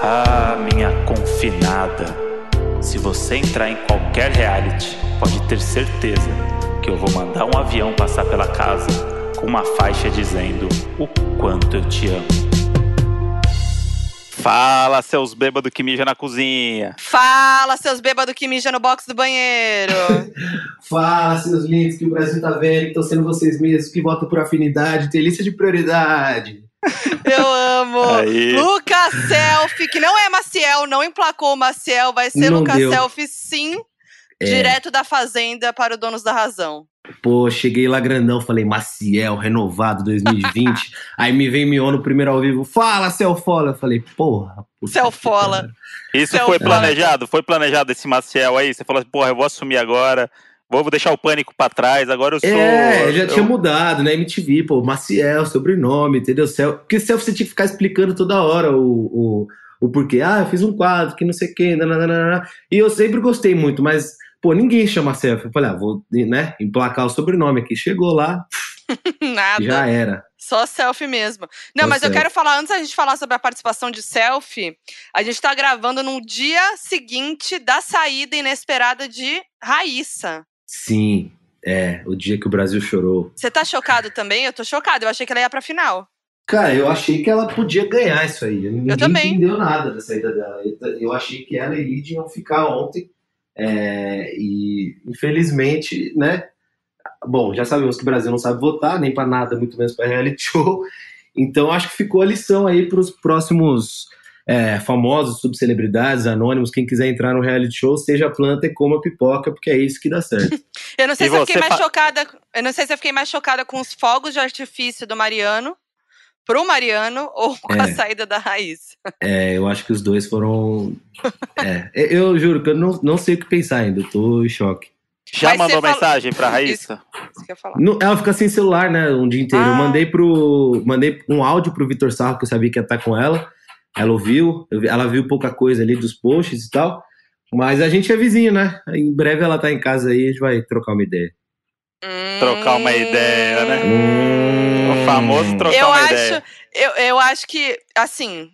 Ah, minha confinada. Se você entrar em qualquer reality, pode ter certeza que eu vou mandar um avião passar pela casa com uma faixa dizendo o quanto eu te amo. Fala, seus bêbados que mijam na cozinha. Fala, seus bêbados que mijam no box do banheiro. Fala, seus lindos, que o Brasil tá vendo, que estão sendo vocês mesmos, que votam por afinidade, tem lista de prioridade. Eu amo. Aí. Lucas Selfie, que não é Maciel, não emplacou o Maciel, vai ser Não Lucas deu. Selfie, sim. É. Direto da Fazenda para o Donos da Razão. Pô, cheguei lá grandão, falei, Maciel, renovado 2020. Aí me vem Mion no primeiro ao vivo, fala, Celfola. Eu falei, porra. puta Celfola. Isso Seu foi planejado? Foi planejado esse Maciel aí? Você falou assim, porra, eu vou assumir agora, vou deixar o pânico pra trás, agora eu sou. É, já eu- tinha mudado, né? MTV, pô, Maciel, sobrenome, entendeu? Cel... Porque Cel você tinha que ficar explicando toda hora o, o, o porquê. Ah, eu fiz um quadro que não sei quem, nananana. e eu sempre gostei muito, mas, pô, ninguém chama Cel. Eu falei, ah, vou, né, emplacar o sobrenome aqui. Chegou lá, Nada. já era. Só selfie mesmo. Não, Só mas eu selfie. quero falar, antes da gente falar sobre a participação de selfie, a gente tá gravando no dia seguinte da saída inesperada de Raíssa. Sim, é, o dia que o Brasil chorou. Você tá chocado também? Eu tô chocado. Eu achei que ela ia pra final. Cara, eu achei que ela podia ganhar isso aí. Ninguém também. entendeu nada da saída dela. Eu- Eu achei que ela e Lid iam ficar ontem. É, e infelizmente, né? Bom, já sabemos que o Brasil não sabe votar, nem para nada, muito menos para reality show. Então acho que ficou a lição aí para os próximos é, famosos, subcelebridades, anônimos, quem quiser entrar no reality show, seja planta e coma pipoca, porque é isso que dá certo. Eu não sei E se eu fiquei mais fa- chocada. Eu não sei se eu fiquei mais chocada com os fogos de artifício do Mariano pro Mariano ou com a É. saída da Raíssa. É, eu acho que os dois foram. É, eu juro que eu não, não sei o que pensar ainda, eu tô em choque. Já Mas mandou você fala- mensagem pra Raíssa? Isso eu. Não- ela fica sem celular, né? Um dia inteiro. Eu Ah. mandei pro. Mandei um áudio pro Vitor Sarro, que eu sabia que ia estar com ela. Ela ouviu, eu vi- ela viu pouca coisa ali dos posts e tal. Mas a gente é vizinho, né? Em breve ela tá em casa aí, a gente vai trocar uma ideia. Trocar uma ideia, né? Hum. O famoso trocar Eu uma acho, ideia. eu, eu acho que, assim,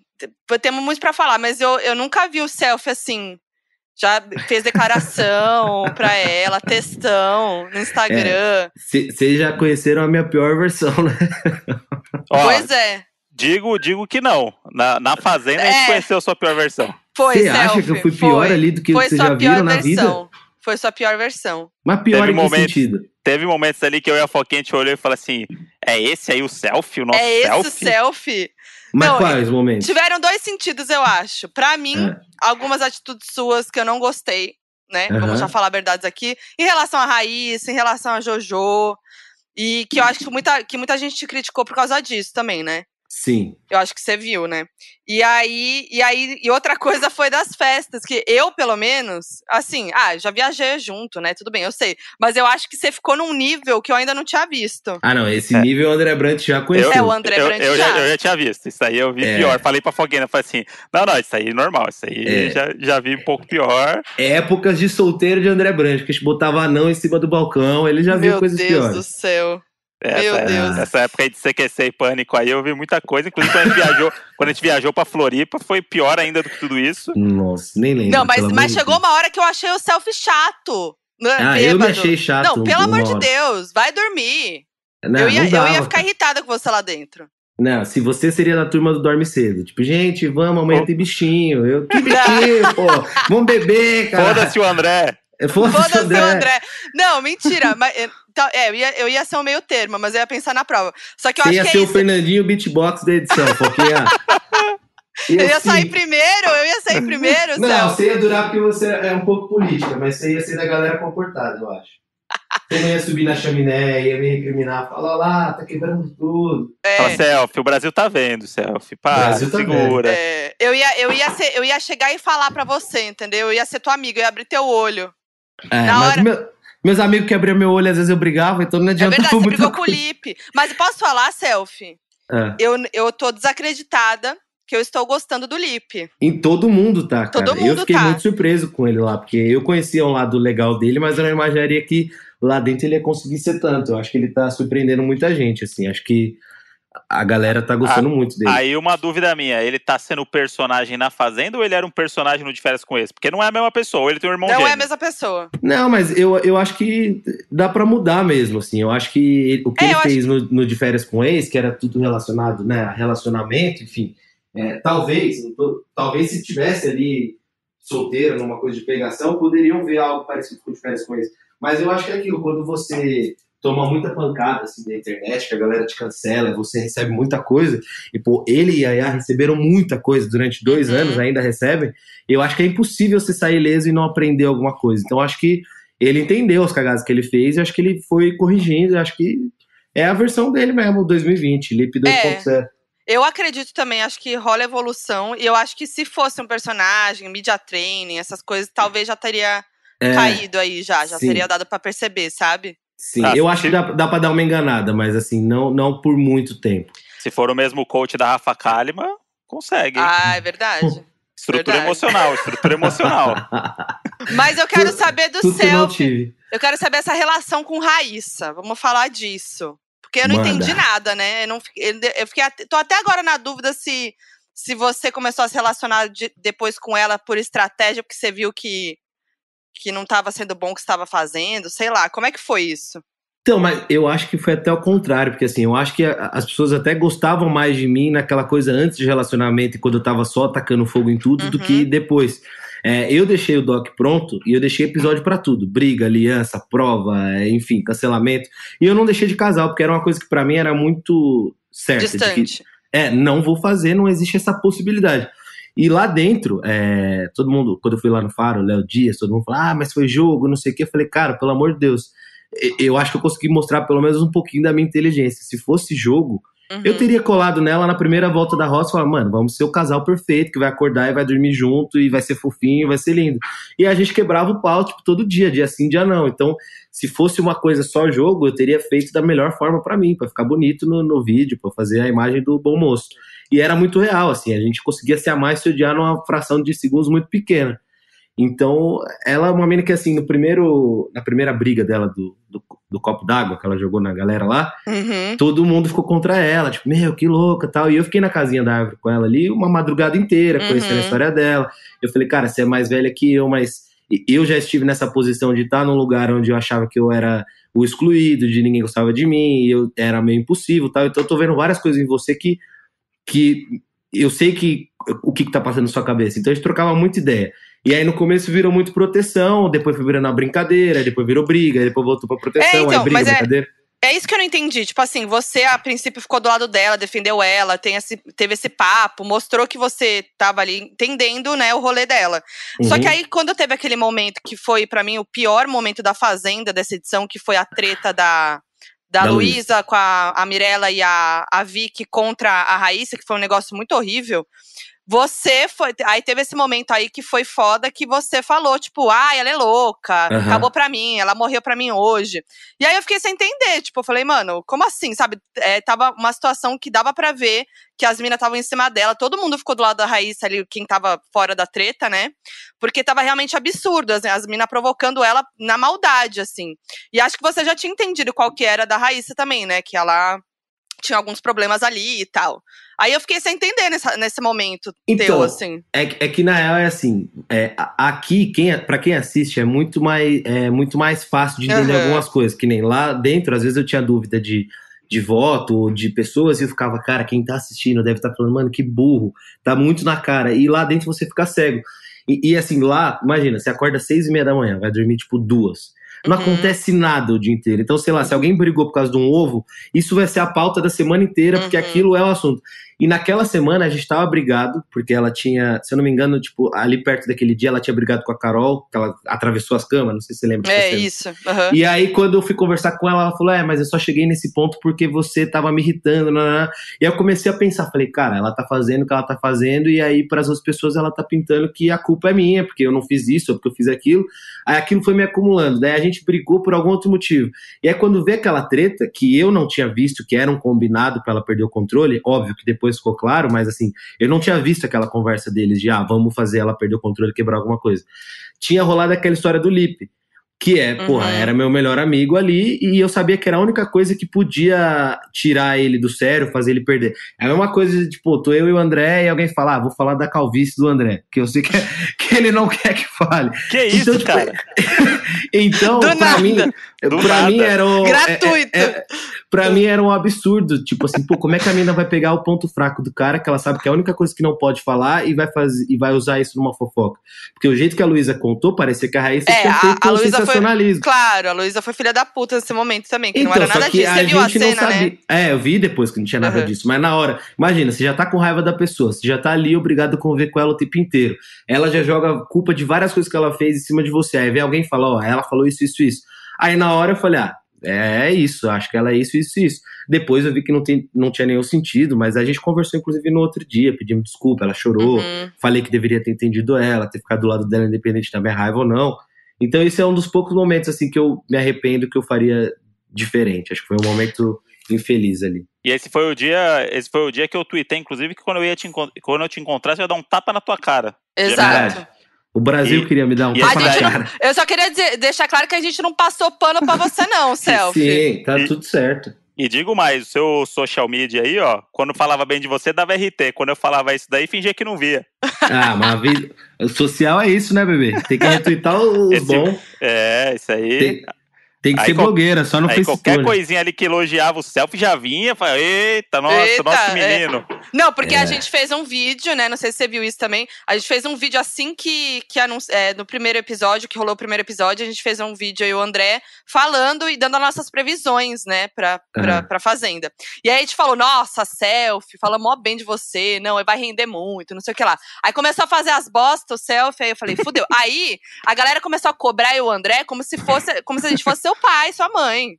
temos muito pra falar, mas eu, eu nunca vi o selfie assim. Já fez declaração pra ela, textão no Instagram. Vocês já conheceram a minha pior versão, né? Ó, Pois é. digo, digo que não. Na, na Fazenda a É. gente conheceu a sua pior versão. Foi, Você acha que eu fui pior foi. ali do que vocês sua já pior viram na vida? versão. Foi sua pior versão. Mas pior Teve em que sentido? Teve momentos ali que eu e a Foquinha a gente olhou e falou assim: é esse aí o selfie? O nosso é esse selfie? o selfie. Mas Não, quais momentos? Tiveram dois sentidos, eu acho. Pra mim, É. algumas atitudes suas que eu não gostei, né? Aham. Vamos já falar verdades aqui. Em relação a Raíssa, em relação a Jojo. E que eu acho que muita, que muita gente te criticou por causa disso também, né? Sim. Eu acho que você viu, né? E aí, e aí, e outra coisa foi das festas, que eu, pelo menos, assim, ah, já viajei junto, né? Tudo bem, eu sei. Mas eu acho que você ficou num nível que eu ainda não tinha visto. Ah, não, esse É. nível o André Brandt já conheceu. É, o André eu, Brandt eu, já. eu já tinha visto. Isso aí eu vi É. pior. Falei pra Foguinha, falei assim: não, não, isso aí é normal. Isso aí É. já, já vi um pouco pior. Épocas de solteiro de André Brandt, que a gente botava anão em cima do balcão, ele já viu Meu coisas Deus piores. do céu. Essa, Meu Deus. Essa época aí de CQC e pânico aí, eu vi muita coisa. Inclusive, quando a gente viajou, quando a gente viajou pra Floripa, foi pior ainda do que tudo isso. Nossa, nem lembro. Não, mas, mas chegou uma hora que eu achei o selfie chato. né, Ah, eu me bêbado. achei chato. Não, pelo amor de. Deus, vai dormir. Não, eu, ia, não eu ia ficar irritada com você lá dentro. Não, se você seria da turma do Dorme Cedo. Tipo, gente, vamos, amanhã Oh. tem bichinho. Eu, que bichinho, pô? Vamos beber, cara. Foda-se o André. É, Foda-se, Foda-se o André. André. Não, mentira. mas, é, tá, é, eu ia, eu ia ser um meio termo, mas eu ia pensar na prova. Só que eu Você acho ia que ser é o isso. Fernandinho Beatbox da edição, Foquinha. Eu ia sim. sair primeiro, eu ia sair primeiro, Não, Céu. você ia durar porque você é um pouco política, mas você ia ser da galera comportada, eu acho. Você não ia subir na chaminé, ia me recriminar, falar lá, tá quebrando tudo. Fala, É, selfie, o Brasil tá vendo, selfie. Para, Brasil tá segura. é, eu, ia, eu, ia ser, eu ia chegar e falar pra você, entendeu? Eu ia ser tua amiga, eu ia abrir teu olho. É, Na mas hora- meu- meus amigos que abriam meu olho, às vezes eu brigava, então não É adiantava verdade, você brigou com o. Lipe. Mas posso falar, selfie? É. Eu, eu tô desacreditada que eu estou gostando do Lipe. Em todo mundo, tá, cara? Todo eu mundo fiquei tá. muito surpreso com ele lá, porque eu conhecia um lado legal dele, mas eu não imaginaria que lá dentro ele ia conseguir ser tanto. Eu acho que ele tá surpreendendo muita gente, assim. Acho que a galera tá gostando Ah, muito dele. Aí uma dúvida minha, ele tá sendo personagem na Fazenda ou ele era um personagem no De Férias com esse? Porque não é a mesma pessoa, ou ele tem um irmão Não gêmeo. é a mesma pessoa. Não, mas eu, eu acho que dá pra mudar mesmo, assim. Eu acho que o que É, ele fez no, no De Férias com Ex, que era tudo relacionado, né, a relacionamento, enfim. é, talvez, tô- talvez se tivesse ali solteiro, numa coisa de pegação, poderiam ver algo parecido com o De Férias com Ex. Mas eu acho que é aquilo, quando você toma muita pancada assim na internet, que a galera te cancela, você recebe muita coisa, e pô, ele e a Yaya receberam muita coisa durante dois Uhum. anos, ainda recebem, eu acho que é impossível você sair ileso e não aprender alguma coisa. Então acho que ele entendeu as cagadas que ele fez, eu acho que ele foi corrigindo, eu acho que é a versão dele mesmo, 2020, Lip 2.0. Eu acredito também, acho que rola evolução. E eu acho que se fosse um personagem, media training, essas coisas, talvez já teria É, caído aí já. Já sim. teria dado pra perceber, sabe? Sim, Ah, eu acho que dá, dá pra dar uma enganada, mas assim, não, não por muito tempo. Se for o mesmo coach da Rafa Kalimann, consegue. Ah, é verdade. estrutura verdade. emocional, estrutura emocional. Mas eu quero Tudo- saber do Tudo que eu quero saber essa relação com Raíssa. Vamos falar disso. Porque eu não Manda. entendi nada, né? Eu, não, fiquei- eu fiquei tô até agora na dúvida se, se você começou a se relacionar de- depois com ela por estratégia, porque você viu que, que não estava sendo bom que estava fazendo. Sei lá, como é que foi isso? Então, mas eu acho que foi até o contrário, porque assim, eu acho que a- as pessoas até gostavam mais de mim naquela coisa antes de relacionamento e quando eu tava só atacando fogo em tudo do Uhum. que depois. É, eu deixei o doc pronto e eu deixei episódio pra tudo: briga, aliança, prova, é, enfim, cancelamento. E eu não deixei de casal, porque era uma coisa que pra mim era muito certa. de que- Distante. é, não vou fazer, não existe essa possibilidade. E lá dentro, é, todo mundo, quando eu fui lá no Faro, Léo Dias, todo mundo falou, ah, mas foi jogo, não sei o quê. Eu falei, cara, pelo amor de Deus, eu acho que eu consegui mostrar pelo menos um pouquinho da minha inteligência. Se fosse jogo, Uhum. eu teria colado nela na primeira volta da roça e falar, mano, vamos ser o casal perfeito, que vai acordar e vai dormir junto, e vai ser fofinho, e vai ser lindo. E a gente quebrava o pau, tipo, todo dia, dia sim, dia não. Então, se fosse uma coisa só jogo, eu teria feito da melhor forma pra mim, pra ficar bonito no, no vídeo, pra fazer a imagem do bom moço. E era muito real, assim, a gente conseguia se amar e se odiar numa fração de segundos muito pequena. Então, ela é uma menina que, assim, no primeiro, na primeira briga dela do, do, do copo d'água que ela jogou na galera lá, Uhum. todo mundo ficou contra ela, tipo, meu, que louca tal. E eu fiquei na casinha da árvore com ela ali uma madrugada inteira, conhecendo Uhum. a história dela. Eu falei, cara, você é mais velha que eu, mas eu já estive nessa posição de estar num lugar onde eu achava que eu era o excluído, de ninguém gostava de mim, e eu era meio impossível tal. Então eu tô vendo várias coisas em você que, que eu sei que o que, que tá passando na sua cabeça. Então a gente trocava muita ideia. E aí no começo virou muito proteção, depois foi virando uma brincadeira, depois virou briga, depois voltou pra proteção, É, então, aí briga, mas é- brincadeira. É isso que eu não entendi. Tipo assim, você a princípio ficou do lado dela, defendeu ela, tem esse, teve esse papo, mostrou que você tava ali entendendo, né, o rolê dela. Só Uhum. que aí, quando teve aquele momento que foi, pra mim, o pior momento da Fazenda dessa edição, que foi a treta da, da, Da Luísa com a, a Mirella e a, a Vicky contra a Raíssa, que foi um negócio muito horrível. Você foi. Aí teve esse momento aí que foi foda que você falou, tipo, ah, ela é louca, Aham. acabou pra mim, ela morreu pra mim hoje. E aí eu fiquei sem entender, tipo, eu falei, mano, como assim, sabe? É, tava uma situação que dava pra ver que as minas estavam em cima dela, todo mundo ficou do lado da Raíssa ali, quem tava fora da treta, né? Porque tava realmente absurdo, as, as minas provocando ela na maldade, assim. E acho que você já tinha entendido qual que era da Raíssa também, né? Que ela tinha alguns problemas ali e tal. Aí eu fiquei sem entender nessa, nesse momento teu, Então, assim. É, que- é que na real é assim, é, aqui, quem, para quem assiste, é muito mais, é muito mais fácil de entender Aham. algumas coisas. Que nem lá dentro, às vezes eu tinha dúvida de, de voto ou de pessoas e eu ficava, cara, quem tá assistindo deve estar falando, mano, que burro, tá muito na cara. E lá dentro você fica cego. E, e, assim, lá, imagina, você acorda às seis e meia da manhã, vai dormir tipo duas. Não Uhum. acontece nada o dia inteiro. Então, sei lá, se alguém brigou por causa de um ovo, isso vai ser a pauta da semana inteira, porque Uhum. aquilo é o assunto. E naquela semana a gente tava brigado, porque ela tinha, se eu não me engano, tipo, ali perto daquele dia ela tinha brigado com a Carol, que ela atravessou as camas, não sei se você lembra. É cena. isso. aham. E aí, quando eu fui conversar com ela, ela falou: É, mas eu só cheguei nesse ponto porque você tava me irritando. Nanana. E aí eu comecei a pensar, falei, cara, ela tá fazendo o que ela tá fazendo, e aí, para as outras pessoas, ela tá pintando que a culpa é minha, porque eu não fiz isso, ou porque eu fiz aquilo. Aí aquilo foi me acumulando. Daí a gente brigou por algum outro motivo. E aí, quando vê aquela treta, que eu não tinha visto, que era um combinado pra ela perder o controle, óbvio que depois ficou claro, mas assim, eu não tinha visto aquela conversa deles de, ah, vamos fazer ela perder o controle quebrar alguma coisa. Tinha rolado aquela história do Lipe. Que é, uhum. porra, era meu melhor amigo ali e eu sabia que era a única coisa que podia tirar ele do sério, fazer ele perder. É a mesma coisa, tipo, tô eu e o André e alguém fala, ah, vou falar da calvície do André, que eu sei que, que ele não quer que fale. Que então, isso, tipo, cara? então, do pra nada. mim, do pra nada. mim era o... Gratuito! É, é, pra mim era um absurdo, tipo assim, pô, como é que a mina vai pegar o ponto fraco do cara, que ela sabe que é a única coisa que não pode falar e vai, fazer, e vai usar isso numa fofoca? Porque o jeito que a Luísa contou, parecia que a Raíssa é, a, a Luísa sensacionalismo. Foi, claro, a Luísa foi filha da puta nesse momento também, que então, não era nada disso. Você viu a cena, né? É, eu vi depois que não tinha nada uhum. disso. Mas na hora, imagina, você já tá com raiva da pessoa, você já tá ali obrigado a conviver com ela o tempo inteiro. Ela já joga culpa de várias coisas que ela fez em cima de você. Aí vem alguém e fala, ó, ela falou isso, isso, isso. Aí na hora eu falei, ah, é isso, acho que ela é isso, isso, isso. Depois eu vi que não, tem, não tinha nenhum sentido, mas a gente conversou inclusive no outro dia, pedimos desculpa, ela chorou, uhum. falei que deveria ter entendido ela, ter ficado do lado dela independente da minha raiva ou não. Então esse é um dos poucos momentos assim que eu me arrependo que eu faria diferente. Acho que foi um momento infeliz ali. E esse foi o dia, esse foi o dia que eu tuitei, inclusive, que quando eu ia te quando eu te encontrar, você ia dar um tapa na tua cara. Exato. O Brasil e, queria me dar um tapa na cara. Não, eu só queria dizer, deixar claro que a gente não passou pano para você não, Selfie. Sim, tá e, tudo certo. E digo mais, o seu social media aí, ó, quando falava bem de você, dava RT. Quando eu falava isso daí, fingia que não via. Ah, mas a vida... o social é isso, né, bebê? Tem que retweetar os bons. É, isso aí. Tem... Tem que aí ser blogueira, só no aí Facebook. Qualquer coisinha ali que elogiava o selfie já vinha, falava, eita, nossa, eita, nosso é. menino. É. Não, porque é. a gente fez um vídeo, né? Não sei se você viu isso também. A gente fez um vídeo assim que, que anunci... é, no primeiro episódio, que rolou o primeiro episódio, a gente fez um vídeo aí, o André, falando e dando as nossas previsões, né, pra, pra, uhum. pra Fazenda. E aí a gente falou, nossa, selfie, fala mó bem de você, não, vai render muito, não sei o que lá. Aí começou a fazer as bostas, o selfie, aí eu falei, fudeu. aí a galera começou a cobrar eu e o André como se fosse, como se a gente fosse seu pai, sua mãe.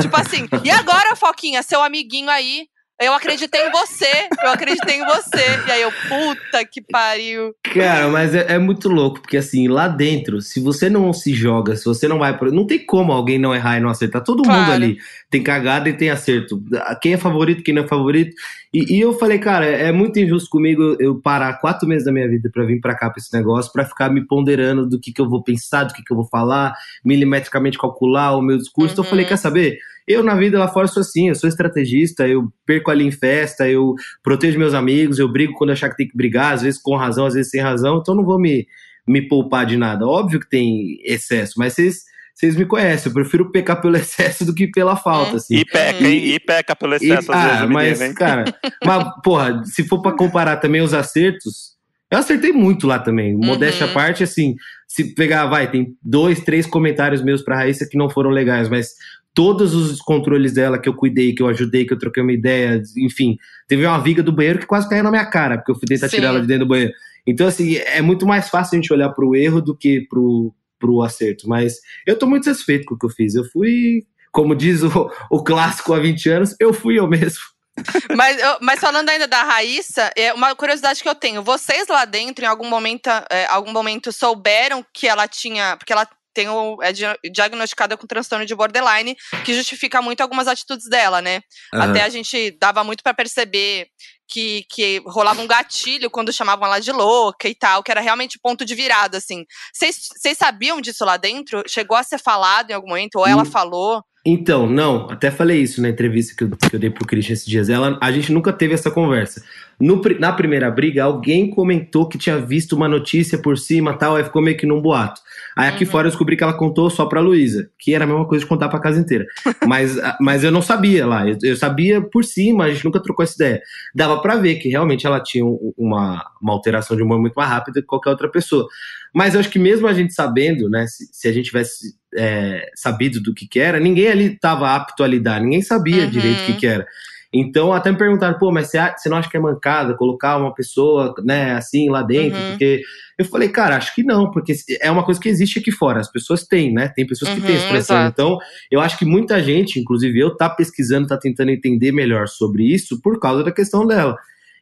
tipo assim, e agora, Foquinha, seu amiguinho aí eu acreditei em você, eu acreditei em você. E aí eu, puta que pariu. Cara, mas é, é, muito louco, porque assim, lá dentro, se você não se joga, se você não vai. Pra... Não tem como alguém não errar e não acertar. Todo claro. mundo ali tem cagada e tem acerto. Quem é favorito, quem não é favorito. E, e eu falei, cara, é muito injusto comigo eu parar quatro meses da minha vida para vir para cá pra esse negócio, para ficar me ponderando do que, que eu vou pensar, do que, que eu vou falar, milimetricamente calcular o meu discurso. Uhum. Então eu falei, uhum. quer saber? Eu, na vida lá fora, sou assim, eu sou estrategista, eu perco ali em festa, eu protejo meus amigos, eu brigo quando achar que tem que brigar, às vezes com razão, às vezes sem razão, então não vou me, me poupar de nada. Óbvio que tem excesso, mas vocês vocês me conhecem, eu prefiro pecar pelo excesso do que pela falta, é. assim. E peca, hein? E peca pelo excesso, e, às ah, vezes, mas, cara, mas, porra, se for para comparar também os acertos, eu acertei muito lá também. Modéstia à parte, assim, se pegar, vai, tem dois, três comentários meus pra Raíssa que não foram legais, mas todos os controles dela que eu cuidei, que eu ajudei, que eu troquei uma ideia, enfim. Teve uma viga do banheiro que quase caiu na minha cara, porque eu fui tentar Sim. tirar ela de dentro do banheiro. Então, assim, é muito mais fácil a gente olhar pro erro do que pro, pro acerto. Mas eu tô muito satisfeito com o que eu fiz. Eu fui, como diz o, o clássico há 20 anos, eu fui eu mesmo. mas, mas falando ainda da Raíssa, é uma curiosidade que eu tenho. Vocês lá dentro, em algum momento, é, algum momento souberam que ela tinha. Porque ela tem o, é diagnosticada com transtorno de borderline, que justifica muito algumas atitudes dela, né? Uhum. Até a gente dava muito para perceber que, que rolava um gatilho quando chamavam ela de louca e tal, que era realmente ponto de virada, assim. Vocês sabiam disso lá dentro? Chegou a ser falado em algum momento? Ou ela hum. falou? Então, não, até falei isso na entrevista que eu, que eu dei pro Christian esses dias. Ela, a gente nunca teve essa conversa. No, na primeira briga, alguém comentou que tinha visto uma notícia por cima tal, aí ficou meio que num boato. Aí aqui uhum. fora eu descobri que ela contou só pra Luísa, que era a mesma coisa de contar pra casa inteira. mas, mas eu não sabia lá, eu, eu, sabia por cima, a gente nunca trocou essa ideia. Dava pra ver que realmente ela tinha uma, uma alteração de humor muito mais rápida que qualquer outra pessoa. Mas eu acho que mesmo a gente sabendo, né, se, se a gente tivesse é, sabido do que, que era, ninguém ali estava apto a lidar, ninguém sabia uhum. direito o que, que era. Então, até me perguntaram, pô, mas você, você não acha que é mancada colocar uma pessoa, né, assim, lá dentro? Uhum. Porque eu falei, cara, acho que não, porque é uma coisa que existe aqui fora, as pessoas têm, né? Tem pessoas que uhum, têm esse transtorno. Então, eu acho que muita gente, inclusive eu, tá pesquisando, tá tentando entender melhor sobre isso por causa da questão dela.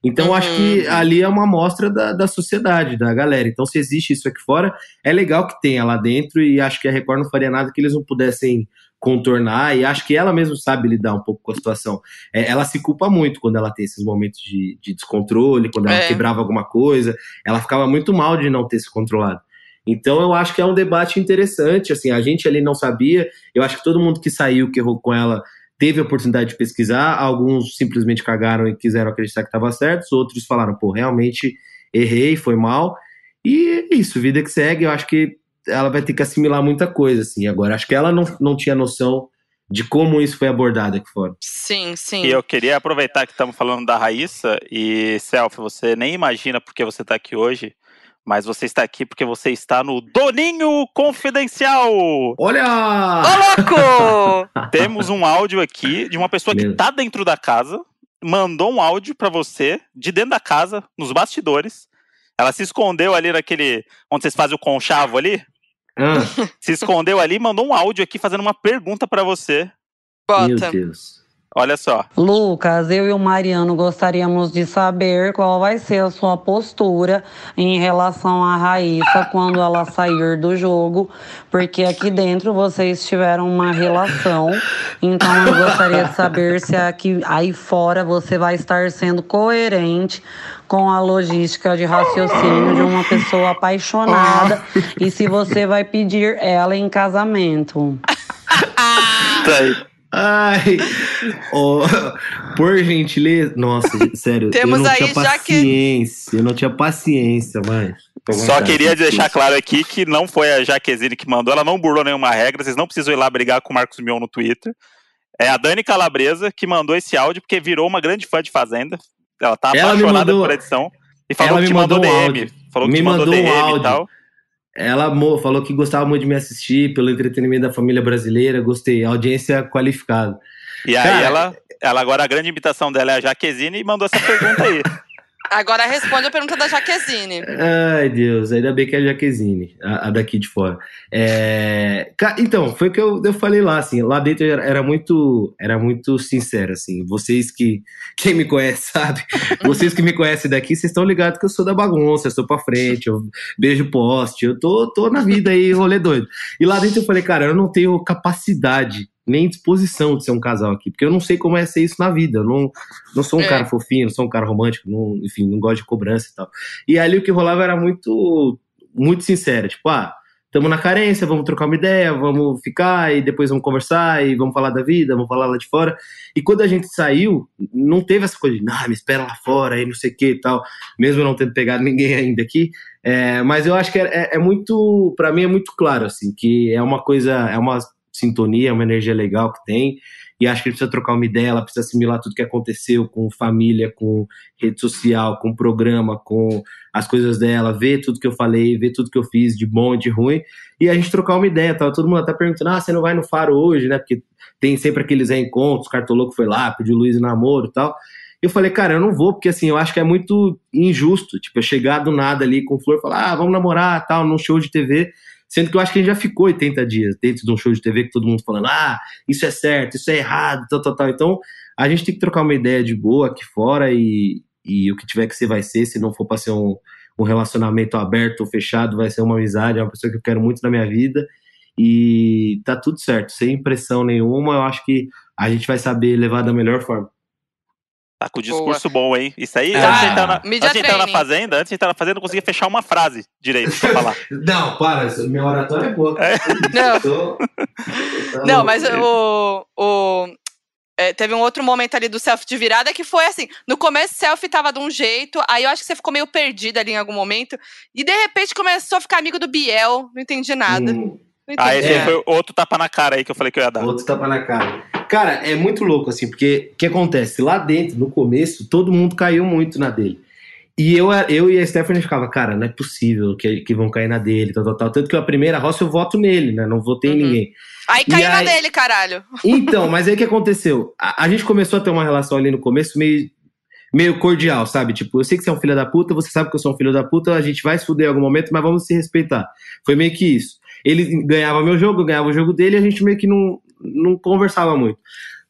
Então, uhum. acho que uhum. ali é uma amostra da, da sociedade, da galera. Então, se existe isso aqui fora, é legal que tenha lá dentro e acho que a Record não faria nada que eles não pudessem contornar e acho que ela mesma sabe lidar um pouco com a situação. É, ela se culpa muito quando ela tem esses momentos de, de descontrole, quando ela é. quebrava alguma coisa, ela ficava muito mal de não ter se controlado. Então eu acho que é um debate interessante, assim, a gente ali não sabia, eu acho que todo mundo que saiu, que errou com ela, teve a oportunidade de pesquisar, alguns simplesmente cagaram e quiseram acreditar que estava certo, outros falaram, pô, realmente errei, foi mal, e é isso, vida que segue, eu acho que ela vai ter que assimilar muita coisa, assim, agora, acho que ela não, não tinha noção de como isso foi abordado aqui fora. Sim, sim. E eu queria aproveitar que estamos falando da Raíssa, e Selfie, você nem imagina porque você está aqui hoje, mas você está aqui porque você está no Doninho Confidencial! Olha! Ô, louco! Temos um áudio aqui de uma pessoa que está dentro da casa, mandou um áudio para você, de dentro da casa, nos bastidores. Ela se escondeu ali naquele. onde vocês fazem o conchavo ali. Ah, Se escondeu ali e mandou um áudio aqui fazendo uma pergunta para você. meu Bota. Deus. Olha só. Lucas, eu e o Mariano gostaríamos de saber qual vai ser a sua postura em relação à Raíssa quando ela sair do jogo, porque aqui dentro vocês tiveram uma relação, então eu gostaria de saber se aqui aí fora você vai estar sendo coerente com a logística de raciocínio de uma pessoa apaixonada e se você vai pedir ela em casamento. Tá aí. Ai, ó, por gentileza. Nossa, sério. Temos eu não aí tinha já que- paciência. Eu não tinha paciência, mãe. Só queria deixar claro aqui que não foi a Jaquezine que mandou, ela não burlou nenhuma regra, vocês não precisam ir lá brigar com o Marcos Mion no Twitter. É a Dani Calabresa que mandou esse áudio porque virou uma grande fã de Fazenda. Ela tá Ela apaixonada mandou- por edição. E falou ela que me te mandou, mandou um DM. áudio. Falou que Me te mandou, mandou um DM e áudio. tal. Ela amou, falou que gostava muito de me assistir, pelo entretenimento da família brasileira. Gostei. Audiência qualificada. E aí Cara, ela, ela agora a grande imitação dela é a Jaquezine e mandou essa pergunta aí. Agora responde a pergunta da Jaquezine. Ai, Deus, ainda bem que é a Jaquezine, a, a daqui de fora. É, então, foi o que eu, eu falei lá, assim, lá dentro era, era muito era muito sincero, assim, vocês que, quem me conhece sabe, vocês que me conhecem daqui, vocês estão ligados que eu sou da bagunça, eu sou pra frente, eu beijo poste, eu tô, tô na vida aí, rolê doido. E lá dentro eu falei, cara, eu não tenho capacidade nem disposição de ser um casal aqui, porque eu não sei como é ser isso na vida, eu não, não sou um É. cara fofinho, não sou um cara romântico, não, enfim, não gosto de cobrança e tal. E ali o que rolava era muito, muito sincero, tipo, ah, estamos na carência, vamos trocar uma ideia, vamos ficar e depois vamos conversar e vamos falar da vida, vamos falar lá de fora. E quando a gente saiu, não teve essa coisa de, ah, me espera lá fora e não sei o que e tal, mesmo não tendo pegado ninguém ainda aqui. É, mas eu acho que é, é- é muito, para mim é muito claro, assim, que é uma coisa, é uma sintonia, é uma energia legal que tem. E acho que ele precisa trocar uma ideia, ela precisa assimilar tudo que aconteceu com família, com rede social, com programa, com as coisas dela, ver tudo que eu falei, ver tudo que eu fiz de bom e de ruim, e a gente trocar uma ideia. Tava todo mundo até perguntando: ah, você não vai no Faro hoje, né? Porque tem sempre aqueles reencontros, o Cartoloco foi lá, pediu Luiz namoro e tal. Eu falei, cara, eu não vou, porque assim, eu acho que é muito injusto, tipo, eu chegar do nada ali com flor falar, ah, vamos namorar, tal, num show de TV, sendo que eu acho que a gente já ficou 80 dias dentro de um show de TV, que todo mundo falando, ah, isso é certo, isso é errado, tal, tal, tal. Então, a gente tem que trocar uma ideia de boa aqui fora e, e o que tiver que ser vai ser, se não for pra ser um, um relacionamento aberto ou fechado, vai ser uma amizade, é uma pessoa que eu quero muito na minha vida e tá tudo certo, sem pressão nenhuma, eu acho que a gente vai saber levar da melhor forma. Tá com o discurso bom, hein? Isso aí, Ah, antes de entrar na, media antes de entrar na fazenda, antes de entrar na fazenda, eu não conseguia fechar uma frase direito pra falar. Não, para, minha oratória é boa. É. Não. Tô- eu Não, tô- mas o. o é, teve um outro momento ali do selfie de virada que foi assim: no começo, selfie tava de um jeito, aí eu acho que você ficou meio perdida ali em algum momento, e de repente começou a ficar amigo do Biel, não entendi nada. Hum, Ah, esse aí É. foi outro tapa na cara aí que eu falei que eu ia dar. outro tapa na cara. Cara, é muito louco, assim, porque o que acontece? Lá dentro, no começo, todo mundo caiu muito na dele. E eu, eu e a Stephanie ficava, cara, não é possível que, que vão cair na dele, tal, tal, tal. Tanto que a primeira roça eu voto nele, né? Não votei em Uhum. ninguém. Aí caiu na aí- dele, caralho. Então, mas aí o que aconteceu? A, a gente começou a ter uma relação ali no começo meio, meio cordial, sabe? Tipo, eu sei que você é um filho da puta, você sabe que eu sou um filho da puta, a gente vai se fuder em algum momento, mas vamos se respeitar. Foi meio que isso. Ele ganhava meu jogo, eu ganhava o jogo dele, e a gente meio que não, não conversava muito.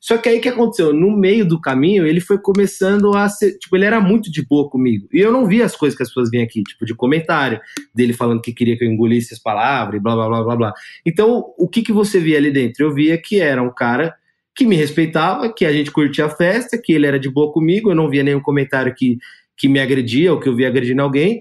Só que aí que aconteceu? No meio do caminho, ele foi começando a ser. Tipo, ele era muito de boa comigo. E eu não via as coisas que as pessoas vinham aqui, tipo, de comentário, dele falando que queria que eu engolisse as palavras blá blá blá blá blá. Então, o que, que você via ali dentro? Eu via que era um cara que me respeitava, que a gente curtia a festa, que ele era de boa comigo, eu não via nenhum comentário que, que me agredia ou que eu via agredindo alguém.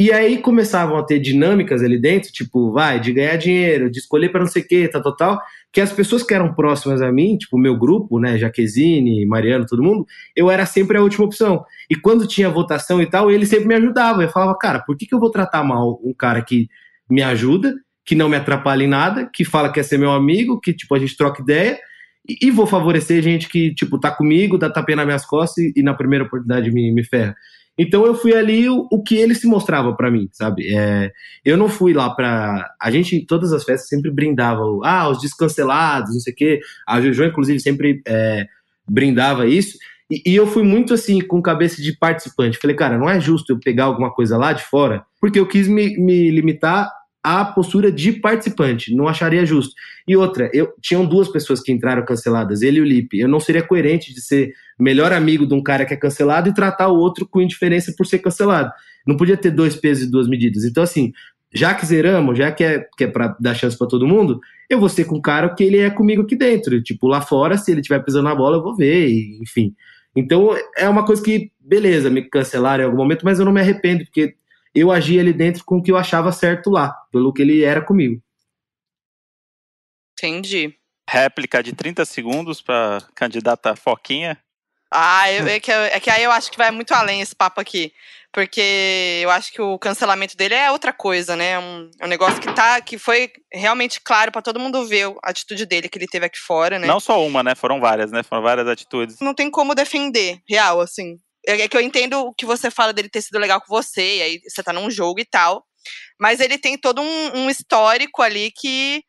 E aí começavam a ter dinâmicas ali dentro, tipo, vai, de ganhar dinheiro, de escolher para não sei o que, tal, tal, tal, que as pessoas que eram próximas a mim, tipo, meu grupo, né, Jaquezine, Mariano, todo mundo, eu era sempre a última opção. E quando tinha votação e tal, ele sempre me ajudava. Eu falava, cara, por que, que eu vou tratar mal um cara que me ajuda, que não me atrapalha em nada, que fala que quer ser meu amigo, que, tipo, a gente troca ideia, e, e vou favorecer gente que, tipo, tá comigo, dá tapinha nas minhas costas e, e na primeira oportunidade me, me ferra. Então eu fui ali o, o que ele se mostrava para mim, sabe? É, eu não fui lá pra. A gente em todas as festas sempre brindava, ah, os descancelados, não sei o quê. A Jojo, inclusive, sempre é, brindava isso. E, e, eu fui muito assim, com cabeça de participante. Falei, cara, não é justo eu pegar alguma coisa lá de fora, porque eu quis me, me limitar a postura de participante, não acharia justo. E outra, eu tinham duas pessoas que entraram canceladas, ele e o Lipe. Eu não seria coerente de ser melhor amigo de um cara que é cancelado e tratar o outro com indiferença por ser cancelado. Não podia ter dois pesos e duas medidas. Então, assim, já que zeramos, já que é, que é pra dar chance para todo mundo, eu vou ser com o cara que ele é comigo aqui dentro. Tipo, lá fora, se ele estiver pisando na bola, eu vou ver, enfim. Então, é uma coisa que, beleza, me cancelaram em algum momento, mas eu não me arrependo, porque eu agia ali dentro com o que eu achava certo lá, pelo que ele era comigo. Entendi. Réplica de 30 segundos para candidata Foquinha. Ah, eu, é, que, é que aí eu acho que vai muito além esse papo aqui. Porque eu acho que o cancelamento dele é outra coisa, né? Um, é um negócio que tá. que foi realmente claro para todo mundo ver a atitude dele que ele teve aqui fora, né? Não só uma, né? Foram várias, né? Foram várias atitudes. Não tem como defender, real, assim. É, é que eu entendo o que você fala dele ter sido legal com você, e aí você tá num jogo e tal. Mas ele tem todo um, um histórico ali que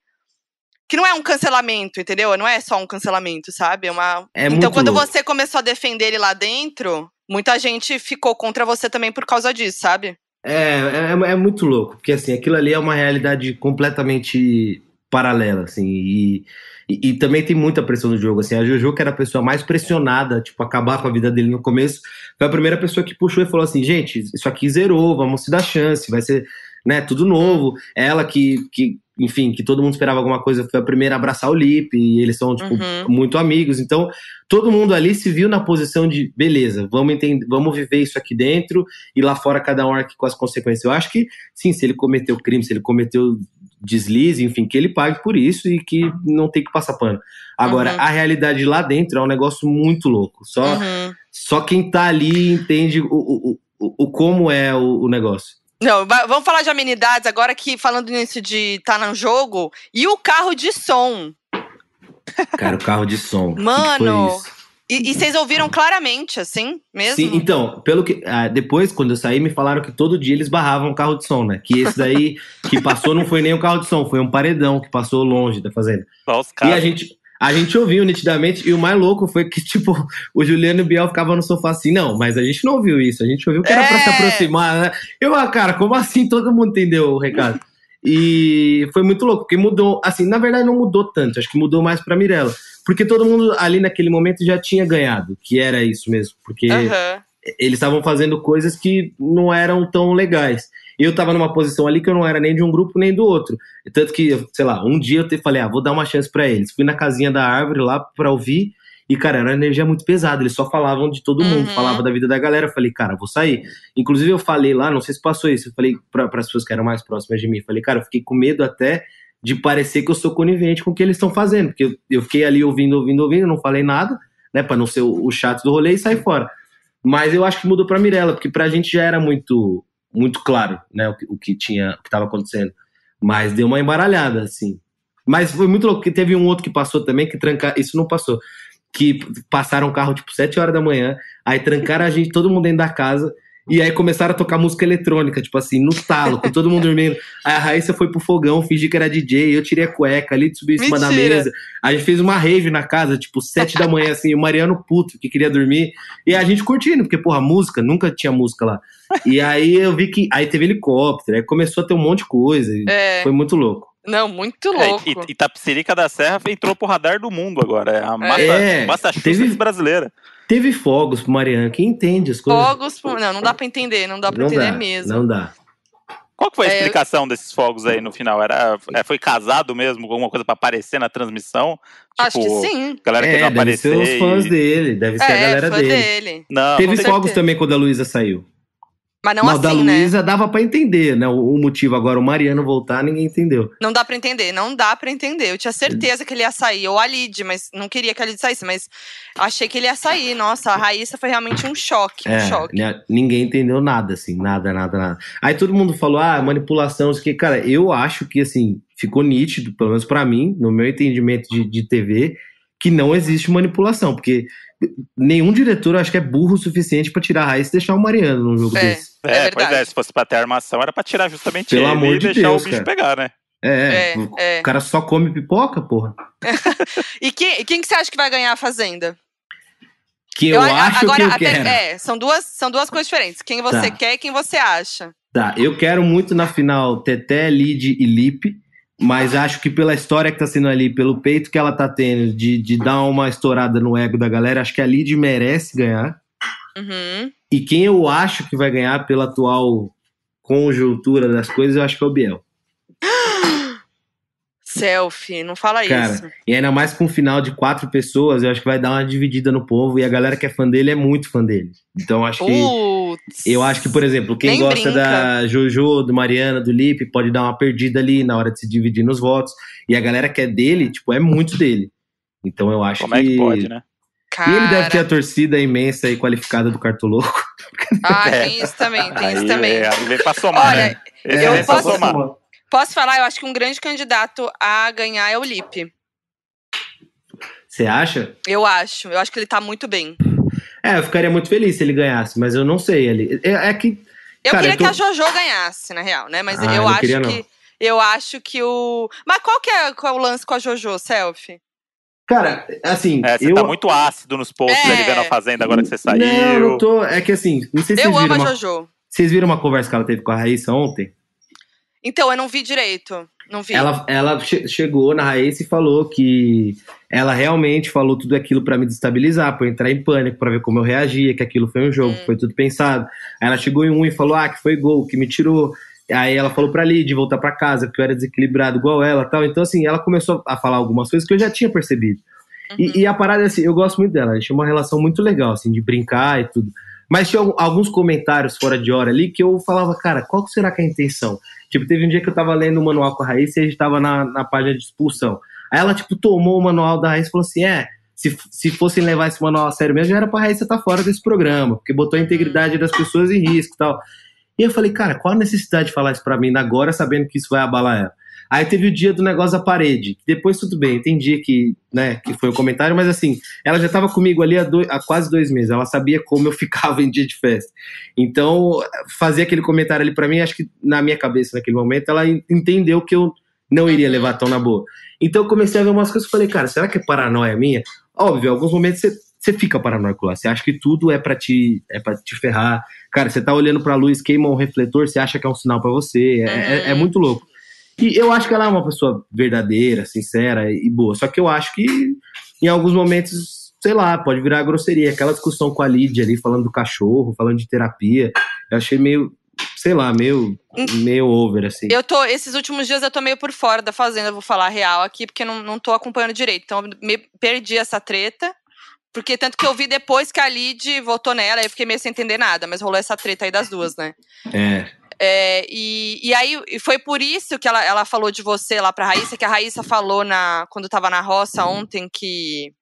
que não é um cancelamento, entendeu? Não é só um cancelamento, sabe? É uma. É então, quando louco. você começou a defender ele lá dentro, muita gente ficou contra você também por causa disso, sabe? É, é, é, muito louco, porque assim, aquilo ali é uma realidade completamente paralela, assim, e, e, e, também tem muita pressão no jogo, assim, a Jojo, que era a pessoa mais pressionada, tipo, acabar com a vida dele no começo, foi a primeira pessoa que puxou e falou assim, gente, isso aqui zerou, vamos se dar chance, vai ser, né, tudo novo, ela que, que enfim, que todo mundo esperava alguma coisa, foi a primeira a abraçar o Lipe, e eles são, tipo, Uhum. muito amigos. Então, todo mundo ali se viu na posição de, beleza, vamos entender, vamos viver isso aqui dentro, e lá fora cada um arque com as consequências. Eu acho que, sim, se ele cometeu crime, se ele cometeu deslize, enfim, que ele pague por isso e que não tem que passar pano. Agora, Uhum. a realidade lá dentro é um negócio muito louco. Só, Uhum. só quem tá ali entende o, o, o, o como é o, o negócio. Não, va- vamos falar de amenidades agora que falando nisso de estar tá no jogo. E o carro de som. Cara, o carro de som. o que que Mano? E, e vocês ouviram claramente, assim, mesmo? Sim, então, pelo que. ah, depois, quando eu saí, me falaram que todo dia eles barravam o carro de som, né? Que esse daí que passou não foi nem um carro de som, foi um paredão que passou longe da fazenda. Os E a gente, a gente ouviu nitidamente, e o mais louco foi que, tipo, o Juliano e o Biel ficavam no sofá assim, não, mas a gente não ouviu isso, a gente ouviu que era pra É. se aproximar, né? Eu, ah, cara, como assim todo mundo entendeu o recado? E foi muito louco, porque mudou, assim, na verdade não mudou tanto, acho que mudou mais pra Mirella. Porque todo mundo ali naquele momento já tinha ganhado, que era isso mesmo. Porque Aham. eles estavam fazendo coisas que não eram tão legais. Eu tava numa posição ali que eu não era nem de um grupo nem do outro. Tanto que, sei lá, um dia eu falei, ah, vou dar uma chance pra eles. Fui na casinha da árvore lá pra ouvir. E, cara, era uma energia muito pesada. Eles só falavam de todo mundo, Uhum. falavam da vida da galera. Eu falei, cara, vou sair. Inclusive, eu falei lá, não sei se passou isso, eu falei para as pessoas que eram mais próximas de mim. Falei, cara, eu fiquei com medo até de parecer que eu sou conivente com o que eles estão fazendo. Porque eu, fiquei ali ouvindo, ouvindo, ouvindo, não falei nada, né, pra não ser o, o chato do rolê e sair fora. Mas eu acho que mudou pra Mirella, porque pra gente já era muito muito claro, né, o que, o que tinha, o que tava acontecendo. Mas deu uma embaralhada, assim. Mas foi muito louco, porque teve um outro que passou também, que trancar, isso não passou. Que passaram o carro, tipo, 7 horas da manhã, aí trancaram a gente, todo mundo dentro da casa, e aí começaram a tocar música eletrônica, tipo assim, no talo, com todo mundo dormindo. Aí a Raíssa foi pro fogão, fingi que era DJ, eu tirei a cueca ali, subi em cima da mesa. A gente fez uma rave na casa, tipo, sete da manhã, assim, o Mariano puto, que queria dormir. E a gente curtindo, porque, porra, música, nunca tinha música lá. E aí eu vi que. Aí teve helicóptero, aí começou a ter um monte de coisa. e É. Foi muito louco. Não, muito É, louco. e Itapecerica da Serra entrou pro radar do mundo agora. É a massa, É, Massachusetts teve- brasileira. Teve fogos pro Mariano, quem entende as coisas. Fogos, pô, não, não dá pra entender, não dá pra não entender dá, mesmo. Não dá. Qual que foi a É, eu- explicação desses fogos aí no final? Era, é, foi casado mesmo, alguma coisa pra aparecer na transmissão? Acho que Tipo, sim. Galera que É, não deve ser aparecer. os fãs e- dele, deve ser a É, galera fã dele. dele. Não, Teve não fogos certeza. também quando a Luísa saiu. Mas não, Não, assim, da né? Luísa dava pra entender, né? O, o motivo. Agora, o Mariano voltar, ninguém entendeu. Não dá pra entender, não dá pra entender. Eu tinha certeza que ele ia sair, ou a Lid, mas não queria que a Lid saísse, mas achei que ele ia sair. Nossa, a Raíssa foi realmente um choque, um É, choque. né, ninguém entendeu nada, assim, nada, nada, nada. Aí todo mundo falou, ah, manipulação, isso que, cara, eu acho que, assim, ficou nítido, pelo menos pra mim, no meu entendimento de, de TV, que não existe manipulação, porque nenhum diretor, eu acho que é burro o suficiente pra tirar a raiz e deixar o Mariano num jogo É. desse. É É, pois verdade. é, se fosse pra ter armação, era pra tirar justamente Pelo ele amor e de deixar Deus, o bicho cara. pegar, né? É, É, o é. cara só come pipoca, porra. E quem, quem que você acha que vai ganhar a Fazenda? Que eu, a- acho agora, que eu até- quero. É, são duas, são duas coisas diferentes. Quem você Tá. quer e quem você acha. Tá, eu quero muito na final Teté, Lid e Lipe, mas acho que pela história que tá sendo ali, pelo peito que ela tá tendo, de, de dar uma estourada no ego da galera, acho que a Lid merece ganhar. Uhum. E quem eu acho que vai ganhar pela atual conjuntura das coisas, eu acho que é o Biel. Selfie, não fala Cara, isso. E ainda mais com um final de quatro pessoas, eu acho que vai dar uma dividida no povo e a galera que é fã dele é muito fã dele. Então acho que. Putz. Eu acho que, por exemplo, quem gosta brinca. da Jojo, do Mariana, do Lipe, pode dar uma perdida ali na hora de se dividir nos votos. E a galera que é dele, tipo, é muito dele. Então eu acho Como é que pode, né? E ele deve ter a Cara. torcida imensa e qualificada do Cartoloco. Ah, É. tem isso também, tem isso também. é, aí vem pra somar, Olha, né? Eu vem pra posso- somar. Posso falar? Eu acho que um grande candidato a ganhar é o Lipe. Você acha? Eu acho. Eu acho que ele tá muito bem. É, eu ficaria muito feliz se ele ganhasse, mas eu não sei. Ele... É, é que. Eu Cara, queria eu tô- que a JoJo ganhasse, na real, né? Mas Ah, eu eu acho queria, não. que. Eu acho que o. Mas qual que é, qual é o lance com a JoJo, Selfie? Cara, assim. É, você eu... tá muito ácido nos posts É. ali vendo a Fazenda agora que você saiu. Não, não tô. É que assim, não sei se Eu vocês amo viram, a uma... JoJo. vocês viram uma conversa que ela teve com a Raíssa ontem. Então, eu não vi direito. Não vi. Ela, ela che- chegou na Raíssa e falou que ela realmente falou tudo aquilo pra me destabilizar, pra eu entrar em pânico, pra ver como eu reagia, que aquilo foi um jogo, Hum. foi tudo pensado. Aí ela chegou em um e falou: ah, que foi gol, que me tirou. Aí ela falou pra Lid voltar pra casa, porque eu era desequilibrado igual ela tal. Então, assim, ela começou a falar algumas coisas que eu já tinha percebido. Uhum. E, e a parada, assim, eu gosto muito dela. A gente tinha uma relação muito legal, assim, de brincar e tudo. Mas tinha al- alguns comentários fora de hora ali que eu falava, cara, qual será que é a intenção? Tipo, teve um dia que eu tava lendo o manual com a Raíssa e a gente tava na, na página de expulsão. Aí ela, tipo, tomou o manual da Raíssa e falou assim: é, se, se fossem levar esse manual a sério mesmo, já era pra Raíssa estar fora desse programa, porque botou a integridade das pessoas em risco e tal. E eu falei, cara, qual a necessidade de falar isso pra mim agora, sabendo que isso vai abalar ela? Aí teve o dia do negócio da parede. Depois tudo bem, entendi que, né, que foi o comentário, mas assim, ela já estava comigo ali há, dois- há quase dois meses. Ela sabia como eu ficava em dia de festa. Então, fazer aquele comentário ali pra mim, acho que na minha cabeça naquele momento, ela en- entendeu que eu não iria Uhum. levar tão na boa. Então eu comecei a ver umas coisas e falei, cara, será que é paranoia minha? Óbvio, em alguns momentos você, você fica paranoico lá. Você acha que tudo é pra te, é pra te ferrar. Cara, você tá olhando pra luz, queima um refletor, você acha que é um sinal pra você. É, é- é Uhum. muito louco. E eu acho que ela é uma pessoa verdadeira, sincera e boa. Só que eu acho que em alguns momentos, sei lá, pode virar grosseria. Aquela discussão com a Lídia ali, falando do cachorro, falando de terapia. Eu achei meio, sei lá, meio, meio over, assim. Eu tô, esses últimos dias eu tô meio por fora da Fazenda, vou falar real aqui, porque não, não tô acompanhando direito. Então, eu me perdi essa treta. Porque tanto que eu vi depois que a Lid votou nela, eu fiquei meio sem entender nada, mas rolou essa treta aí das duas, né? É. É, e, e aí e foi por isso que ela, ela falou de você lá pra Raíssa, que a Raíssa falou na, quando tava na roça ontem que.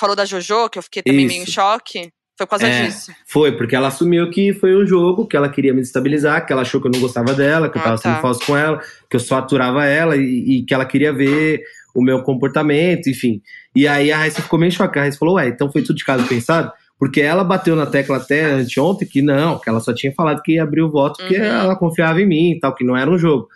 Falou da Jojo, que eu fiquei também meio em Isso. choque. Foi por causa É. disso. Foi, porque ela assumiu que foi um jogo, que ela queria me destabilizar, que ela achou que eu não gostava dela, que eu Ah, tava sendo tá. falso com ela, que eu só aturava ela e, e que ela queria ver o meu comportamento, enfim. E aí a Raíssa ficou meio chocada. A Raíssa falou, ué, então foi tudo de caso pensado? Porque ela bateu na tecla até anteontem que não, que ela só tinha falado que ia abrir o voto porque Uhum. ela confiava em mim e tal, que não era um jogo.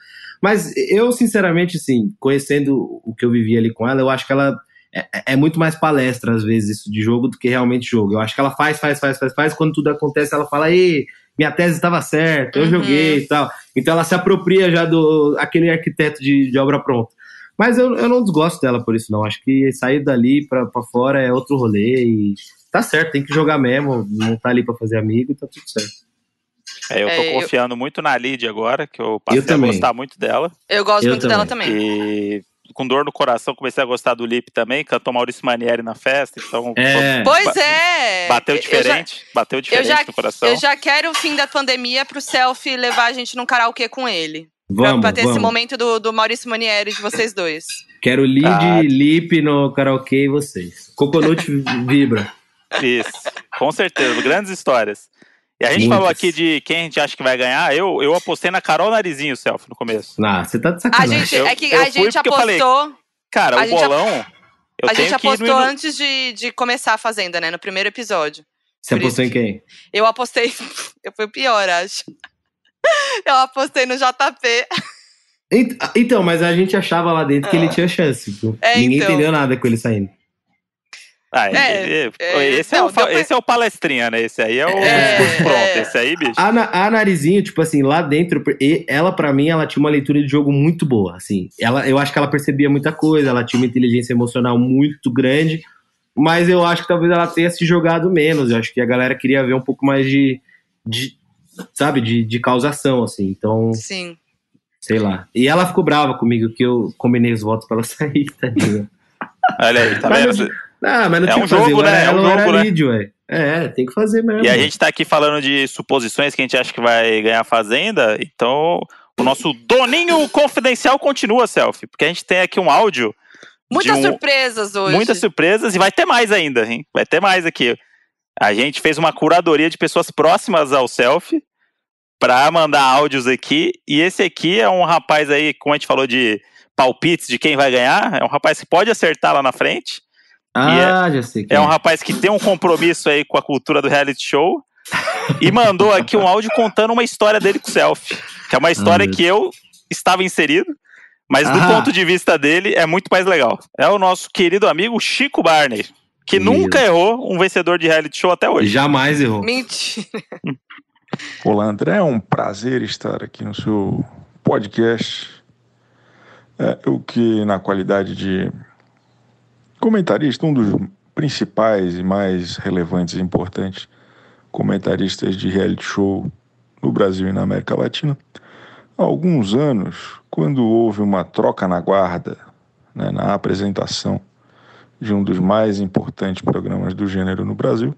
Mas eu, sinceramente, assim, conhecendo o que eu vivi ali com ela, eu acho que ela é, é muito mais palestra, às vezes, isso de jogo do que realmente jogo. Eu acho que ela faz, faz, faz, faz, faz. Quando tudo acontece, ela fala, ei, minha tese estava certa, eu Uhum. joguei e tal. Então ela se apropria já do aquele arquiteto de, de obra pronta. Mas eu, eu não desgosto dela por isso, não. Acho que sair dali pra, pra fora é outro rolê e tá certo, tem que jogar mesmo, não tá ali pra fazer amigo e tá tudo certo. É, eu tô É, eu- confiando muito na Lid agora, que eu passei Eu também. a gostar muito dela. Eu gosto Eu muito dela também. E com dor no coração, comecei a gostar do Lip também. Cantou Maurício Manieri na festa, então. É. Pois é. Bateu Eu já- diferente, bateu diferente já- no coração. Eu já quero o fim da pandemia pro selfie levar a gente num karaokê com ele. Pra, Vamos, pra ter esse vamos. momento do, do Maurício Manieri de vocês dois. Quero lead, Ah. lip no karaokê e vocês. Coconut vibra. Isso, com certeza, grandes histórias. E a gente Muitas. falou aqui de quem a gente acha que vai ganhar. Eu, eu apostei na Carol Narizinho, selfie, no começo. Ah, você tá de A sacanagem. gente, Eu- é que a gente eu falei, apostou. Cara, A o bolão. Eu a tenho gente que ir no- apostou no- antes de, de começar a Fazenda, né? No primeiro episódio. Você por apostou em quem? Eu apostei. Eu fui o pior, acho. Eu apostei no JP. Ent- Então, mas a gente achava lá dentro que ele tinha chance. É, Ninguém então. entendeu nada com ele saindo. Ah, É, é, esse, é não, o, pra- esse é o palestrinha, né? Esse aí é o É, discurso pronto. é. Esse aí, bicho. A, a Narizinho, tipo assim, lá dentro, e- ela pra mim, ela tinha uma leitura de jogo muito boa, assim. Ela, eu acho que ela percebia muita coisa, ela tinha uma inteligência emocional muito grande, mas eu acho que talvez ela tenha se jogado menos. Eu acho que a galera queria ver um pouco mais de, de sabe, de, de causação, assim. Então, Sim. sei lá. E ela ficou brava comigo que eu combinei os votos pra ela sair, tadinha. Olha aí, tá vendo? Ah, mas não É tinha um que fazer, jogo, era né? É um jogo, né? lead, ué. É, tem que fazer mesmo. E a gente tá aqui falando de suposições que a gente acha que vai ganhar a Fazenda, então o nosso doninho confidencial continua, Selfie, porque a gente tem aqui um áudio, Muitas um- surpresas hoje. muitas surpresas e vai ter mais ainda, hein? Vai ter mais aqui. A gente fez uma curadoria de pessoas próximas ao Selfie pra mandar áudios aqui, e esse aqui é um rapaz aí, como a gente falou de palpites de quem vai ganhar, é um rapaz que pode acertar lá na frente. Ah, já sei. quem É um rapaz que tem um compromisso aí com a cultura do reality show e mandou aqui um áudio contando uma história dele com o selfie. Que é uma história meu que eu estava inserido, mas do Ah. ponto de vista dele é muito mais legal. É o nosso querido amigo Chico Barney, que Isso. nunca errou um vencedor de reality show até hoje. Jamais errou. Mentira. Olá, André. É um prazer estar aqui no seu podcast. É, eu que, na qualidade de comentarista, um dos principais e mais relevantes e importantes comentaristas de reality show no Brasil e na América Latina, há alguns anos, quando houve uma troca na guarda, né, na apresentação de um dos mais importantes programas do gênero no Brasil,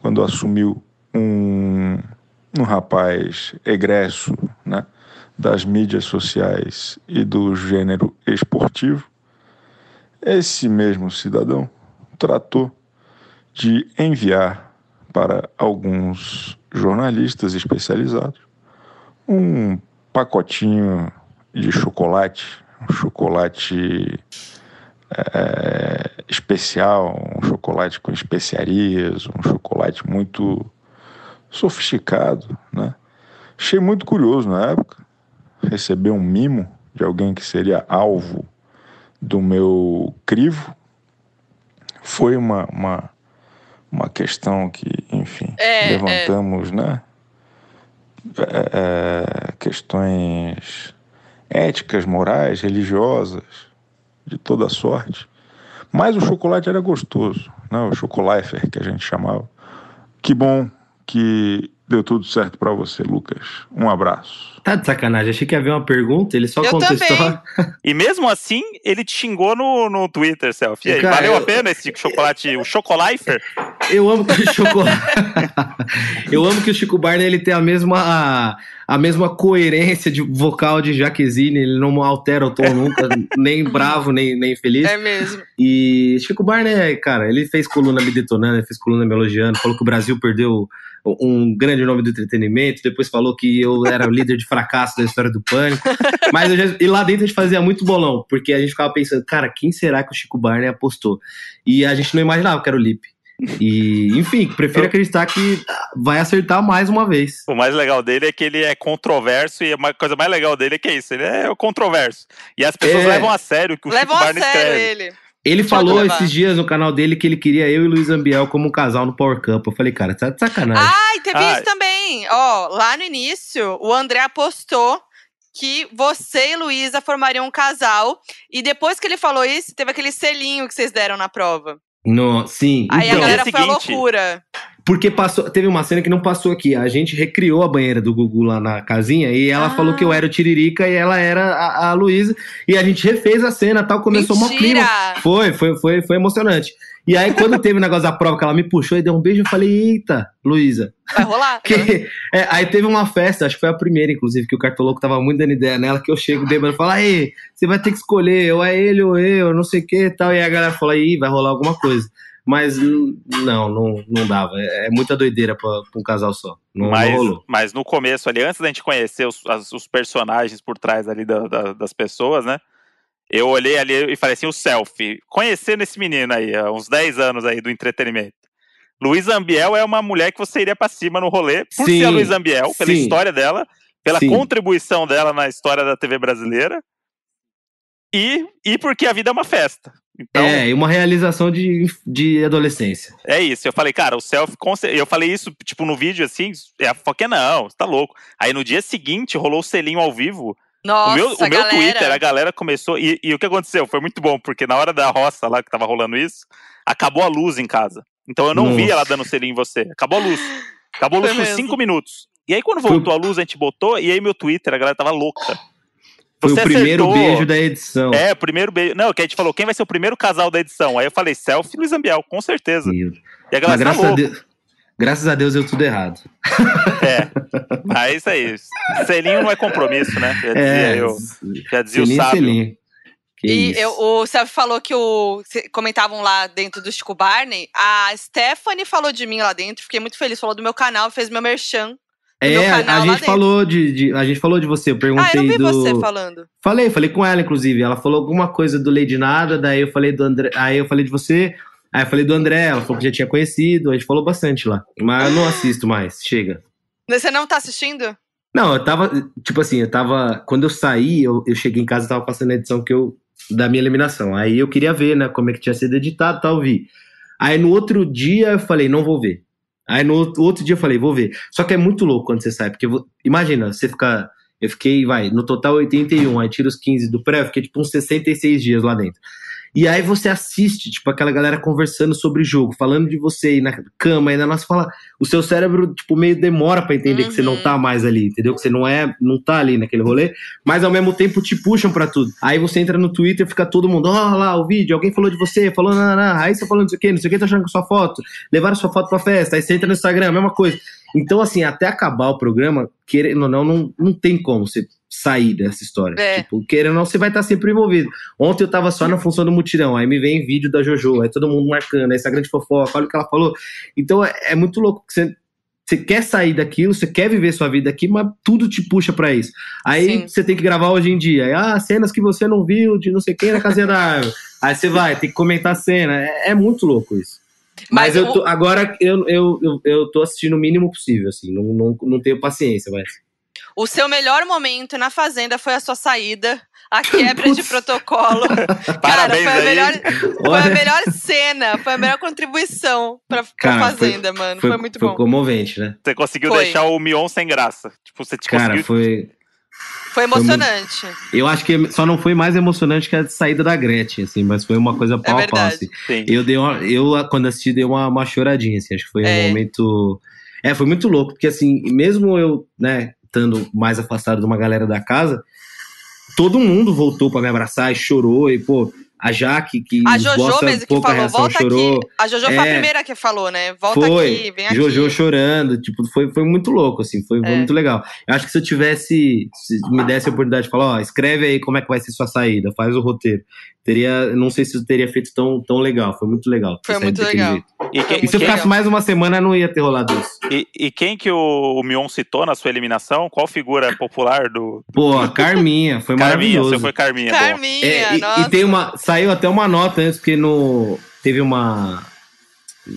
quando assumiu um um rapaz egresso né, das mídias sociais e do gênero esportivo, esse mesmo cidadão tratou de enviar para alguns jornalistas especializados um pacotinho de chocolate, um chocolate eh, especial, um chocolate com especiarias, um chocolate muito sofisticado, né? Achei muito curioso na época receber um mimo de alguém que seria alvo do meu crivo. Foi uma, uma, uma questão que, enfim, É, levantamos, né? É, é, questões éticas, morais, religiosas, de toda sorte. Mas o chocolate era gostoso, né? o chocolafer que a gente chamava. Que bom que deu tudo certo para você, Lucas. Um abraço. Tá de sacanagem. Achei que ia haver uma pergunta, ele só Eu contou a também. E mesmo assim, ele te xingou no, no Twitter, Selfie. E aí, Cara, valeu eu- a pena esse chocolate, o Chocolifer? Eu amo que o chocolate. eu amo que o Chico Barney ele tem a mesma, a, a mesma coerência de vocal de Jaquezine, ele não altera o tom nunca, nem bravo, nem, nem feliz. É mesmo. E Chico Barney, cara, ele fez coluna me detonando, ele fez coluna me elogiando, falou que o Brasil perdeu um grande nome do entretenimento, depois falou que eu era o líder de fracasso da história do pânico. Mas eu já- e lá dentro a gente fazia muito bolão, porque a gente ficava pensando, cara, quem será que o Chico Barney apostou? E a gente não imaginava que era o Lipe. E, enfim, prefiro acreditar que vai acertar mais uma vez. O mais legal dele é que ele é controverso e a coisa mais legal dele é que é isso, ele é o controverso. E as pessoas É. levam a sério o que o Levam Chico a Barney sério escreve. ele. Ele Deixa falou esses dias no canal dele que ele queria eu e Luiz Ambiel como um casal no Power Cup. Eu falei, cara, tá de sacanagem. Ah, e teve Ah. isso também. Ó, lá no início, o André apostou que você e Luísa formariam um casal. E depois que ele falou isso, teve aquele selinho que vocês deram na prova. No, sim. Aí então, a galera é foi seguinte, loucura. Porque passou, teve uma cena que não passou aqui. A gente recriou a banheira do Gugu lá na casinha e ela Ah. falou que eu era o Tiririca e ela era a, a Luísa. E a gente refez a cena tal, começou uma clima. Mentira! Foi, foi, foi, foi emocionante. E aí, quando teve o negócio da prova, que ela me puxou e deu um beijo, eu falei, eita, Luísa. Vai rolar. Que- é, aí teve uma festa, acho que foi a primeira, inclusive, que o Cartoloco tava muito dando ideia nela, que eu chego bêbado e falo, aí, você vai ter que escolher, ou é ele ou eu, não sei o que e tal. E aí a galera falou, aí, vai rolar alguma coisa. Mas não, não, não dava. É, é muita doideira pra, pra um casal só. Não, não Mas, rolou. mas no começo ali, antes da gente conhecer os, as- os personagens por trás ali da- da- das pessoas, né? Eu olhei ali e falei assim, o selfie. Conhecendo esse menino aí, há uns 10 anos aí do entretenimento. Luísa Ambiel é uma mulher que você iria pra cima no rolê, por Sim, ser a Luísa Ambiel, pela sim. história dela, pela Sim. contribuição dela na história da TV brasileira. E, e porque a vida é uma festa. Então, é, e uma realização de, de adolescência. É isso, eu falei, cara, o cer- eu falei isso, tipo, no vídeo, assim, é a foca não, você tá louco. Aí no dia seguinte, rolou o selinho ao vivo, Nossa, o meu, o meu galera. Twitter, a galera começou, e, e o que aconteceu? Foi muito bom, porque na hora da roça lá, que tava rolando isso, acabou a luz em casa. Então eu não vi Nossa. ela dando selinho em você, acabou a luz. Acabou a luz Foi por mesmo. cinco minutos. E aí quando voltou a luz, a gente botou, e aí meu Twitter, a galera tava louca. Foi Você o primeiro acertou. beijo da edição. É, o primeiro beijo. Não, que a gente falou, quem vai ser o primeiro casal da edição? Aí eu falei, selfie Luiz Ambiel, com certeza. E- E a Mas galera tá graças a. Deus, graças a Deus deu tudo errado. É. Mas é isso aí. Selinho não é compromisso, né? Já dizia, É, eu, já dizia o selinho, sábio. selinho. Que E eu- o Sérgio falou que o. Comentavam lá dentro do Chico Barney. A Stephanie falou de mim lá dentro. Fiquei muito feliz. Falou do meu canal, fez meu merchan. É, a gente falou de, de- a gente falou de você, eu perguntei Ah, eu vi do você falando. Falei, falei com ela inclusive, ela falou alguma coisa do Lady Nada, daí eu falei do André, aí eu falei de você, aí eu falei do André, ela falou que já tinha conhecido, a gente falou bastante lá. Mas eu não assisto mais, chega. Você não tá assistindo? Não, eu tava, tipo assim, eu tava, quando eu saí, eu, eu cheguei em casa e tava passando a edição que eu, da minha eliminação. Aí eu queria ver, né, como é que tinha sido editado e tal, vi. Aí no outro dia eu falei, não vou ver. Aí no outro, dia eu falei, vou ver. Só que é muito louco quando você sai, porque imagina, você fica, eu fiquei, vai, no total 81, aí tira os 15 do pré, eu fiquei tipo uns 66 dias lá dentro. E aí você assiste, tipo, aquela galera conversando sobre jogo, falando de você aí na cama, aí na nossa fala, o seu cérebro, tipo, meio demora pra entender que você não Uhum. tá mais ali, entendeu? Que você não é, não tá ali naquele rolê, mas ao mesmo tempo te puxam pra tudo. Aí você entra no Twitter, fica todo mundo, ó lá o vídeo, alguém falou de você, falou, não, não, não, aí você falou não sei o que, não sei o que, tá achando com sua foto, levaram sua foto pra festa, aí você entra no Instagram, mesma coisa. Então, assim, até acabar o programa, querendo ou não, não, não tem como você sair dessa história. É. Tipo, querendo ou não, você vai estar sempre envolvido. Ontem eu tava só na função do mutirão, aí me vem vídeo da Jojo, aí todo mundo marcando, aí Instagram de fofoca, olha o que ela falou. Então é, é muito louco, que você, você quer sair daquilo, você quer viver sua vida aqui, mas tudo te puxa pra isso. Aí Sim. você tem que gravar hoje em dia, aí, ah, cenas que você não viu de não sei quem na casinha da árvore. Aí você vai, tem que comentar a cena, é, é muito louco isso. Mas, Mas eu tô, agora eu, eu, eu, eu tô assistindo o mínimo possível, assim, não, não, não tenho paciência, mas... O seu melhor momento na Fazenda foi a sua saída, a quebra de protocolo. Cara, foi a, melhor, foi a melhor cena, foi a melhor contribuição pra, pra Cara, foi- Fazenda, mano. Foi, muito foi bom. comovente, né? Você conseguiu Foi. deixar o Mion sem graça. Tipo, você te Cara, conseguiu. foi... Foi emocionante. Eu acho que só não foi mais emocionante que a saída da Gretchen, assim, mas foi uma coisa pau a pau, É verdade. assim. Sim. Eu dei uma, eu quando assisti dei uma, uma choradinha, assim, acho que foi É. um momento, é, foi muito louco, porque assim, mesmo eu, né, estando mais afastado de uma galera da casa, todo mundo voltou pra me abraçar e chorou e pô, a Jaque que A Jojo mesmo que falou, volta chorou. aqui. A Jojo foi a É. primeira que falou, né? Volta foi, aqui, vem aqui. Jojo chorando, tipo, foi, foi muito louco, assim, foi, foi É. muito legal. Eu acho que se eu tivesse, se me desse a oportunidade de falar, ó, escreve aí como é que vai ser sua saída, faz o roteiro. Teria, não sei se teria feito tão, tão legal, foi muito legal. Foi muito legal. jeito. E, quem, E se eu ficasse mais uma semana, não ia ter rolado isso. e- e quem que o, o Mion citou na sua eliminação? Qual figura popular do. Pô, a Carminha, foi Carminha, maravilhoso. você foi Carminha. Carminha, É, e, nossa. e tem uma. Saiu até uma nota antes, porque no. Teve uma.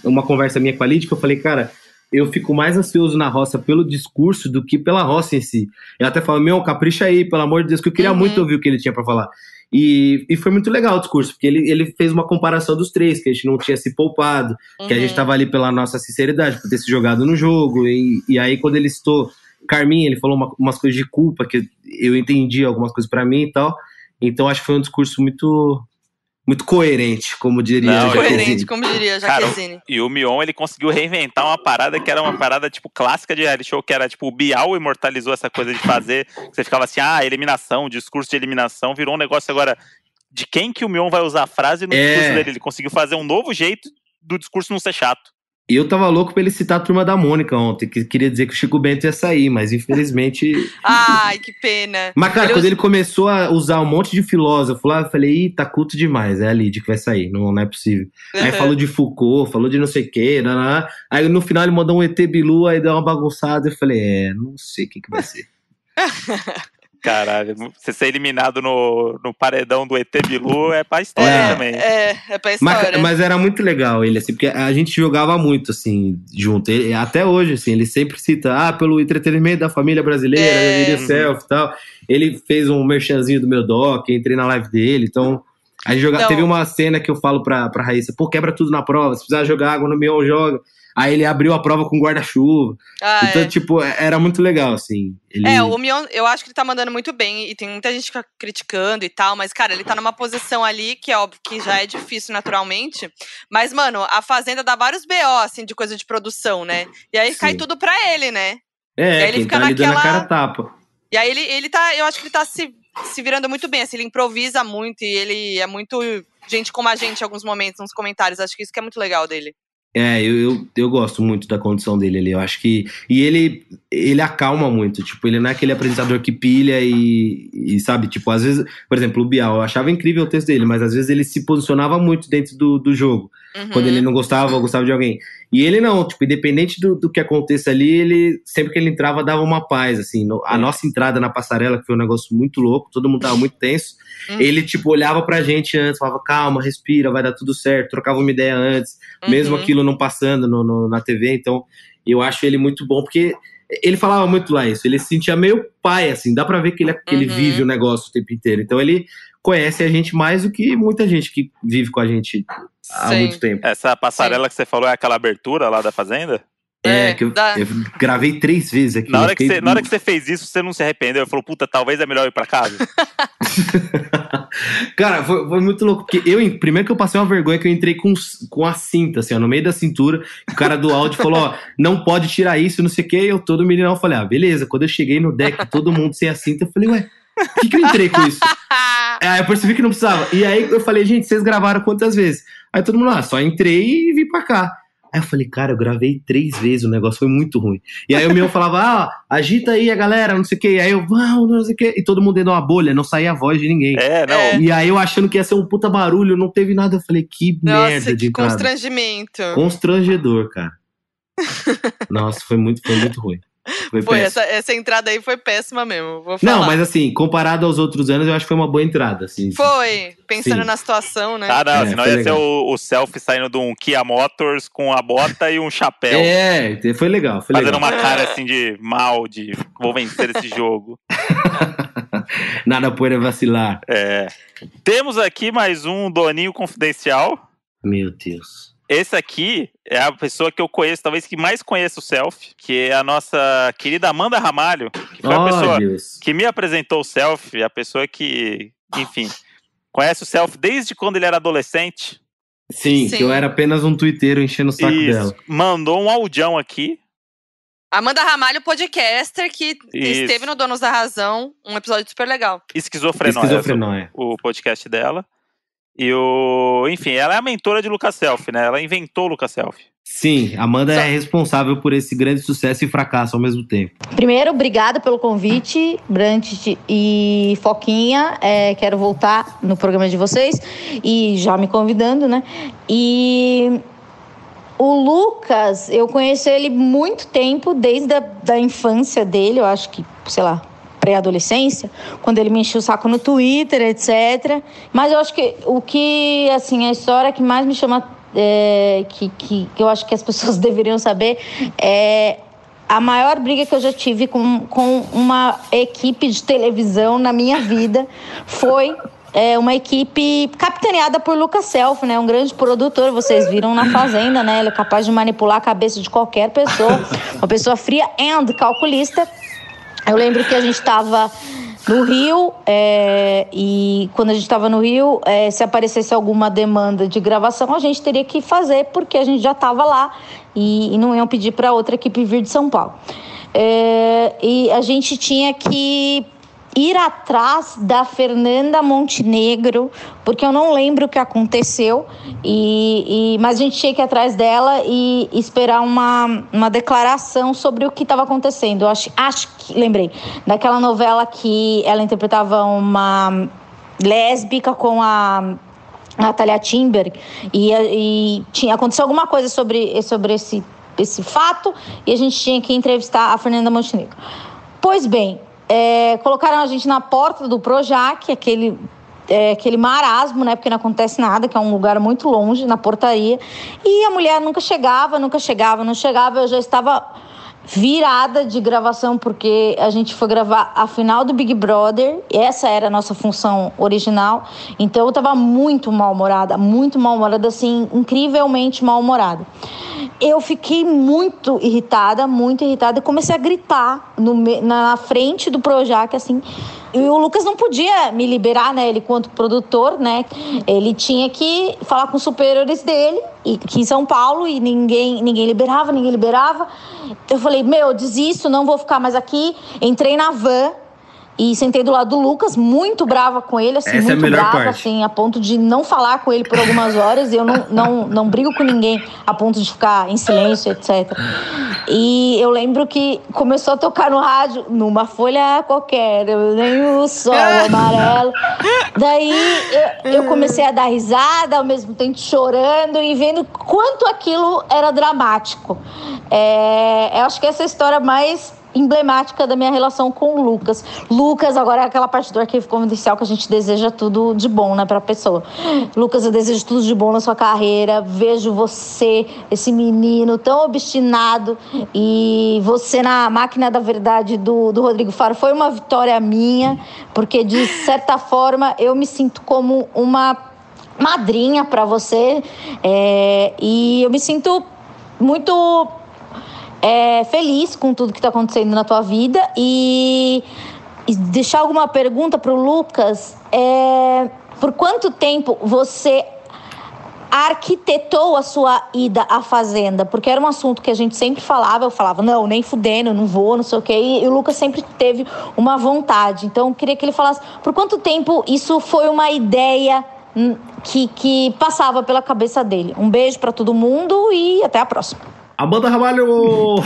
Uma conversa minha com a Lid que eu falei, cara, eu fico mais ansioso na roça pelo discurso do que pela roça em si. Eu até falo, meu, capricha aí, pelo amor de Deus, que eu queria Uhum. muito ouvir o que ele tinha pra falar. E, e foi muito legal o discurso, porque ele, ele fez uma comparação dos três, que a gente não tinha se poupado, que a gente Uhum. tava ali pela nossa sinceridade, por ter se jogado no jogo. E, e aí, quando ele citou Carminha, ele falou uma- umas coisas de culpa, que eu entendi algumas coisas pra mim e tal. Então, acho que foi um discurso muito muito coerente, como diria Não. Coerente, como diria Jaquezine. E o Mion, ele conseguiu reinventar uma parada que era uma parada, tipo, clássica de reality show, que era, tipo, o Bial imortalizou essa coisa de fazer, que você ficava assim, ah, eliminação, discurso de eliminação, virou um negócio agora de quem que o Mion vai usar a frase no É. discurso dele. Ele conseguiu fazer um novo jeito do discurso não ser chato. E eu tava louco pra ele citar a turma da Mônica ontem, que queria dizer que o Chico Bento ia sair, mas infelizmente. Ai, que pena. Mas, cara, Ele quando usa- ele começou a usar um monte de filósofo lá, eu falei, ih, tá culto demais, é a Lid que vai sair, não, não é possível. Aí Uhum. falou de Foucault, falou de não sei o quê, nananá. aí no final ele mandou um ET Bilu, aí deu uma bagunçada, eu falei, é, não sei o que, que vai ser. Caralho, você ser eliminado no, no paredão do ET Bilu é pra história É. também. É, é pra Mas, história. mas era muito legal ele, assim, porque a gente jogava muito, assim, junto. Ele- até hoje, assim, ele sempre cita, ah, pelo entretenimento da família brasileira, É. eu diria self e tal. Ele fez um merchanzinho do meu doc, entrei na live dele, então. A gente joga... Então- Teve uma cena que eu falo pra, pra Raíssa, pô, quebra tudo na prova, se precisar jogar água no meu, joga. Aí ele abriu a prova com guarda-chuva. Ah, então, é. tipo, era muito legal, assim. Ele... É, o Mion, eu acho que ele tá mandando muito bem e tem muita gente que criticando e tal, mas, cara, ele tá numa posição ali que é óbvio que já é difícil naturalmente. Mas, mano, a Fazenda dá vários BO, assim, de coisa de produção, né? E aí cai Sim. tudo pra ele, né? E É, aí ele fica tá naquela- cara tapa. E aí ele, ele tá, eu acho que ele tá se, se virando muito bem, assim, ele improvisa muito e ele é muito gente como a gente em alguns momentos, nos comentários. Acho que isso que é muito legal dele. É, eu, eu, eu gosto muito da condição dele ali. Eu acho que. E ele, ele acalma muito. Tipo, ele não é aquele apresentador que pilha e, e sabe, tipo, às vezes, por exemplo, o Bial, eu achava incrível o texto dele, mas às vezes ele se posicionava muito dentro do, do jogo. Uhum. Quando ele não gostava gostava de alguém. E ele não, tipo, independente do, do que aconteça ali, ele, sempre que ele entrava, dava uma paz, assim. No- a É. nossa entrada na passarela, que foi um negócio muito louco, todo mundo tava muito tenso. Hum. Ele, tipo, olhava pra gente antes, falava, calma, respira, vai dar tudo certo, trocava uma ideia antes mesmo Uhum. aquilo não passando no, no- na TV. Então, eu acho ele muito bom, porque ele falava muito lá isso. Ele se sentia meio pai, assim. Dá pra ver que ele, que ele Uhum. vive o negócio o tempo inteiro. Então, ele conhece a gente mais do que muita gente que vive com a gente há Sim. muito tempo. Essa passarela que você falou é aquela abertura lá da Fazenda? É, É, que eu, dá- eu gravei três vezes aqui. Na hora, que fiquei- você, na hora que você fez isso, você não se arrependeu? Falou, puta, talvez é melhor ir pra casa? Cara, foi, foi muito louco, porque eu, primeiro que eu passei uma vergonha que eu entrei com, com a cinta, assim, ó, no meio da cintura, o cara do áudio falou, ó, não pode tirar isso, não sei o que, eu todo meninão, falei, ah, beleza, quando eu cheguei no deck, todo mundo sem a cinta, eu falei, ué, por que, que eu entrei com isso? Aí eu percebi que não precisava, e aí eu falei, gente, vocês gravaram quantas vezes? Aí todo mundo, ah, só entrei e vim pra cá. Aí eu falei, cara, eu gravei três vezes, o negócio foi muito ruim. E aí o meu falava, ah, agita aí a galera, não sei o que. Aí eu, vamos, não sei o que. E todo mundo dentro de uma bolha, não saía a voz de ninguém. É, não. É. E aí eu achando que ia ser um puta barulho, não teve nada. Eu falei, que Nossa, merda de que entrada. constrangimento. Constrangedor, cara. Nossa, foi muito, foi muito ruim. Foi, Foi, essa, essa entrada aí foi péssima mesmo. Vou falar. Não, mas assim, comparado aos outros anos, eu acho que foi uma boa entrada, assim. Foi, pensando Sim. na situação, né? Ah, não, É, senão ia legal. ser o, o selfie saindo de um Kia Motors com a bota e um chapéu. É, foi legal, foi Fazendo legal. uma cara assim de mal, de vou vencer esse jogo. Nada pode vacilar. É. Temos aqui mais um Doninho Confidencial. Meu Deus. Esse aqui é a pessoa que eu conheço, talvez que mais conheça o selfie, que é a nossa querida Amanda Ramalho, que foi a Oh, pessoa Deus. que me apresentou o selfie, a pessoa que, enfim, conhece o selfie desde quando ele era adolescente. Sim, Sim. que eu era apenas um tuiteiro enchendo o saco Isso. dela. Mandou um audião aqui. Amanda Ramalho, podcaster, que Isso. esteve no Donos da Razão, um episódio super legal. Esquizofrenóia. Esquizofrenóia. o podcast dela. E o. Enfim, ela é a mentora de Lucas Selfie, né? Ela inventou o Lucas Selfie. Sim, Amanda Só- é responsável por esse grande sucesso e fracasso ao mesmo tempo. Primeiro, obrigada pelo convite, Brant e Foquinha. É, quero voltar no programa de vocês e já me convidando, né? E o Lucas, eu conheço ele muito tempo, desde a da infância dele, eu acho que, sei lá, pré-adolescência, quando ele me encheu o saco no Twitter, etc. Mas eu acho que o que, assim, a história que mais me chama, é, que, que, que eu acho que as pessoas deveriam saber é a maior briga que eu já tive com, com uma equipe de televisão na minha vida foi é, uma equipe capitaneada por Lucas Self, né? Um grande produtor, vocês viram na Fazenda, né? Ele é capaz de manipular a cabeça de qualquer pessoa. Uma pessoa fria and calculista. Eu lembro que a gente estava no Rio, é, e quando a gente estava no Rio, é, se aparecesse alguma demanda de gravação, a gente teria que fazer, porque a gente já estava lá e, e, não iam pedir para outra equipe vir de São Paulo. É, e a gente tinha que ir atrás da Fernanda Montenegro, porque eu não lembro o que aconteceu, e, e, mas a gente tinha que ir atrás dela e esperar uma, uma declaração sobre o que estava acontecendo. Eu acho, acho que, lembrei, daquela novela que ela interpretava uma lésbica com a Natalia Timber, e, e tinha aconteceu alguma coisa sobre, sobre esse, esse fato, e a gente tinha que entrevistar a Fernanda Montenegro. Pois bem, é, colocaram a gente na porta do Projac, aquele, é, aquele marasmo, né? Porque não acontece nada, que é um lugar muito longe, na portaria. E a mulher nunca chegava, nunca chegava, não chegava. Eu já estava virada de gravação, porque a gente foi gravar a final do Big Brother, essa era a nossa função original, então eu estava muito mal-humorada, muito mal-humorada, assim, incrivelmente mal-humorada. Eu fiquei muito irritada, muito irritada, e comecei a gritar no, na frente do Projac, assim, e o Lucas não podia me liberar, né? Ele, quanto produtor, né? Ele tinha que falar com os superiores dele, aqui em São Paulo, e ninguém, ninguém liberava, ninguém liberava. Eu falei, meu, desisto, não vou ficar mais aqui. Entrei na van, e sentei do lado do Lucas, muito brava com ele, assim, Essa muito é brava, parte. assim, a ponto de não falar com ele por algumas horas. Eu não, não, não brigo com ninguém a ponto de ficar em silêncio, etc. E eu lembro que começou a tocar no rádio, numa folha qualquer, nem o sol amarelo. Daí eu, eu comecei a dar risada, ao mesmo tempo chorando e vendo quanto aquilo era dramático. É, eu acho que essa é a história mais emblemática da minha relação com o Lucas. Lucas, agora é aquela parte do arquivo confidencial que a gente deseja tudo de bom, né, pra pessoa. Lucas, eu desejo tudo de bom na sua carreira. Vejo você, esse menino tão obstinado, e você na máquina da verdade do, do Rodrigo Faro foi uma vitória minha, porque de certa forma eu me sinto como uma madrinha para você, é, e eu me sinto muito é, feliz com tudo que está acontecendo na tua vida e, e deixar alguma pergunta para o Lucas. É, por quanto tempo você arquitetou a sua ida à fazenda? Porque era um assunto que a gente sempre falava, eu falava, não, nem fudendo, não vou, não sei o quê. E, o Lucas sempre teve uma vontade. Então, eu queria que ele falasse por quanto tempo isso foi uma ideia hum, que, que passava pela cabeça dele. Um beijo para todo mundo e até a próxima. Amanda Ramalho!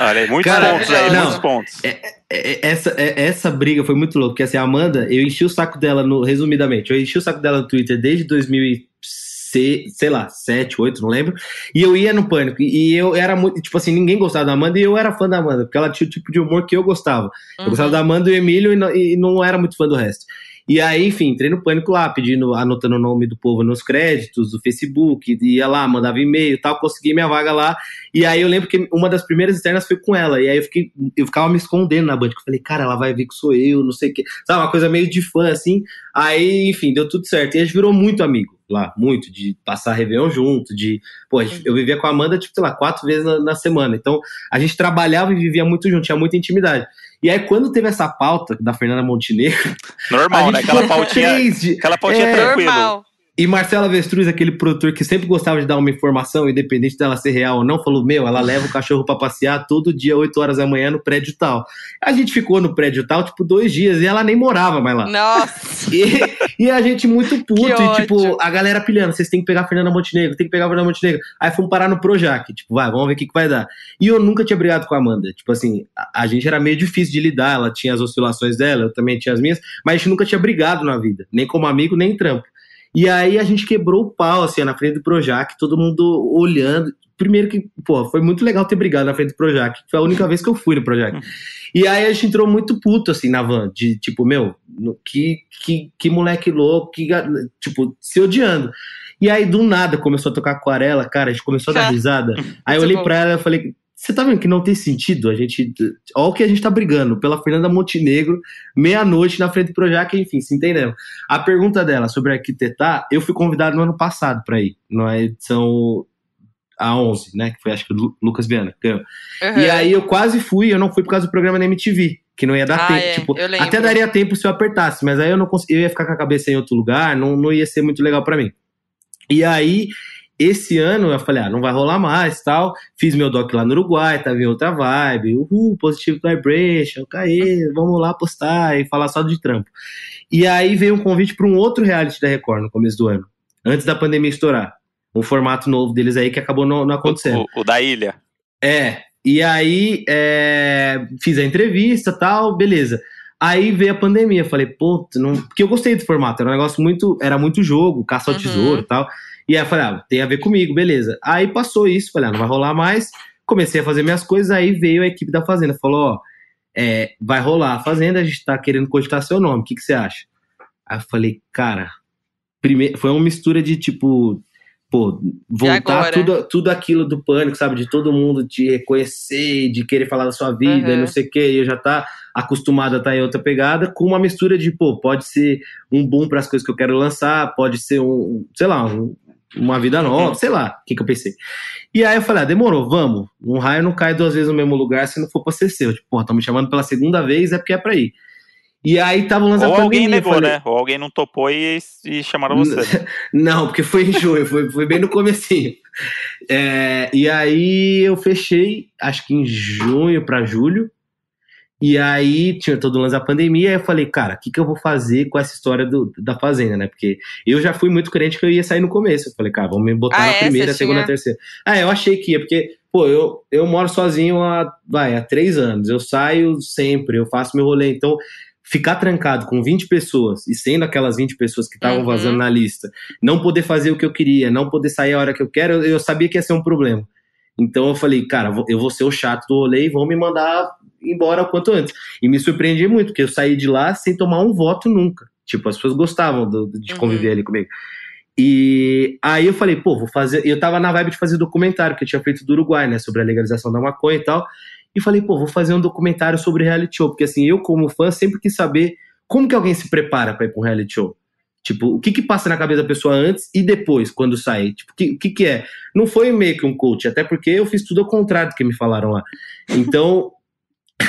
Olha, muitos Cara, pontos aí, não, muitos pontos. É, é, essa, é, essa briga foi muito louca, porque assim, a Amanda, eu enchi o saco dela, no, resumidamente, eu enchi o saco dela no Twitter desde 2006, sei lá, 7, 8, não lembro. E eu ia no pânico. E eu era muito. Tipo assim, ninguém gostava da Amanda e eu era fã da Amanda, porque ela tinha o tipo de humor que eu gostava. Uhum. Eu gostava da Amanda e do Emílio e não, e não era muito fã do resto. E aí, enfim, entrei no pânico lá, pedindo, anotando o nome do povo nos créditos do Facebook, ia lá, mandava e-mail e tal, consegui minha vaga lá. E aí eu lembro que uma das primeiras externas foi com ela. E aí eu, fiquei, eu ficava me escondendo na banda. Eu falei, cara, ela vai ver que sou eu, não sei o quê. Sabe, uma coisa meio de fã, assim. Aí, enfim, deu tudo certo. E a gente virou muito amigo lá, muito, de passar Réveillon junto, de. Pô, eu vivia com a Amanda, tipo, sei lá, quatro vezes na, na semana. Então, a gente trabalhava e vivia muito junto, tinha muita intimidade. E aí, quando teve essa pauta da Fernanda Montenegro. Normal, né? Aquela pautinha. De... Aquela pautinha é, tranquilo. Normal. E Marcela Avestruz, aquele produtor que sempre gostava de dar uma informação, independente dela ser real ou não, falou: Meu, ela leva o cachorro para passear todo dia, 8 horas da manhã, no prédio tal. A gente ficou no prédio tal, tipo, dois dias, e ela nem morava mais lá. Nossa! E, e a gente muito puto, e tipo, a galera pilhando: vocês têm que pegar a Fernanda Montenegro, tem que pegar a Fernanda Montenegro. Aí fomos parar no Projac, tipo, vai, vamos ver o que, que vai dar. E eu nunca tinha brigado com a Amanda. Tipo assim, a, a gente era meio difícil de lidar, ela tinha as oscilações dela, eu também tinha as minhas, mas a gente nunca tinha brigado na vida, nem como amigo, nem em trampo. E aí a gente quebrou o pau, assim, na frente do Projac, todo mundo olhando. Primeiro que, pô, foi muito legal ter brigado na frente do Projac. Foi a única vez que eu fui no Projac. E aí a gente entrou muito puto, assim, na van, de tipo, meu, que, que, que moleque louco, que, tipo, se odiando. E aí, do nada, começou a tocar aquarela, cara, a gente começou a dar risada. Aí eu olhei pra ela e falei, você tá vendo que não tem sentido a gente. Olha o que a gente tá brigando pela Fernanda Montenegro, meia-noite na frente do Projac, enfim, se entendeu? A pergunta dela sobre arquitetar, eu fui convidado no ano passado para ir, na edição a 11, né? Que foi acho que o Lucas Viana. Uhum. E aí eu quase fui, eu não fui por causa do programa da MTV. que não ia dar Ah, tempo. é, tipo, até daria tempo se eu apertasse, mas aí eu não cons- eu ia ficar com a cabeça em outro lugar, não, não ia ser muito legal pra mim. E aí, esse ano eu falei, ah, não vai rolar mais tal. Fiz meu doc lá no Uruguai, tava em outra vibe. Uhul, Positive Vibration, caí, vamos lá postar e falar só de trampo. E aí veio um convite para um outro reality da Record no começo do ano, antes da pandemia estourar. Um formato novo deles aí que acabou não, não acontecendo. O, o da ilha. É, e aí é, fiz a entrevista tal, beleza. Aí veio a pandemia, falei, pô, não... porque eu gostei do formato, era um negócio muito, era muito jogo, caça ao Uhum. tesouro e tal. E aí eu falei, ah, tem a ver comigo, beleza. Aí passou isso, falei, ah, não vai rolar mais. Comecei a fazer minhas coisas, aí veio a equipe da Fazenda, falou, ó, é, vai rolar a Fazenda, a gente tá querendo cogitar seu nome, o que, que você acha? Aí eu falei, cara, primeiro, foi uma mistura de tipo, pô, voltar tudo, tudo aquilo do pânico, sabe? De todo mundo te reconhecer, de querer falar da sua vida e Uhum. não sei o quê, e eu já tá acostumado a estar em outra pegada, com uma mistura de, pô, pode ser um boom para as coisas que eu quero lançar, pode ser um, sei lá, um- uma vida nova, Uhum. sei lá, o que, que eu pensei. E aí eu falei, ah, demorou, vamos. Um raio não cai duas vezes no mesmo lugar se não for pra ser seu. Tipo, porra, estão me chamando pela segunda vez, é porque é pra ir. E aí tava lançando Ou alguém pandemia, negou, falei, né? Ou alguém não topou e, e chamaram você. Não, porque foi em junho, foi, foi bem no comecinho. É, e aí eu fechei, acho que em junho pra julho. E aí tinha todo o lance da pandemia, aí eu falei, cara, o que, que eu vou fazer com essa história do- da Fazenda, né? Porque eu já fui muito crente que eu ia sair no começo. Eu falei, cara, vamos me botar Ah, na é? primeira, Você segunda, tinha- terceira. Ah, eu achei que ia, porque, pô, eu, eu moro sozinho há, vai, há três anos. Eu saio sempre, eu faço meu rolê. Então, ficar trancado com 20 pessoas, e sendo aquelas 20 pessoas que estavam Uhum. vazando na lista, não poder fazer o que eu queria, não poder sair a hora que eu quero, eu, eu sabia que ia ser um problema. Então eu falei, cara, eu vou ser o chato do rolê e vão me mandar embora o quanto antes. E me surpreendi muito, porque eu saí de lá sem tomar um voto nunca. Tipo, as pessoas gostavam do- de Uhum. conviver ali comigo. E aí eu falei, pô, vou fazer. Eu tava na vibe de fazer documentário que eu tinha feito do Uruguai, né? Sobre a legalização da maconha e tal. E falei, pô, vou fazer um documentário sobre reality show. Porque assim, eu, como fã, sempre quis saber como que alguém se prepara pra ir pra um reality show. Tipo, o que que passa na cabeça da pessoa antes e depois, quando sai? Tipo, o que, o que que é? Não foi meio que um coach, até porque eu fiz tudo ao contrário do que me falaram lá. Então,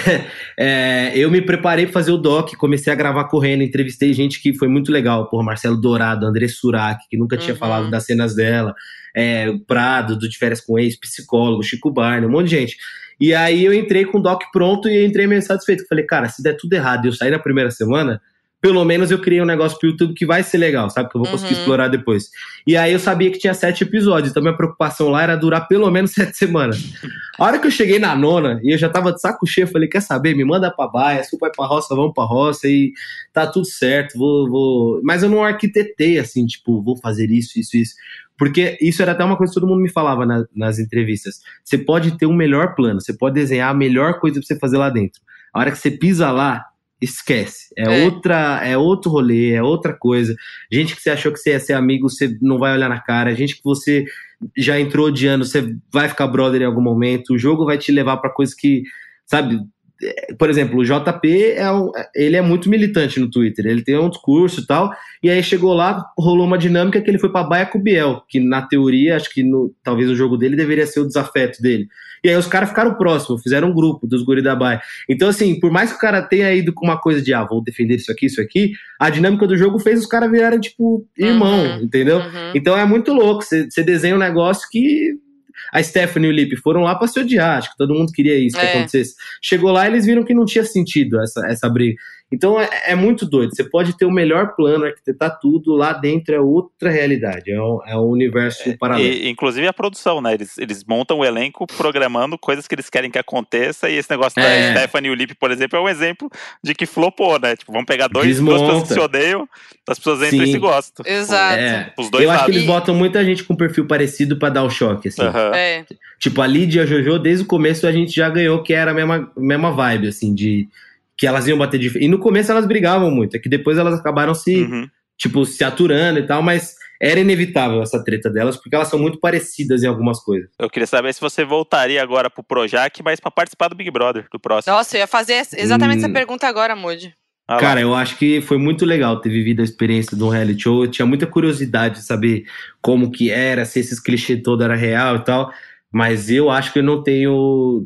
é, eu me preparei para fazer o doc, comecei a gravar correndo, entrevistei gente que foi muito legal, por Marcelo Dourado, André Surak, que nunca tinha Uhum. falado das cenas dela, é, o Prado, do De Férias com Ex, psicólogo, Chico Barney, um monte de gente. E aí eu entrei com o doc pronto e entrei meio satisfeito. Falei, cara, se der tudo errado e eu sair na primeira semana, pelo menos eu criei um negócio pro YouTube que vai ser legal, sabe? Que eu vou conseguir Uhum. explorar depois. E aí eu sabia que tinha sete episódios, então minha preocupação lá era durar pelo menos sete semanas. A hora que eu cheguei na nona e eu já tava de saco cheio, falei: quer saber? Me manda pra baia, se vai pra roça, vamos pra roça e tá tudo certo, vou, vou. Mas eu não arquitetei assim, tipo, vou fazer isso, isso, isso. Porque isso era até uma coisa que todo mundo me falava na- nas entrevistas. Você pode ter um melhor plano, você pode desenhar a melhor coisa pra você fazer lá dentro. A hora que você pisa lá, esquece. É, É. outra, é outro rolê, é outra coisa. Gente que você achou que você ia ser amigo, você não vai olhar na cara. Gente que você já entrou odiando, você vai ficar brother em algum momento. O jogo vai te levar pra coisas que, sabe? é, Por exemplo, o JP é um, ele é muito militante no Twitter. Ele tem um discurso e tal. E aí chegou lá, rolou uma dinâmica que ele foi pra Baia com o Biel, que na teoria, acho que no, talvez o jogo dele deveria ser o desafeto dele. E aí os caras ficaram próximos, fizeram um grupo dos guri da. Então, assim, por mais que o cara tenha ido com uma coisa de, ah, vou defender isso aqui, isso aqui, a dinâmica do jogo fez os caras virarem, tipo, irmão, Uhum. entendeu? Uhum. Então é muito louco. Você desenha um negócio que a Stephanie e o Lipe foram lá pra se odiar. Acho que todo mundo queria isso que É. acontecesse. Chegou lá eles viram que não tinha sentido essa, essa briga. Então é, é muito doido. Você pode ter o melhor plano, arquitetar tudo, lá dentro é outra realidade. É um, é um universo paralelo. E, inclusive a produção, né? Eles, eles montam o elenco programando coisas que eles querem que aconteça. E esse negócio É. da Stephanie e o Lipe, por exemplo, é um exemplo de que flopou, né? Tipo, vamos pegar dois, duas Desmonta. pessoas que se odeiam, as pessoas entram e Sim. se gostam. Exato. É. Os dois Eu acho que lados. eles botam muita gente com perfil parecido pra dar o choque, assim. É. Tipo, a Lidia e a Jojo, desde o começo a gente já ganhou que era a mesma, mesma vibe, assim, de que elas iam bater de frente. E no começo elas brigavam muito, é que depois elas acabaram se, Uhum. tipo, se aturando e tal, mas era inevitável essa treta delas, porque elas são muito parecidas em algumas coisas. Eu queria saber se você voltaria agora pro Projac, mas pra participar do Big Brother, do próximo. Nossa, eu ia fazer exatamente Hum. essa pergunta agora, Moody. Ah. Cara, eu acho que foi muito legal ter vivido a experiência um reality show. Eu tinha muita curiosidade de saber como que era, se esses clichês todos era real e tal. Mas eu acho que eu não tenho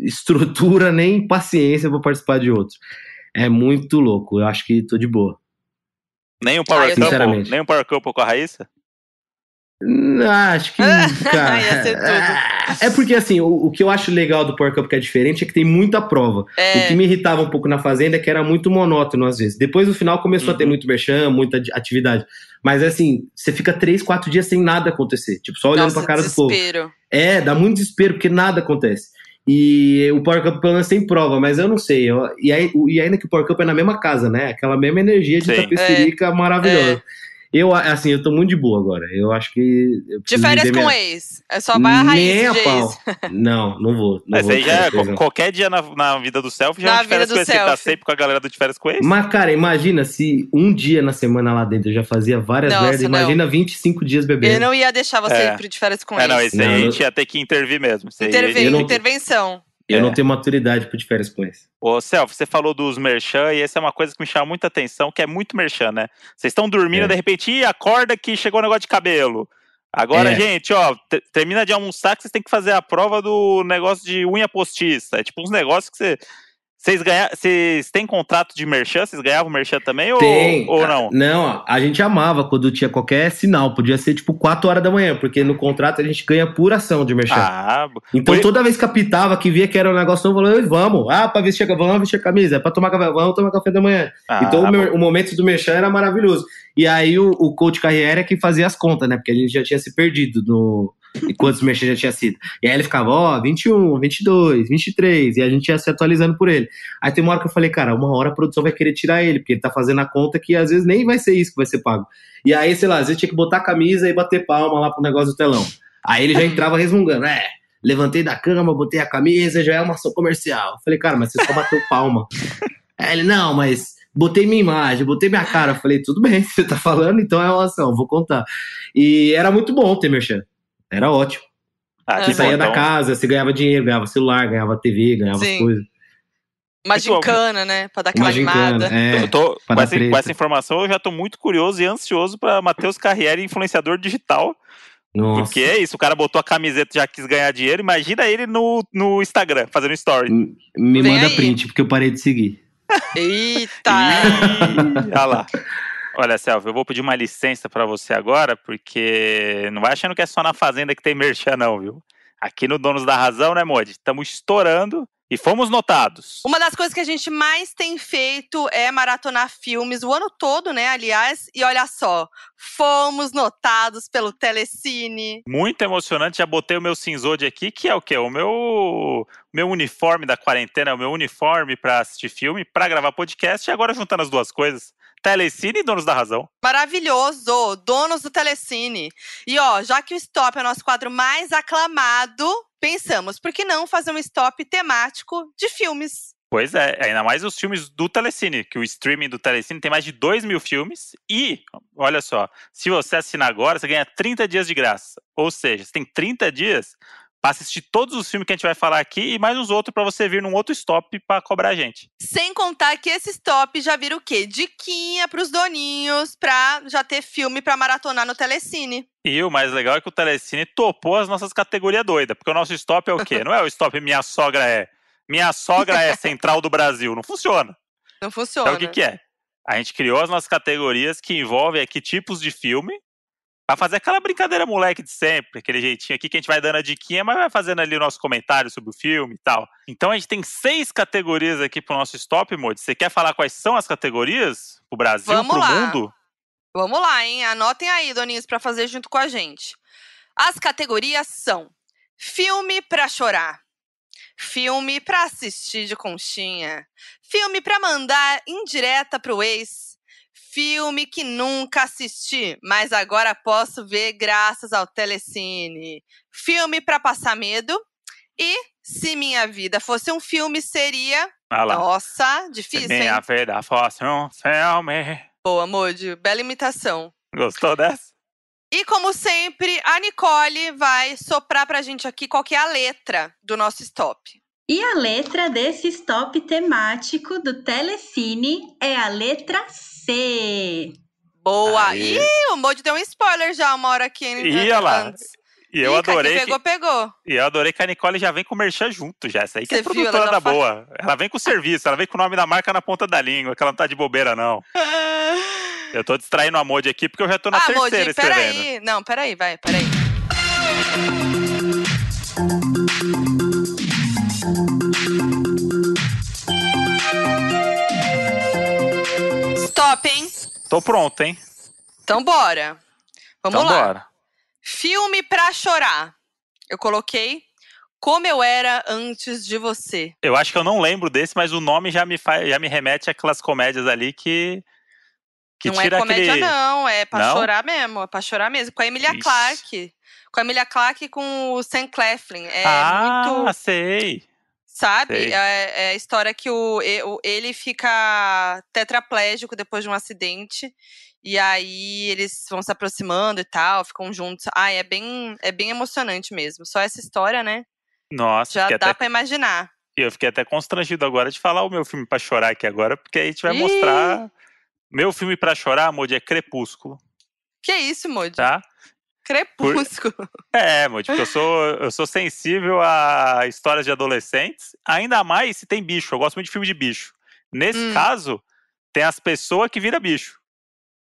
estrutura nem paciência para participar de outros. É muito louco. Eu acho que tô de boa. Nem um Power Ah, Couple? sinceramente. Nem um Power Couple com a Raíssa? Hum, Acho que, cara. Ia ser tudo. É porque assim, o, o que eu acho legal do Power Cup que é diferente é que tem muita prova. O É, que me irritava um pouco na Fazenda é que era muito monótono às vezes. Depois no final começou a ter Uhum. muito merchan, muita ati- atividade. Mas assim, você fica três, quatro dias sem nada acontecer. Tipo, só olhando nossa, pra cara do povo. desespero. É, dá muito desespero, porque nada acontece. E o Power Cup pelo menos tem prova, mas eu não sei. eu- e, aí, e ainda que o Power Cup é na mesma casa, né? Aquela mesma energia de Sim. tapecerica maravilhosa. Eu, assim, eu tô muito de boa agora. Eu acho que. eu De férias com minha- ex. É só vai a raiz, Nem a de pau. ex. Não, não vou. Não Mas vou aí de já é ex, não. qualquer dia na, na vida do selfie já Na é de férias com esse. Você tá sempre com a galera do de férias com esse? Mas, cara, imagina se um dia na semana lá dentro eu já fazia várias Nossa, merdas. não. Imagina 25 dias Eu bebendo. não ia deixar você É. ir de férias com É, ex. não, esse aí Não, a eu- gente ia ter que intervir mesmo. Aí- eu não- Intervenção. Eu É. não tenho maturidade pro de férias com ex. Ô, Celso, você falou dos merchan e essa é uma coisa que me chama muita atenção, que é muito merchan, né? Vocês estão dormindo, É. de repente, Ih, acorda que chegou o negócio de cabelo. Agora, É. gente, ó, te- termina de almoçar que vocês têm que fazer a prova do negócio de unha postiça. É tipo uns negócios que você... Vocês vocês têm contrato de merchan? Vocês ganhavam merchan também ou, Tem. ou não? Não, a gente amava quando tinha qualquer sinal. Podia ser tipo 4 horas da manhã, porque no contrato a gente ganha por ação de merchan. Ah, Então Por- toda vez que apitava, que via que era um negócio novo, eu falava, "Oi, vamos. Ah, pra vestir, vamos vestir a camisa. É pra tomar café, vamos tomar café da manhã. ah, então o, o momento do merchan era maravilhoso. E aí o, o coach carreira é que fazia as contas, né? Porque a gente já tinha se perdido no... E quantos merchan já tinha sido. E aí ele ficava, ó, 21, 22, 23. E a gente ia se atualizando por ele. Aí tem uma hora que eu falei, cara, uma hora a produção vai querer tirar ele, porque ele tá fazendo a conta que às vezes nem vai ser isso que vai ser pago. E aí, sei lá, às vezes tinha que botar a camisa e bater palma lá pro negócio do telão. Aí ele já entrava resmungando, é, levantei da cama, botei a camisa, já é uma ação comercial. Falei, cara, mas você só bateu palma. Aí ele, não, mas botei minha imagem, botei minha cara. Falei, tudo bem, você tá falando, então é uma ação, vou contar. E era muito bom ter merchan. Era ótimo. Ah, Você saía bom, da então. casa, você ganhava dinheiro, ganhava celular, ganhava TV, ganhava Sim. as coisas. Uma gincana, né? Pra dar aquela animada. é. Eu tô, com, essa, com essa informação, eu já tô muito curioso e ansioso pra Matheus Carriere, influenciador digital. Nossa. Porque é isso, o cara botou a camiseta e já quis ganhar dinheiro. Imagina ele no, no Instagram, fazendo story. M- Me Vem manda aí. print, porque eu parei de seguir. Eita! Olha lá. Olha, Selva, eu vou pedir uma licença pra você agora, porque não vai achando que é só na Fazenda que tem merchan, não, viu? Aqui no Donos da Razão, né, Modi? Estamos estourando e fomos notados. Uma das coisas que a gente mais tem feito é maratonar filmes o ano todo, né? Aliás, e olha só, fomos notados pelo Telecine. Muito emocionante, já botei o meu Cinzode aqui, que é o quê? O meu, meu uniforme da quarentena, o meu uniforme pra assistir filme, pra gravar podcast, e agora juntando as duas coisas. Telecine e Donos da Razão. Maravilhoso! Donos do Telecine. E ó, já que o Stop é o nosso quadro mais aclamado, pensamos, por que não fazer um stop temático de filmes? Pois é, ainda mais os filmes do Telecine, que o streaming do Telecine tem mais de 2 mil filmes. E, olha só, se você assinar agora, você ganha 30 dias de graça. Ou seja, você tem 30 dias para assistir todos os filmes que a gente vai falar aqui e mais uns outros para você vir num outro stop para cobrar a gente. Sem contar que esse stop já vira o quê? Diquinha pros doninhos pra já ter filme pra maratonar no Telecine. E o mais legal é que o Telecine topou as nossas categorias doidas, porque o nosso stop é o quê? Não é o stop Minha Sogra é. Minha Sogra é Central do Brasil. Não funciona. Não funciona. Então o que, que é? A gente criou as nossas categorias que envolvem aqui tipos de filme pra fazer aquela brincadeira moleque de sempre, aquele jeitinho aqui que a gente vai dando a diquinha, mas vai fazendo ali o nosso comentário sobre o filme e tal. Então a gente tem seis categorias aqui pro nosso stop, Modi. Você quer falar quais são as categorias? Pro Brasil, Vamos pro lá. mundo? Vamos lá, hein? Anotem aí, doninhos, pra fazer junto com a gente. As categorias são: filme pra chorar, filme pra assistir de conchinha, filme pra mandar indireta pro ex, filme que nunca assisti, mas agora posso ver graças ao Telecine, filme pra passar medo e se minha vida fosse um filme seria, Ah nossa, Se difícil, hein? minha vida fosse um filme. Boa, Moody, bela imitação. Gostou dessa? E como sempre, a Nicole vai soprar pra gente aqui qual que é a letra do nosso stop. E a letra desse stop temático do Telecine é a letra C. Boa! Aê. Ih, o Moody deu um spoiler já uma hora aqui. Ih, olha lá. E eu Ih, adorei. Que que- pegou, pegou. E eu adorei que a Nicole já vem com o merchan junto, já. Essa aí que é Você viu, produtora ela da já faz- boa. Ela vem com o serviço, ela vem com o nome da marca na ponta da língua, que ela não tá de bobeira, não. Eu tô distraindo a Modi aqui porque eu já tô na ah, terceira Modi, escrevendo. peraí. Não, peraí, vai, peraí. Stop, hein? Tô pronto, hein? Então bora. Vamos então lá. bora. Filme pra chorar. Eu coloquei Como Eu Era Antes de Você. Eu acho que eu não lembro desse, mas o nome já me, faz, já me remete àquelas comédias ali que. Que não é comédia, aquele. não. É pra Não? chorar mesmo. É pra chorar mesmo. Com a Emilia Ixi. Clarke. Com a Emilia Clarke e com o Sam Claflin. É ah, muito. sei. Sabe? sei. É, é a história que o, ele fica tetraplégico depois de um acidente. E aí eles vão se aproximando e tal, ficam juntos. Ai, é bem, é bem emocionante mesmo. Só essa história, né? Nossa, Já dá até, pra imaginar. eu fiquei até constrangido agora de falar o meu filme pra chorar aqui agora, porque aí a gente vai Ih. mostrar. Meu filme pra chorar, Modi, é Crepúsculo, Que isso, Moody? tá? Crepúsculo. É, Modi, porque eu sou, eu sou sensível a histórias de adolescentes, ainda mais se tem bicho. Eu gosto muito de filme de bicho. Nesse Hum. caso, tem as pessoas que viram bicho.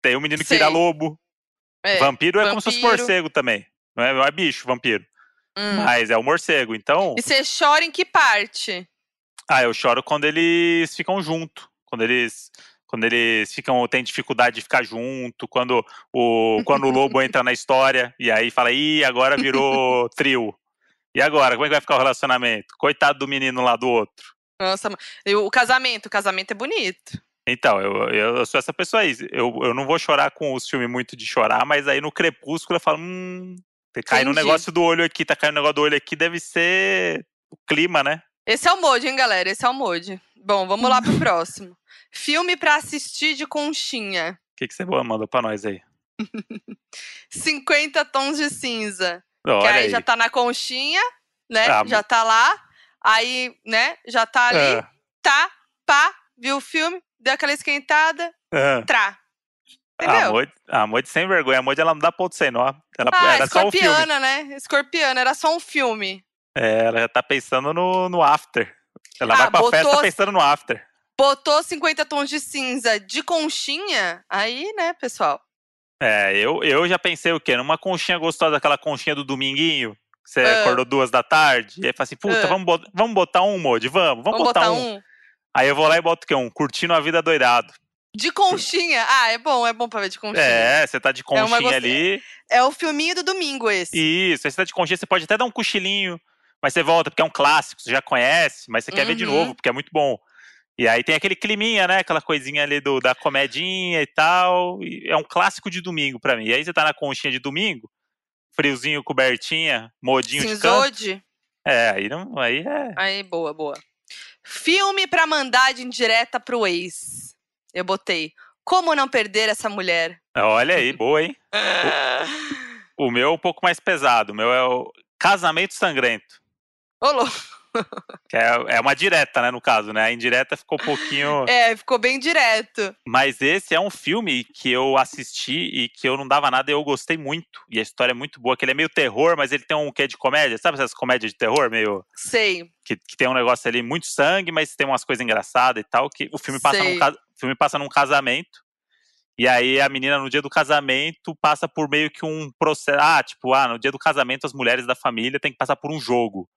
Tem o menino que vira Sei. lobo. É. vampiro é como se fosse vampiro. morcego também. Não é, não é bicho, vampiro. Hum. Mas é o morcego. Então, E você chora em que parte? ah, eu choro quando eles ficam junto. Quando eles. Quando eles ficam, têm dificuldade de ficar junto, quando o, quando o lobo entra na história e aí fala, ih, agora virou trio. E agora, como é que vai ficar o relacionamento? Coitado do menino lá do outro. Nossa, e o casamento, o casamento é bonito. Então, eu, eu sou essa pessoa aí. Eu, eu não vou chorar com os filmes muito de chorar, mas aí no crepúsculo eu falo, hum, cai no Entendi. negócio do olho aqui, tá caindo no negócio do olho aqui, deve ser o clima, né? Esse é o Mode, hein, galera? Esse é o Mode. Bom, vamos lá pro próximo. Filme pra assistir de conchinha. O que, que você mandou pra nós aí? 50 tons de cinza. Olha que aí, aí. já tá na conchinha, né? Ah, já tá lá. Aí, né? Já tá ali. Ah, Tá, pá, viu o filme, deu aquela esquentada, ah. trá. Entendeu? Modi, a Modi sem vergonha. A Modi ela não dá ponto sem nó. Ela, ah, era só o filme. né? Escorpiana, era só um filme. É, ela já tá pensando no, no after. Ela Ah, vai pra botou- festa pensando no after. Botou 50 tons de cinza de conchinha, aí, né, pessoal? É, eu, eu já pensei o quê? Numa conchinha gostosa, aquela conchinha do dominguinho. que Você Ah. acordou duas da tarde. E aí fala assim, puta, Ah. vamos, botar, vamos botar um, Modi, vamos, vamos, Vamos botar um. um. Aí eu vou lá e boto o quê? Um curtindo a vida doidado. De conchinha. Ah, é bom, é bom pra ver de conchinha. É, você tá de É conchinha gostosa. ali. É o filminho do domingo esse. Isso, aí você tá de conchinha, você pode até dar um cochilinho, mas você volta, porque é um clássico, você já conhece, mas você quer ver de Uhum. novo, porque é muito bom. E aí tem aquele climinha, né? Aquela coisinha ali do, da comedinha e tal. e é um clássico de domingo pra mim. E aí você tá na conchinha de domingo, friozinho, cobertinha, modinho de canto. Cinzode. É, aí não. Aí é. Aí, boa, boa. Filme pra mandar de indireta pro ex. Eu botei. Como não perder essa mulher? Olha aí, boa, hein? O meu é um pouco mais pesado. O meu é o Casamento Sangrento. Ô, louco. Que é, é uma direta, né, no caso, né? A indireta ficou um pouquinho. É, ficou bem direto. Mas esse é um filme que eu assisti e que eu não dava nada e eu gostei muito. E a história é muito boa, que ele é meio terror, mas ele tem um quê de comédia. Sabe essas comédias de terror meio... Sei. Que, que tem um negócio ali, muito sangue, mas tem umas coisas engraçadas e tal. Que o filme passa, Sei. num, o filme passa num casamento. E aí a menina, no dia do casamento, passa por meio que um processo... Ah, tipo, ah, no dia do casamento as mulheres da família têm que passar por um jogo.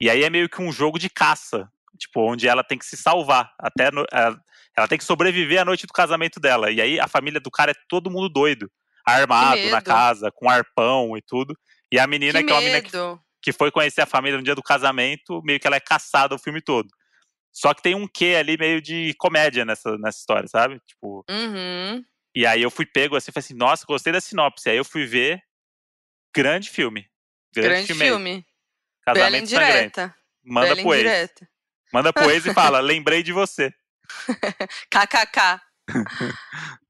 E aí é meio que um jogo de caça. Tipo, onde ela tem que se salvar. Até no- ela, ela tem que sobreviver à noite do casamento dela. E aí a família do cara é todo mundo doido. Armado na casa, com arpão e tudo. E a menina, que que, é uma menina que, que foi conhecer a família no dia do casamento, meio que ela é caçada o filme todo. Só que tem um quê ali meio de comédia nessa, nessa história, sabe? Tipo, Uhum. e aí eu fui pego assim, falei assim, nossa, gostei da sinopse. Aí eu fui ver. Grande filme. Grande aí. filme. Bela Casamento Sangrento. indireta. Manda Bela pro ex. indireta. Manda pro ex e fala, lembrei de você. KKK.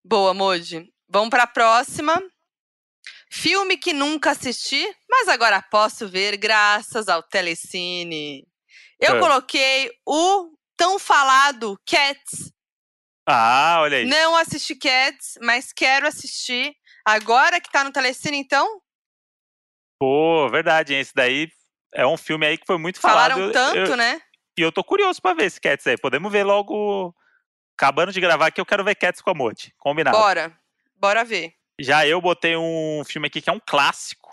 Boa, Moji. Vamos pra próxima. Filme que nunca assisti, mas agora posso ver graças ao Telecine. Eu Ah. coloquei o tão falado Cats. Ah, olha aí. Não assisti Cats, mas quero assistir. Agora que tá no Telecine, então, Pô, verdade, hein? Esse daí é um filme aí que foi muito Falaram falado. Eu- tanto, eu- né? E eu tô curioso pra ver esse Cats aí. Podemos ver logo. Acabando de gravar aqui, eu quero ver Cats com a Modi. Combinado. Bora. Bora ver. Já eu botei um filme aqui que é um clássico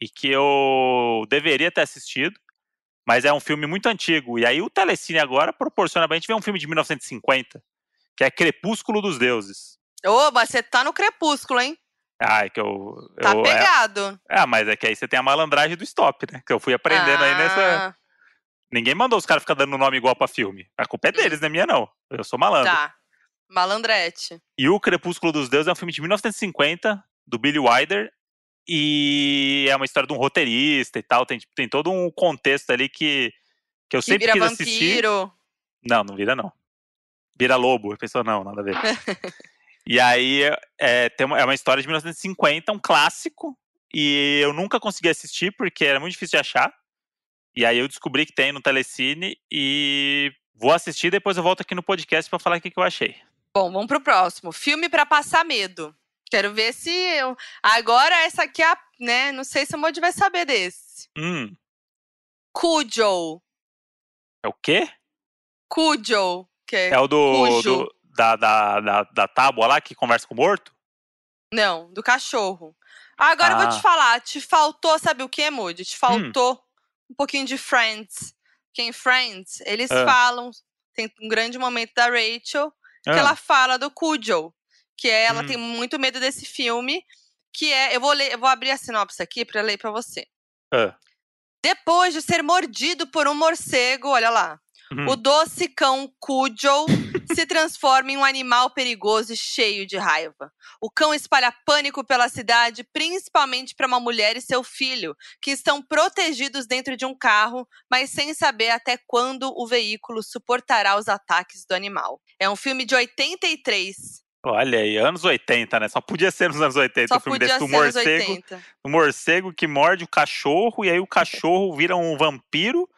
e que eu deveria ter assistido, mas é um filme muito antigo. E aí o Telecine agora proporciona pra gente ver um filme de 1950, que é Crepúsculo dos Deuses. Ô, mas você tá no crepúsculo, hein? Ah, é que eu. Tá eu- é, pegado. ah, mas é que aí você tem a malandragem do stop, né? Que eu fui aprendendo aí nessa. Ah, Ninguém mandou os caras ficar dando nome igual pra filme. A culpa é deles, não é minha, não. Eu sou malandro. Tá. Malandrete. E o Crepúsculo dos Deuses é um filme de 1950, do Billy Wilder. E é uma história de um roteirista e tal. Tem, tipo, tem todo um contexto ali que, que eu Que sempre vira quis assistir. vampiro. Não, não vira, não. Vira lobo. A pessoa, não, nada a ver. e aí, é, tem uma, é uma história de 1950, um clássico. E eu nunca consegui assistir porque era muito difícil de achar. E aí eu descobri que tem no Telecine e vou assistir. Depois eu volto aqui no podcast pra falar o que, que eu achei. Bom, vamos pro próximo. Filme pra passar medo. Quero ver se eu. Agora essa aqui é a. Né? Não sei se o Modi vai saber desse. Hum, Cujo. é o quê? Cujo. Que é... É o do, do- da, da, da, da tábua lá que conversa com o morto? Não, do cachorro. Agora eu vou Ah. te falar. Te faltou, sabe o que, Moody? Te faltou um pouquinho de Friends. Que em Friends, eles Ah. falam. Tem um grande momento da Rachel que Ah, ela fala do Cujo, que é ela Hum. tem muito medo desse filme, que é, eu vou ler, eu vou abrir a sinopse aqui para ler para você. Ah. Depois de ser mordido por um morcego, olha lá, Hum. o doce cão Cujo se transforma em um animal perigoso e cheio de raiva. O cão espalha pânico pela cidade, principalmente para uma mulher e seu filho, que estão protegidos dentro de um carro, mas sem saber até quando o veículo suportará os ataques do animal. É um filme de 83. Olha aí, anos 80, né? Só podia ser nos anos 80 Só o filme desse do morcego. 80. O morcego que morde o cachorro e aí o cachorro vira um vampiro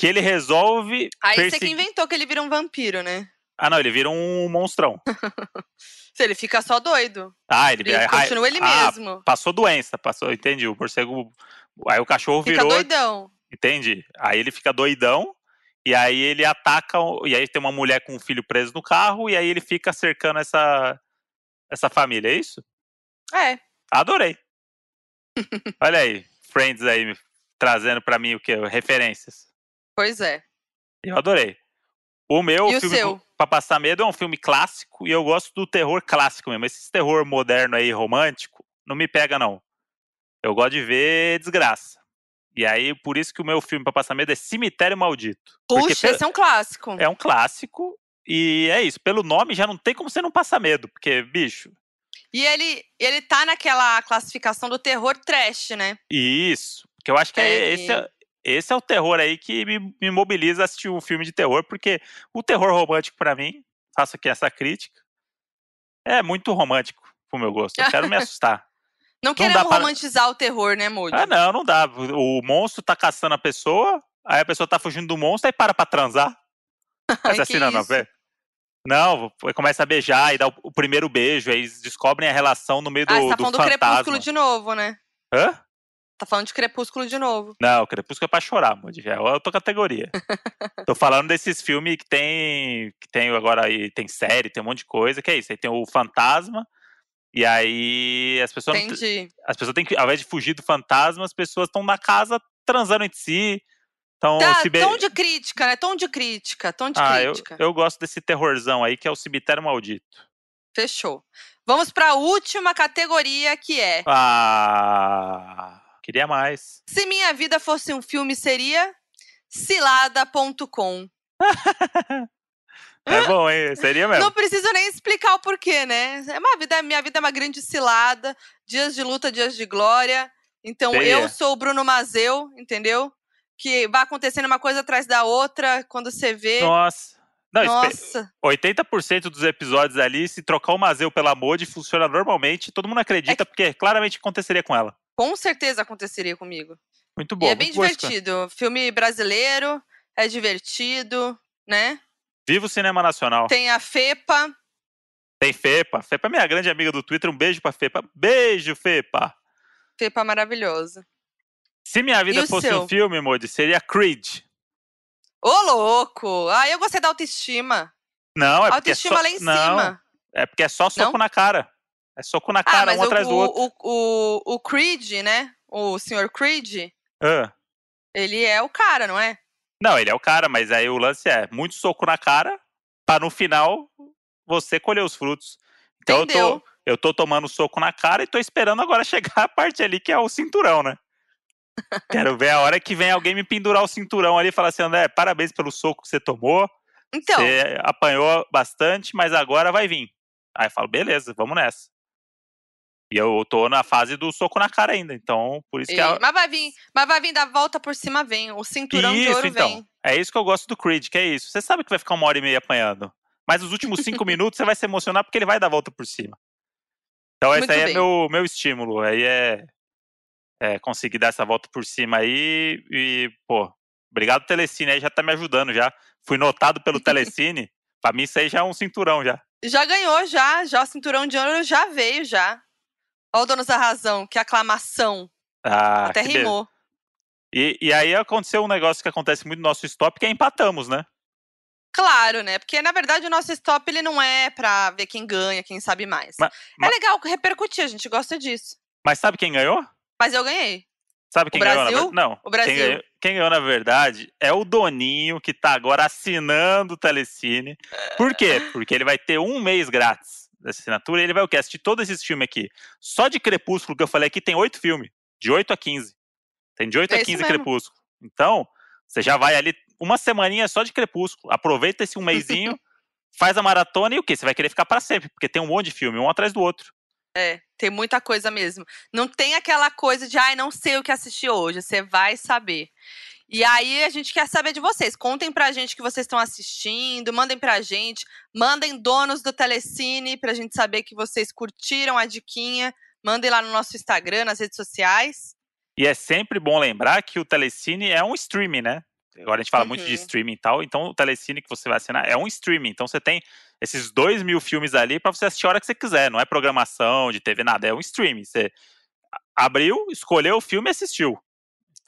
que ele resolve Aí você que persegui- inventou que ele vira um vampiro, né? Ah, não, ele vira um monstrão. Se ele fica só doido. Ah, ele, Ele aí- continua ele ah, mesmo. Passou doença, passou, entendi. O morcego. Aí o cachorro Fica virou. doidão. Entendi. Aí ele fica doidão. E aí ele ataca. E aí tem uma mulher com um filho preso no carro. E aí ele fica cercando essa, essa família, é isso? É. Adorei. Olha aí, Friends aí trazendo pra mim o que? Referências. Pois é. Eu adorei. O meu E filme pra passar medo é um filme clássico e eu gosto do terror clássico mesmo. Esse terror moderno aí, romântico, não me pega não. Eu gosto de ver desgraça. E aí, por isso que o meu filme pra passar medo é Cemitério Maldito. Porque Puxa, esse é um clássico. é um clássico e é isso. Pelo nome já não tem como você não passar medo, porque, bicho, E ele, ele tá naquela classificação do terror trash, né? Isso. Porque eu acho que é, É, esse, é, esse é o terror aí que me, me mobiliza a assistir um filme de terror, porque o terror romântico, pra mim, faço aqui essa crítica, é muito romântico pro meu gosto. Eu quero me assustar. Não dá queremos para- romantizar o terror, né, Moody? Ah, não, não dá. O monstro tá caçando a pessoa, aí a pessoa tá fugindo do monstro, aí para pra transar. Assim, não, não, vê. Não, começa a beijar e dá o, primeiro beijo, aí eles descobrem a relação no meio do, ah, você tá do falando do fantasma. Crepúsculo de novo, né? Hã? Tá falando de Crepúsculo de novo. Não, Crepúsculo é pra chorar, Moody. É outra categoria. Tô falando desses filmes que tem. Que tem agora aí, tem série, tem um monte de coisa, que é isso. Aí tem o fantasma. E aí as pessoas. não Entendi. as pessoas têm que, ao invés de fugir do fantasma, as pessoas estão na casa transando entre si. Então, Tá, tom de crítica, né? Tom de crítica, tom de ah, eu, crítica. eu gosto desse terrorzão aí, que é o cemitério maldito. Fechou. Vamos pra última categoria, que é... Ah. Queria mais. Se minha vida fosse um filme, seria cilada.com. É bom, hein? Seria mesmo. Não preciso nem explicar o porquê, né? É uma vida, minha vida é uma grande cilada, dias de luta, dias de glória. Então Seria. eu sou o Bruno Mazeu, entendeu? Que vai acontecendo uma coisa atrás da outra, quando você vê. Nossa. Não, Nossa, 80% dos episódios ali, se trocar o Mazeu pela Modi, funciona normalmente. Todo mundo É acredita, porque claramente aconteceria com ela. Com certeza aconteceria comigo. Muito bom. e é bem divertido. Filme brasileiro, é divertido, né? Viva o cinema nacional. Tem, Tem a FEPA. Fepa. Fepa é minha grande amiga do Twitter. Um beijo pra Fepa. Beijo, Fepa. Pepa maravilhosa. Se minha vida fosse seu? um filme, Modi, seria Creed. Ô, louco! Ah, eu gostei da autoestima. Não, é porque é autoestima só... lá em não, cima. é porque é só soco Não? na cara. É soco na Ah, cara, mas um o, atrás do outro. o, o, o Creed, né? O Sr. Creed, Ah. ele é o cara, não é? Não, ele é o cara, mas aí o lance é muito soco na cara pra no final você colher os frutos. Então eu Entendeu? tô, eu tô tomando soco na cara e tô esperando agora chegar a parte ali que é o cinturão, né? Quero ver a hora que vem alguém me pendurar o cinturão ali e falar assim, André, parabéns pelo soco que você tomou. Então, Você apanhou bastante, mas agora vai vir. Aí eu falo, beleza, vamos nessa. E eu tô na fase do soco na cara ainda, então por isso e- que a, mas vai vir, mas vai vir da volta por cima, vem. O cinturão de Isso, ouro então. vem. É isso que eu gosto do Creed, que é isso. Você sabe que vai ficar uma hora e meia apanhando. Mas os últimos cinco minutos você vai se emocionar porque ele vai dar a volta por cima. Então esse Muito aí é bem. meu, meu estímulo. Aí é, é conseguir dar essa volta por cima aí. E, pô, obrigado Telecine aí, já tá me ajudando já. Fui notado pelo Telecine. pra mim isso aí já é um cinturão já. Já ganhou, já. Já o cinturão de ouro já veio, já. Ó o Donos da Razão, que aclamação. Ah, Até que beleza. rimou. E, e aí aconteceu um negócio que acontece muito no nosso stop, que é empatamos, né? Claro, né? Porque, na verdade, o nosso stop ele não é pra ver quem ganha, quem sabe mais. Ma- É legal repercutir, a gente gosta disso. Mas sabe quem ganhou? Mas eu ganhei. Sabe quem ganhou? na Não. O Brasil. Quem ganhou, quem ganhou, na verdade, é o Doninho, que tá agora assinando o Telecine. Por quê? Porque ele vai ter um mês grátis dessa assinatura e ele vai o quê? Assistir todos esses filmes aqui. Só de Crepúsculo, que eu falei aqui, tem oito filmes. De 8 a 15. Tem de 8 É a isso 15 mesmo. Crepúsculo. Então, você já vai ali uma semaninha só de Crepúsculo. Aproveita esse um mêsinho, faz a maratona e o quê? Você vai querer ficar pra sempre, porque tem um monte de filme, um atrás do outro. É, tem muita coisa mesmo. Não tem aquela coisa de, ai, não sei o que assistir hoje. Você vai saber. E aí a gente quer saber de vocês. Contem pra gente que vocês estão assistindo, mandem pra gente, mandem donos do Telecine pra gente saber que vocês curtiram a diquinha. Mandem lá no nosso Instagram, nas redes sociais. E é sempre bom lembrar que o Telecine é um streaming, né? Agora a gente fala muito de Uhum. streaming e tal, então o Telecine que você vai assinar é um streaming. Então você tem esses dois mil filmes ali pra você assistir a hora que você quiser. Não é programação de TV, nada. É um streaming. Você abriu, escolheu o filme e assistiu.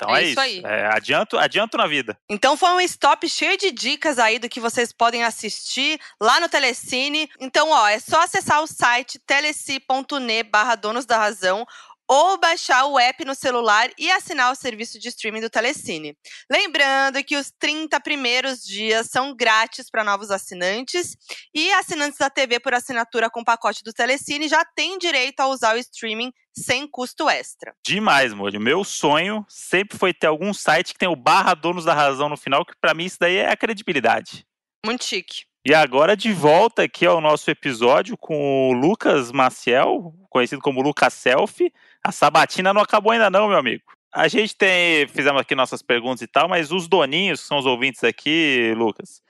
Então É é, isso aí. É, adianto, adianto na vida. Então foi um stop cheio de dicas aí do que vocês podem assistir lá no Telecine. Então, ó, é só acessar o site teleci.ne barra donos da razão ou baixar o app no celular e assinar o serviço de streaming do Telecine. Lembrando que os 30 primeiros dias são grátis para novos assinantes e assinantes da TV por assinatura com pacote do Telecine já têm direito a usar o streaming sem custo extra. Demais, Molho. Meu sonho sempre foi ter algum site que tem o barra donos da razão no final, que pra mim isso daí é a credibilidade. Muito chique. E agora de volta aqui ao nosso episódio com o Lucas Maciel, conhecido como Lucas Selfie. A sabatina não acabou ainda não, meu amigo. A gente tem, fizemos aqui nossas perguntas e tal, mas os doninhos, que são os ouvintes aqui, Lucas,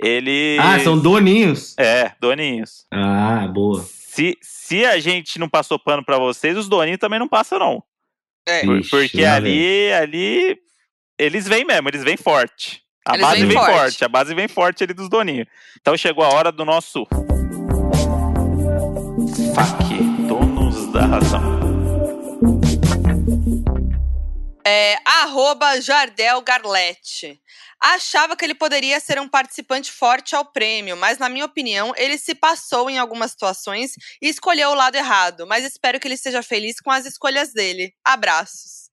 eles... Ah, são doninhos. É, doninhos. Ah, boa. Se, se a gente não passou pano pra vocês, os doninhos também não passam não. É. Por- Ixi, Porque ali, ali, eles vêm mesmo, eles vêm forte. A Eles base vem forte. forte. a base vem forte ali dos doninhos. Então chegou a hora do nosso FAQ, donos da razão. É, arroba Jardel Garlete. Achava que ele poderia ser um participante forte ao prêmio, mas na minha opinião, ele se passou em algumas situações e escolheu o lado errado. Mas espero que ele esteja feliz com as escolhas dele. Abraços.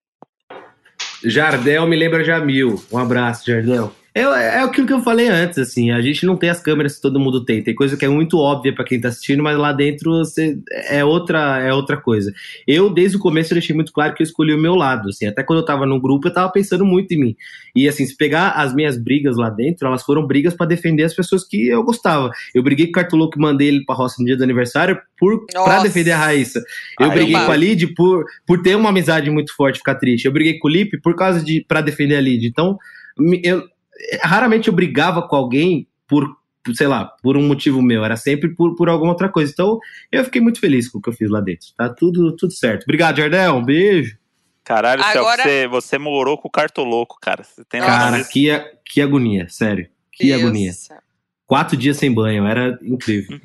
Jardel me lembra Jamil. Um abraço, Jardel. É, é aquilo que eu falei antes, assim, a gente não tem as câmeras que todo mundo tem. Tem coisa que é muito óbvia pra quem tá assistindo, mas lá dentro você, é, outra, é outra coisa. Eu, desde o começo, eu deixei muito claro que eu escolhi o meu lado, assim, até quando eu tava no grupo, eu tava pensando muito em mim. E, assim, se pegar as minhas brigas lá dentro, elas foram brigas pra defender as pessoas que eu gostava. Eu briguei com o Cartoloco e mandei ele pra roça no dia do aniversário por, pra defender a Raíssa. Eu Ah, briguei eu- com a Lid por, por ter uma amizade muito forte e ficar triste. Eu briguei com o Lipe por causa de para defender a Lid. Então, eu raramente eu brigava com alguém por, sei lá, por um motivo meu, era sempre por, por alguma outra coisa. Então, eu fiquei muito feliz com o que eu fiz lá dentro. Tá tudo tudo certo. Obrigado, Jardel. Um beijo. Caralho, Agora- você, você morou com o cartoloco, cara. Você tem Cara, disso? que, que agonia, sério. Que Deus agonia. céu. Quatro dias sem banho, era incrível.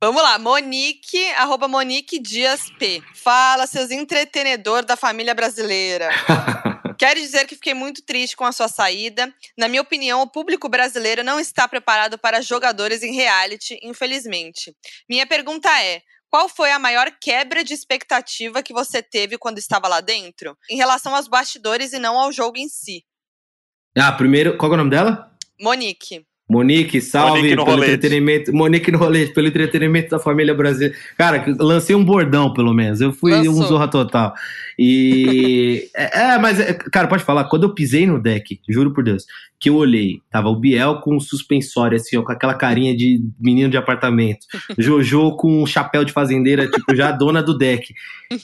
Vamos lá, Monique, arroba Monique Dias P. Fala, seus entretenedor da família brasileira. Quero dizer que fiquei muito triste com a sua saída. Na minha opinião, o público brasileiro não está preparado para jogadores em reality, infelizmente. Minha pergunta é: qual foi a maior quebra de expectativa que você teve quando estava lá dentro? Em relação aos bastidores e não ao jogo em si. Ah, primeiro, qual é o nome dela? Monique. Monique, salve Monique pelo rolete. entretenimento. Monique no rolete, pelo entretenimento da família brasileira. Cara, lancei um bordão, pelo menos. Eu fui Lançou. um zorra total. E. é, é, mas, é, cara, pode falar, quando eu pisei no deck, juro por Deus, que eu olhei, tava o Biel com um suspensório, assim, ó, com aquela carinha de menino de apartamento. Jojo com um chapéu de fazendeira, tipo, já dona do deck.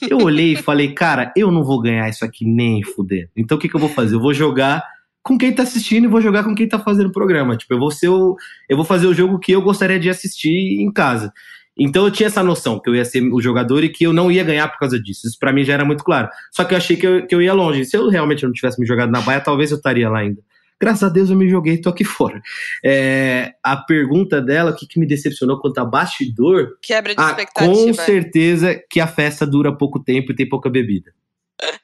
Eu olhei e falei, cara, eu não vou ganhar isso aqui nem fuder. Então o que, que eu vou fazer? Eu vou jogar com quem tá assistindo e vou jogar com quem tá fazendo o programa. Tipo, eu vou ser o. Eu vou fazer o jogo que eu gostaria de assistir em casa. Então eu tinha essa noção que eu ia ser o jogador e que eu não ia ganhar por causa disso. Isso pra mim já era muito claro. Só que eu achei que eu, que eu ia longe. Se eu realmente não tivesse me jogado na baia, talvez eu estaria lá ainda. Graças a Deus eu me joguei e tô aqui fora. É, a pergunta dela, o que, que me decepcionou quanto a bastidor, Quebra de ah, expectativa. com certeza que a festa dura pouco tempo e tem pouca bebida.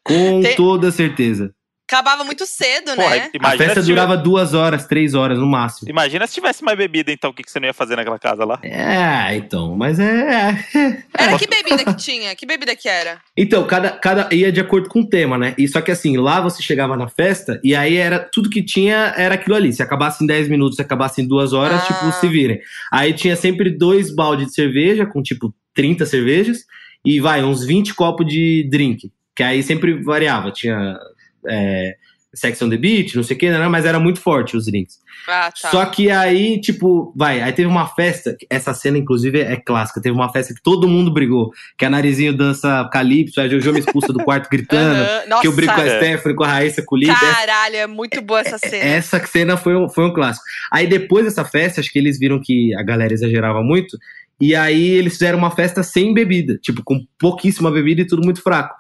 Com Tem- toda certeza. Acabava muito cedo, Porra, né? A festa se tivesse, durava duas horas, três horas no máximo. imagina se tivesse mais bebida, então, o que, que você não ia fazer naquela casa lá? É, então, mas é. Era que bebida que tinha? Que bebida que era? Então, cada, cada ia de acordo com o tema, né? E só que assim, lá você chegava na festa e aí era tudo que tinha era aquilo ali. Se acabasse em 10 minutos, se acabasse em duas horas, Ah. tipo, se virem. Aí tinha sempre dois baldes de cerveja, com tipo 30 cervejas, e vai, uns 20 copos de drink. Que aí sempre variava. Tinha é, Sex on the Beach, não sei o que, né? Mas era muito forte os drinks. Ah, tá. Só que aí, tipo, vai, aí teve uma festa, essa cena, inclusive, é clássica. Teve uma festa que todo mundo brigou. Que a Narizinho dança calypso, a Jojo me expulsa do quarto gritando. Nossa, Que eu brigo com a É. Stephanie, com a Raíssa, com o Lipe. caralho, é muito boa essa cena. Essa cena foi um, foi um clássico. Aí depois dessa festa, acho que eles viram que a galera exagerava muito. E aí eles fizeram uma festa sem bebida, tipo, com pouquíssima bebida e tudo muito fraco.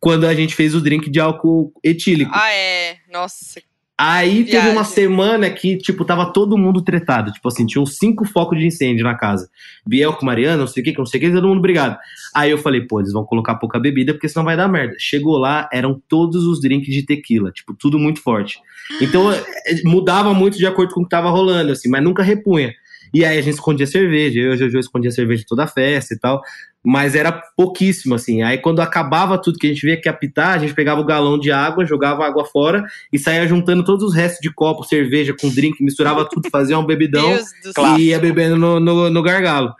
Quando a gente fez o drink de álcool etílico. Ah, é. Nossa. Aí teve Viagem. uma semana que, tipo, tava todo mundo tretado. Tipo assim, tinha uns cinco focos de incêndio na casa. Biel com Mariana, não sei o que, não sei o que, todo mundo brigado. Aí eu falei, pô, eles vão colocar pouca bebida, porque senão vai dar merda. Chegou lá, eram todos os drinks de tequila, tipo, tudo muito forte. Então, eh, mudava muito de acordo com o que tava rolando, assim, mas nunca repunha. E aí a gente escondia cerveja, eu e a Jojo escondia cerveja toda a festa e tal. Mas era pouquíssimo, assim. Aí quando acabava tudo que a gente via que apitar, a gente pegava o galão de água, jogava água fora e saía juntando todos os restos de copo, cerveja com drink, misturava tudo, fazia um bebidão e ia bebendo no, no, no gargalo.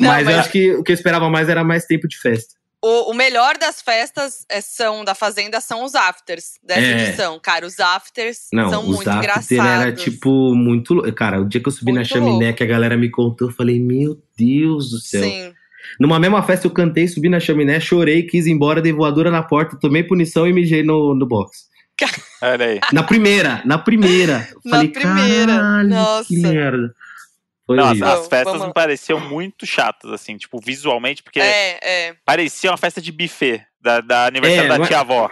Não, mas, mas- eu acho que o que eu esperava mais era mais tempo de festa. O, o melhor das festas é, são da Fazenda são os afters dessa É. edição. Cara, os afters Não, são os muito after engraçados. era tipo muito. Cara, o dia que eu subi na Muito chaminé, louco. que a galera me contou, eu falei, meu Deus do céu. Sim. Numa mesma festa eu cantei, subi na chaminé, chorei, quis ir embora, dei voadora na porta, tomei punição e mijei no, no box. Olha aí. Na primeira, na primeira. Na falei, primeira, "Caralho, nossa." Que merda. Foi Não, as, festas Vamos- me pareciam muito chatas, assim, tipo, visualmente, porque É, é. parecia uma festa de buffet da, da aniversário É, da mas- tia-avó.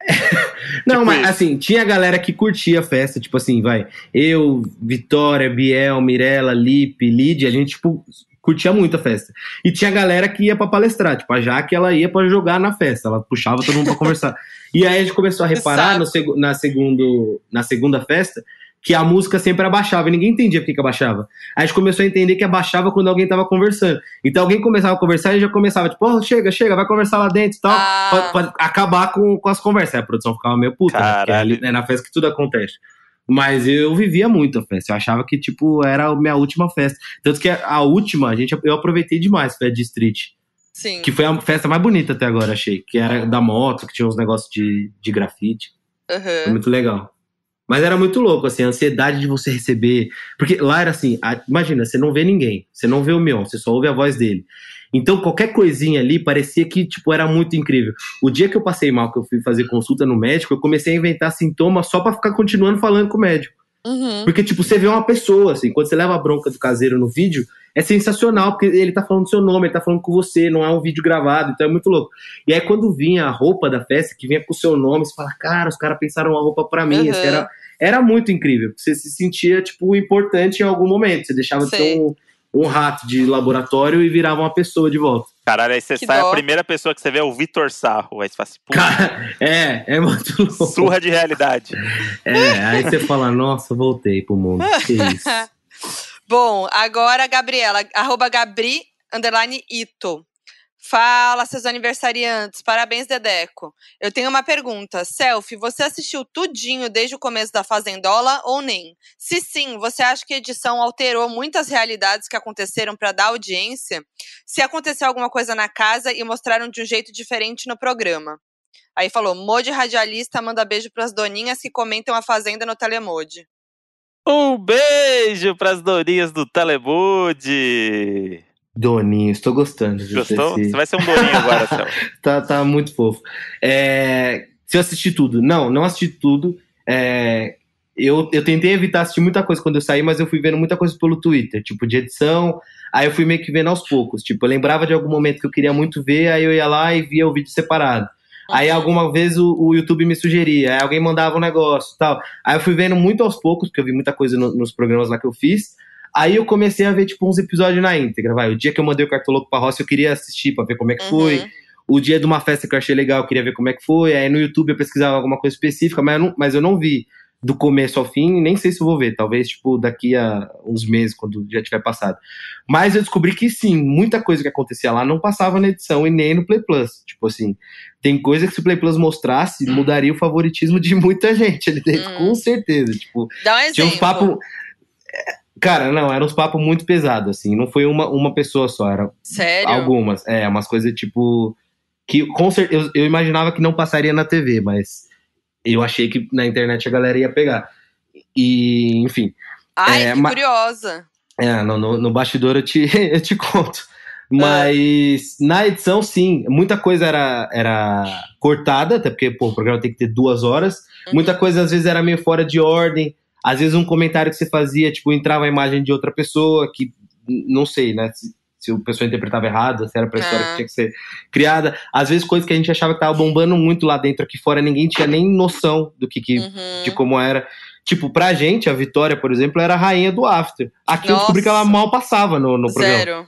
Não, Tipo mas isso. assim, tinha galera que curtia a festa, tipo assim, vai. Eu, Vitória, Biel, Mirella, Lipe, Lídia, a gente, tipo, curtia muito a festa. E tinha galera que ia pra palestrar, tipo, a Jaque, ela ia pra jogar na festa, ela puxava todo mundo pra conversar. E aí a gente começou a reparar no segu- na, segundo, na segunda festa que a música sempre abaixava, e ninguém entendia por que que abaixava. Aí a gente começou a entender que abaixava quando alguém tava conversando. Então alguém começava a conversar e já começava, tipo, oh, chega, chega, vai conversar lá dentro e tal. Ah. Pode, pode acabar com, com as conversas. Aí a produção ficava meio puta, né? Porque ali, é na festa que tudo acontece. Mas eu vivia muito a festa. Eu achava que, tipo, era a minha última festa. Tanto que a última, a gente, eu aproveitei demais Fed Street. Sim. Que foi a festa mais bonita até agora, achei. Que era da moto, que tinha uns negócios de, de grafite. Foi Aham. muito legal. Mas era muito louco, assim, a ansiedade de você receber. Porque lá era assim, a- imagina, você não vê ninguém, você não vê o Mion, você só ouve a voz dele. Então, qualquer coisinha ali parecia que, tipo, era muito incrível. O dia que eu passei mal, que eu fui fazer consulta no médico, eu comecei a inventar sintomas só pra ficar continuando falando com o médico. Uhum. Porque, tipo, você vê uma pessoa, assim, quando você leva a bronca do caseiro no vídeo, é sensacional, porque ele tá falando seu nome, ele tá falando com você, não é um vídeo gravado, então é muito louco. E aí, quando vinha a roupa da festa, que vinha com o seu nome, você fala, cara, os caras pensaram uma roupa pra mim, Uhum. era, era muito incrível, porque você se sentia, tipo, importante em algum momento, você deixava de ser um, um rato de laboratório e virava uma pessoa de volta. Caralho, aí você Que sai, dó. a primeira pessoa que você vê é o Vitor Sarro. Aí você fala assim, Cara, é, é muito louco. surra de realidade. É, aí você fala, nossa, voltei pro mundo. Que isso. Bom, agora, Gabriela, arroba Gabri, underline Ito. Fala, seus aniversariantes. Parabéns, Dedeco. Eu tenho uma pergunta. Selfie, você assistiu tudinho desde o começo da Fazendola ou nem? Se sim, você acha que a edição alterou muitas realidades que aconteceram para dar audiência? Se aconteceu alguma coisa na casa e mostraram de um jeito diferente no programa? Aí falou, Mode Radialista manda beijo pras doninhas que comentam a Fazenda no Telemode. Um beijo pras doninhas do Telemude. Doninho, estou gostando. Gostou? Você vai ser um doninho agora, Céu. tá, tá muito fofo. É, se eu assisti tudo. Não, não assisti tudo. É, eu, eu tentei evitar assistir muita coisa quando eu saí, mas eu fui vendo muita coisa pelo Twitter, tipo, de edição. Aí eu fui meio que vendo aos poucos. Tipo, eu lembrava de algum momento que eu queria muito ver, aí eu ia lá e via o vídeo separado. Aí alguma vez o, o YouTube me sugeria, aí alguém mandava um negócio e tal. Aí eu fui vendo muito aos poucos, porque eu vi muita coisa no- nos programas lá que eu fiz. Aí eu comecei a ver, tipo, uns episódios na íntegra, vai. O dia que eu mandei o Cartoloco pra roça, eu queria assistir pra ver como é que foi. Uhum. O dia de uma festa que eu achei legal, eu queria ver como é que foi. Aí no YouTube eu pesquisava alguma coisa específica, mas eu não, mas eu não vi do começo ao fim, nem sei se eu vou ver. Talvez, tipo, daqui a uns meses, quando já tiver passado. Mas eu descobri que sim, muita coisa que acontecia lá não passava na edição e nem no Play Plus. Tipo assim, tem coisa que se o Play Plus mostrasse, mudaria o favoritismo de muita gente ali dentro, Hum. com certeza. Tipo, Dá um exemplo. tinha uns papos. Cara, não, eram uns papos muito pesados, assim. Não foi uma, uma pessoa só, era Sério? Algumas, é, umas coisas tipo. Que com certeza. Eu, eu imaginava que não passaria na TV, mas eu achei que na internet a galera ia pegar. E, enfim. Ai, É, que ma- curiosa. É, no, no, no bastidor eu te, eu te conto. Mas na edição, sim, muita coisa era, era cortada, até porque pô, o programa tem que ter duas horas. Muita Uhum. coisa às vezes era meio fora de ordem. Às vezes um comentário que você fazia, tipo, entrava a imagem de outra pessoa, que não sei, né? Se, se o pessoa interpretava errado, se era pra história Ah. que tinha que ser criada. Às vezes coisas que a gente achava que tava bombando muito lá dentro, aqui fora, ninguém tinha nem noção do que, que Uhum. de como era. Tipo, pra gente, a Vitória, por exemplo, era a rainha do after. Aqui eu descobri que ela Nossa. mal passava no, no programa. Zero.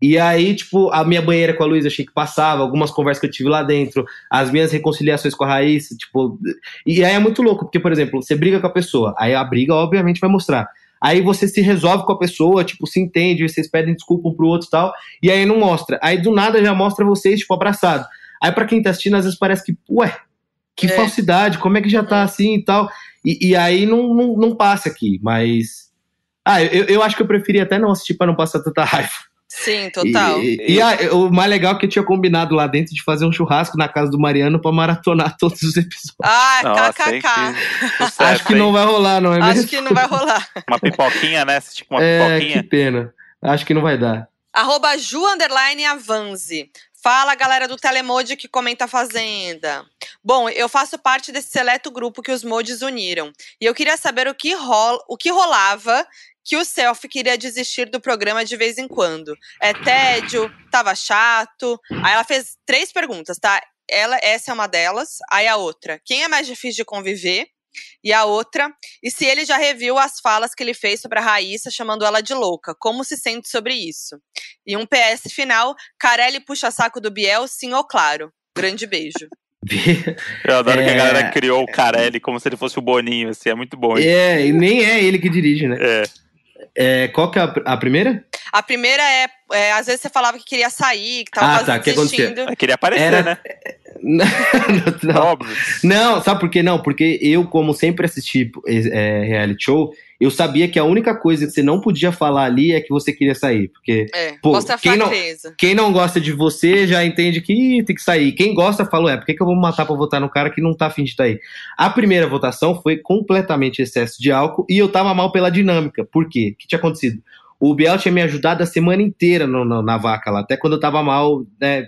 E aí, tipo, a minha banheira com a Luísa, achei que passava, algumas conversas que eu tive lá dentro, as minhas reconciliações com a Raíssa, tipo. E aí é muito louco, porque, por exemplo, você briga com a pessoa, aí a briga, obviamente, vai mostrar. Aí você se resolve com a pessoa, tipo, se entende, vocês pedem desculpa um pro outro e tal, e aí não mostra. Aí do nada já mostra vocês, tipo, abraçado. Aí pra quem tá assistindo, às vezes parece que, ué, que É. falsidade, como é que já tá assim e tal. E, e aí não, não, não passa aqui, mas. Ah, eu, eu acho que eu preferia até não assistir pra não passar tanta raiva. Sim, total. E, e- e a- o mais legal é que eu tinha combinado lá dentro de fazer um churrasco na casa do Mariano pra maratonar todos os episódios. Ah, kkk. Acho que não vai rolar, não é Acho mesmo? que não vai rolar. Uma pipoquinha, né? Tipo uma é, pipoquinha. que pena. Acho que não vai dar. Arroba Ju Underline Avanze. Fala, galera do Telemode que comenta a Fazenda. Bom, eu faço parte desse seleto grupo que os modes uniram. E eu queria saber o que, rola, o que rolava que o Selfie queria desistir do programa de vez em quando. É tédio? Tava chato? Aí ela fez três perguntas, tá? Ela, essa é uma delas. Aí a outra, quem é mais difícil de conviver? E a outra, e se ele já reviu as falas que ele fez sobre a Raíssa, chamando ela de louca? Como se sente sobre isso? E um PS final, Carelli puxa saco do Biel, sim ou claro? Grande beijo. Eu adoro que a É. galera criou o Carelli como se ele fosse o Boninho, assim, é muito bom. isso. É, e nem é ele que dirige, né? É. É, qual que é a, a primeira? A primeira é, é, às vezes você falava que queria sair, que tava Ah, tá, que queria aparecer, Era- né? não, Óbvio. Não, sabe por quê? Não, porque eu, como sempre assisti é, reality show, eu sabia que a única coisa que você não podia falar ali é que você queria sair. Porque É, Pô, quem não- quem não gosta de você já entende que ih, tem que sair. Quem gosta falou, é, por que, que eu vou me matar pra votar no cara que não tá afim de estar aí? A primeira votação foi completamente excesso de álcool e eu tava mal pela dinâmica. Por quê? O que tinha acontecido? O Biel tinha me ajudado a semana inteira no- no- na vaca lá, até quando eu tava mal, né,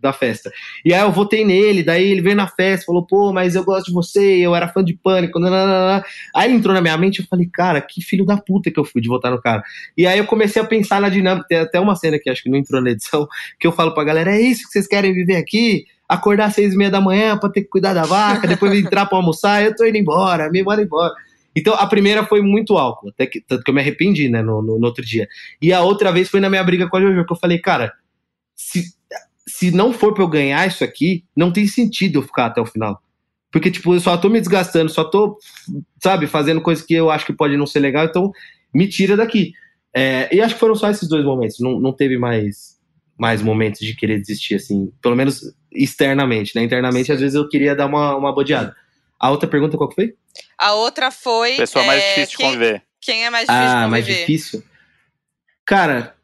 da festa. E aí eu votei nele, daí ele veio na festa, falou, pô, mas eu gosto de você, eu era fã de pânico, nananana. Aí entrou na minha mente eu falei, cara, que filho da puta que eu fui de votar no cara. E aí eu comecei a pensar na dinâmica, tem até uma cena que acho que não entrou na edição, que eu falo pra galera, é isso que vocês querem viver aqui? Acordar às seis e meia da manhã pra ter que cuidar da vaca, depois entrar pra almoçar, eu tô indo embora, me manda embora. Então, a primeira foi muito álcool, até que, tanto que eu me arrependi, né, no, no, no outro dia. E a outra vez foi na minha briga com a Jojo, que eu falei, cara, se, se não for pra eu ganhar isso aqui, não tem sentido eu ficar até o final. Porque, tipo, eu só tô me desgastando, só tô, sabe, fazendo coisas que eu acho que pode não ser legal, então me tira daqui. É, e acho que foram só esses dois momentos, não, não teve mais, mais momentos de querer desistir, assim, pelo menos externamente, né? Internamente, às vezes eu queria dar uma, uma bodeada. A outra pergunta qual que foi? A outra foi. Pessoa mais é, difícil de quem, conviver. Quem é mais difícil Ah, de mais conviver? difícil? Cara,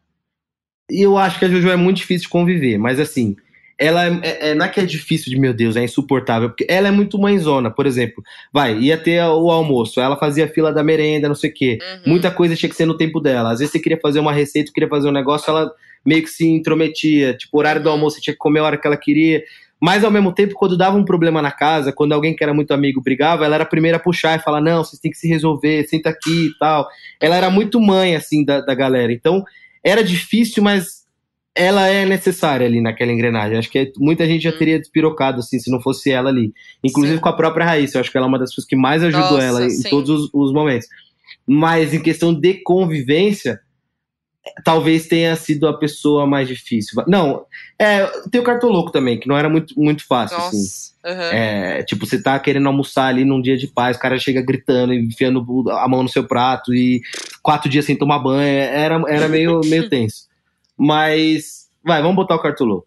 eu acho que a Jojo é muito difícil de conviver, mas assim, ela é, é- é- não é que é difícil de, meu Deus, é insuportável, porque ela é muito mãezona, por exemplo. Vai, ia ter o almoço, ela fazia fila da merenda, não sei o quê. Uhum. Muita coisa tinha que ser no tempo dela. Às vezes você queria fazer uma receita, queria fazer um negócio, ela meio que se intrometia. Tipo, horário do almoço, você tinha que comer a hora que ela queria. Mas ao mesmo tempo, quando dava um problema na casa, quando alguém que era muito amigo brigava, ela era a primeira a puxar e falar: não, vocês têm que se resolver, senta aqui e tal. Ela era muito mãe, assim, da, da galera. Então, era difícil, mas ela é necessária ali naquela engrenagem. Acho que muita gente já teria despirocado, assim, se não fosse ela ali. Inclusive Sim. com a própria Raíssa. Eu acho que ela é uma das pessoas que mais ajudou Nossa, ela em sim. todos os, os momentos. Mas em questão de convivência, talvez tenha sido a pessoa mais difícil. Não, é, tem o cartoloco também, que não era muito, muito fácil, assim. Nossa. aham. É, tipo, você tá querendo almoçar ali num dia de paz, o cara chega gritando, e enfiando a mão no seu prato e quatro dias sem tomar banho, era, era meio, meio tenso. Mas, vai, vamos botar o cartoloco.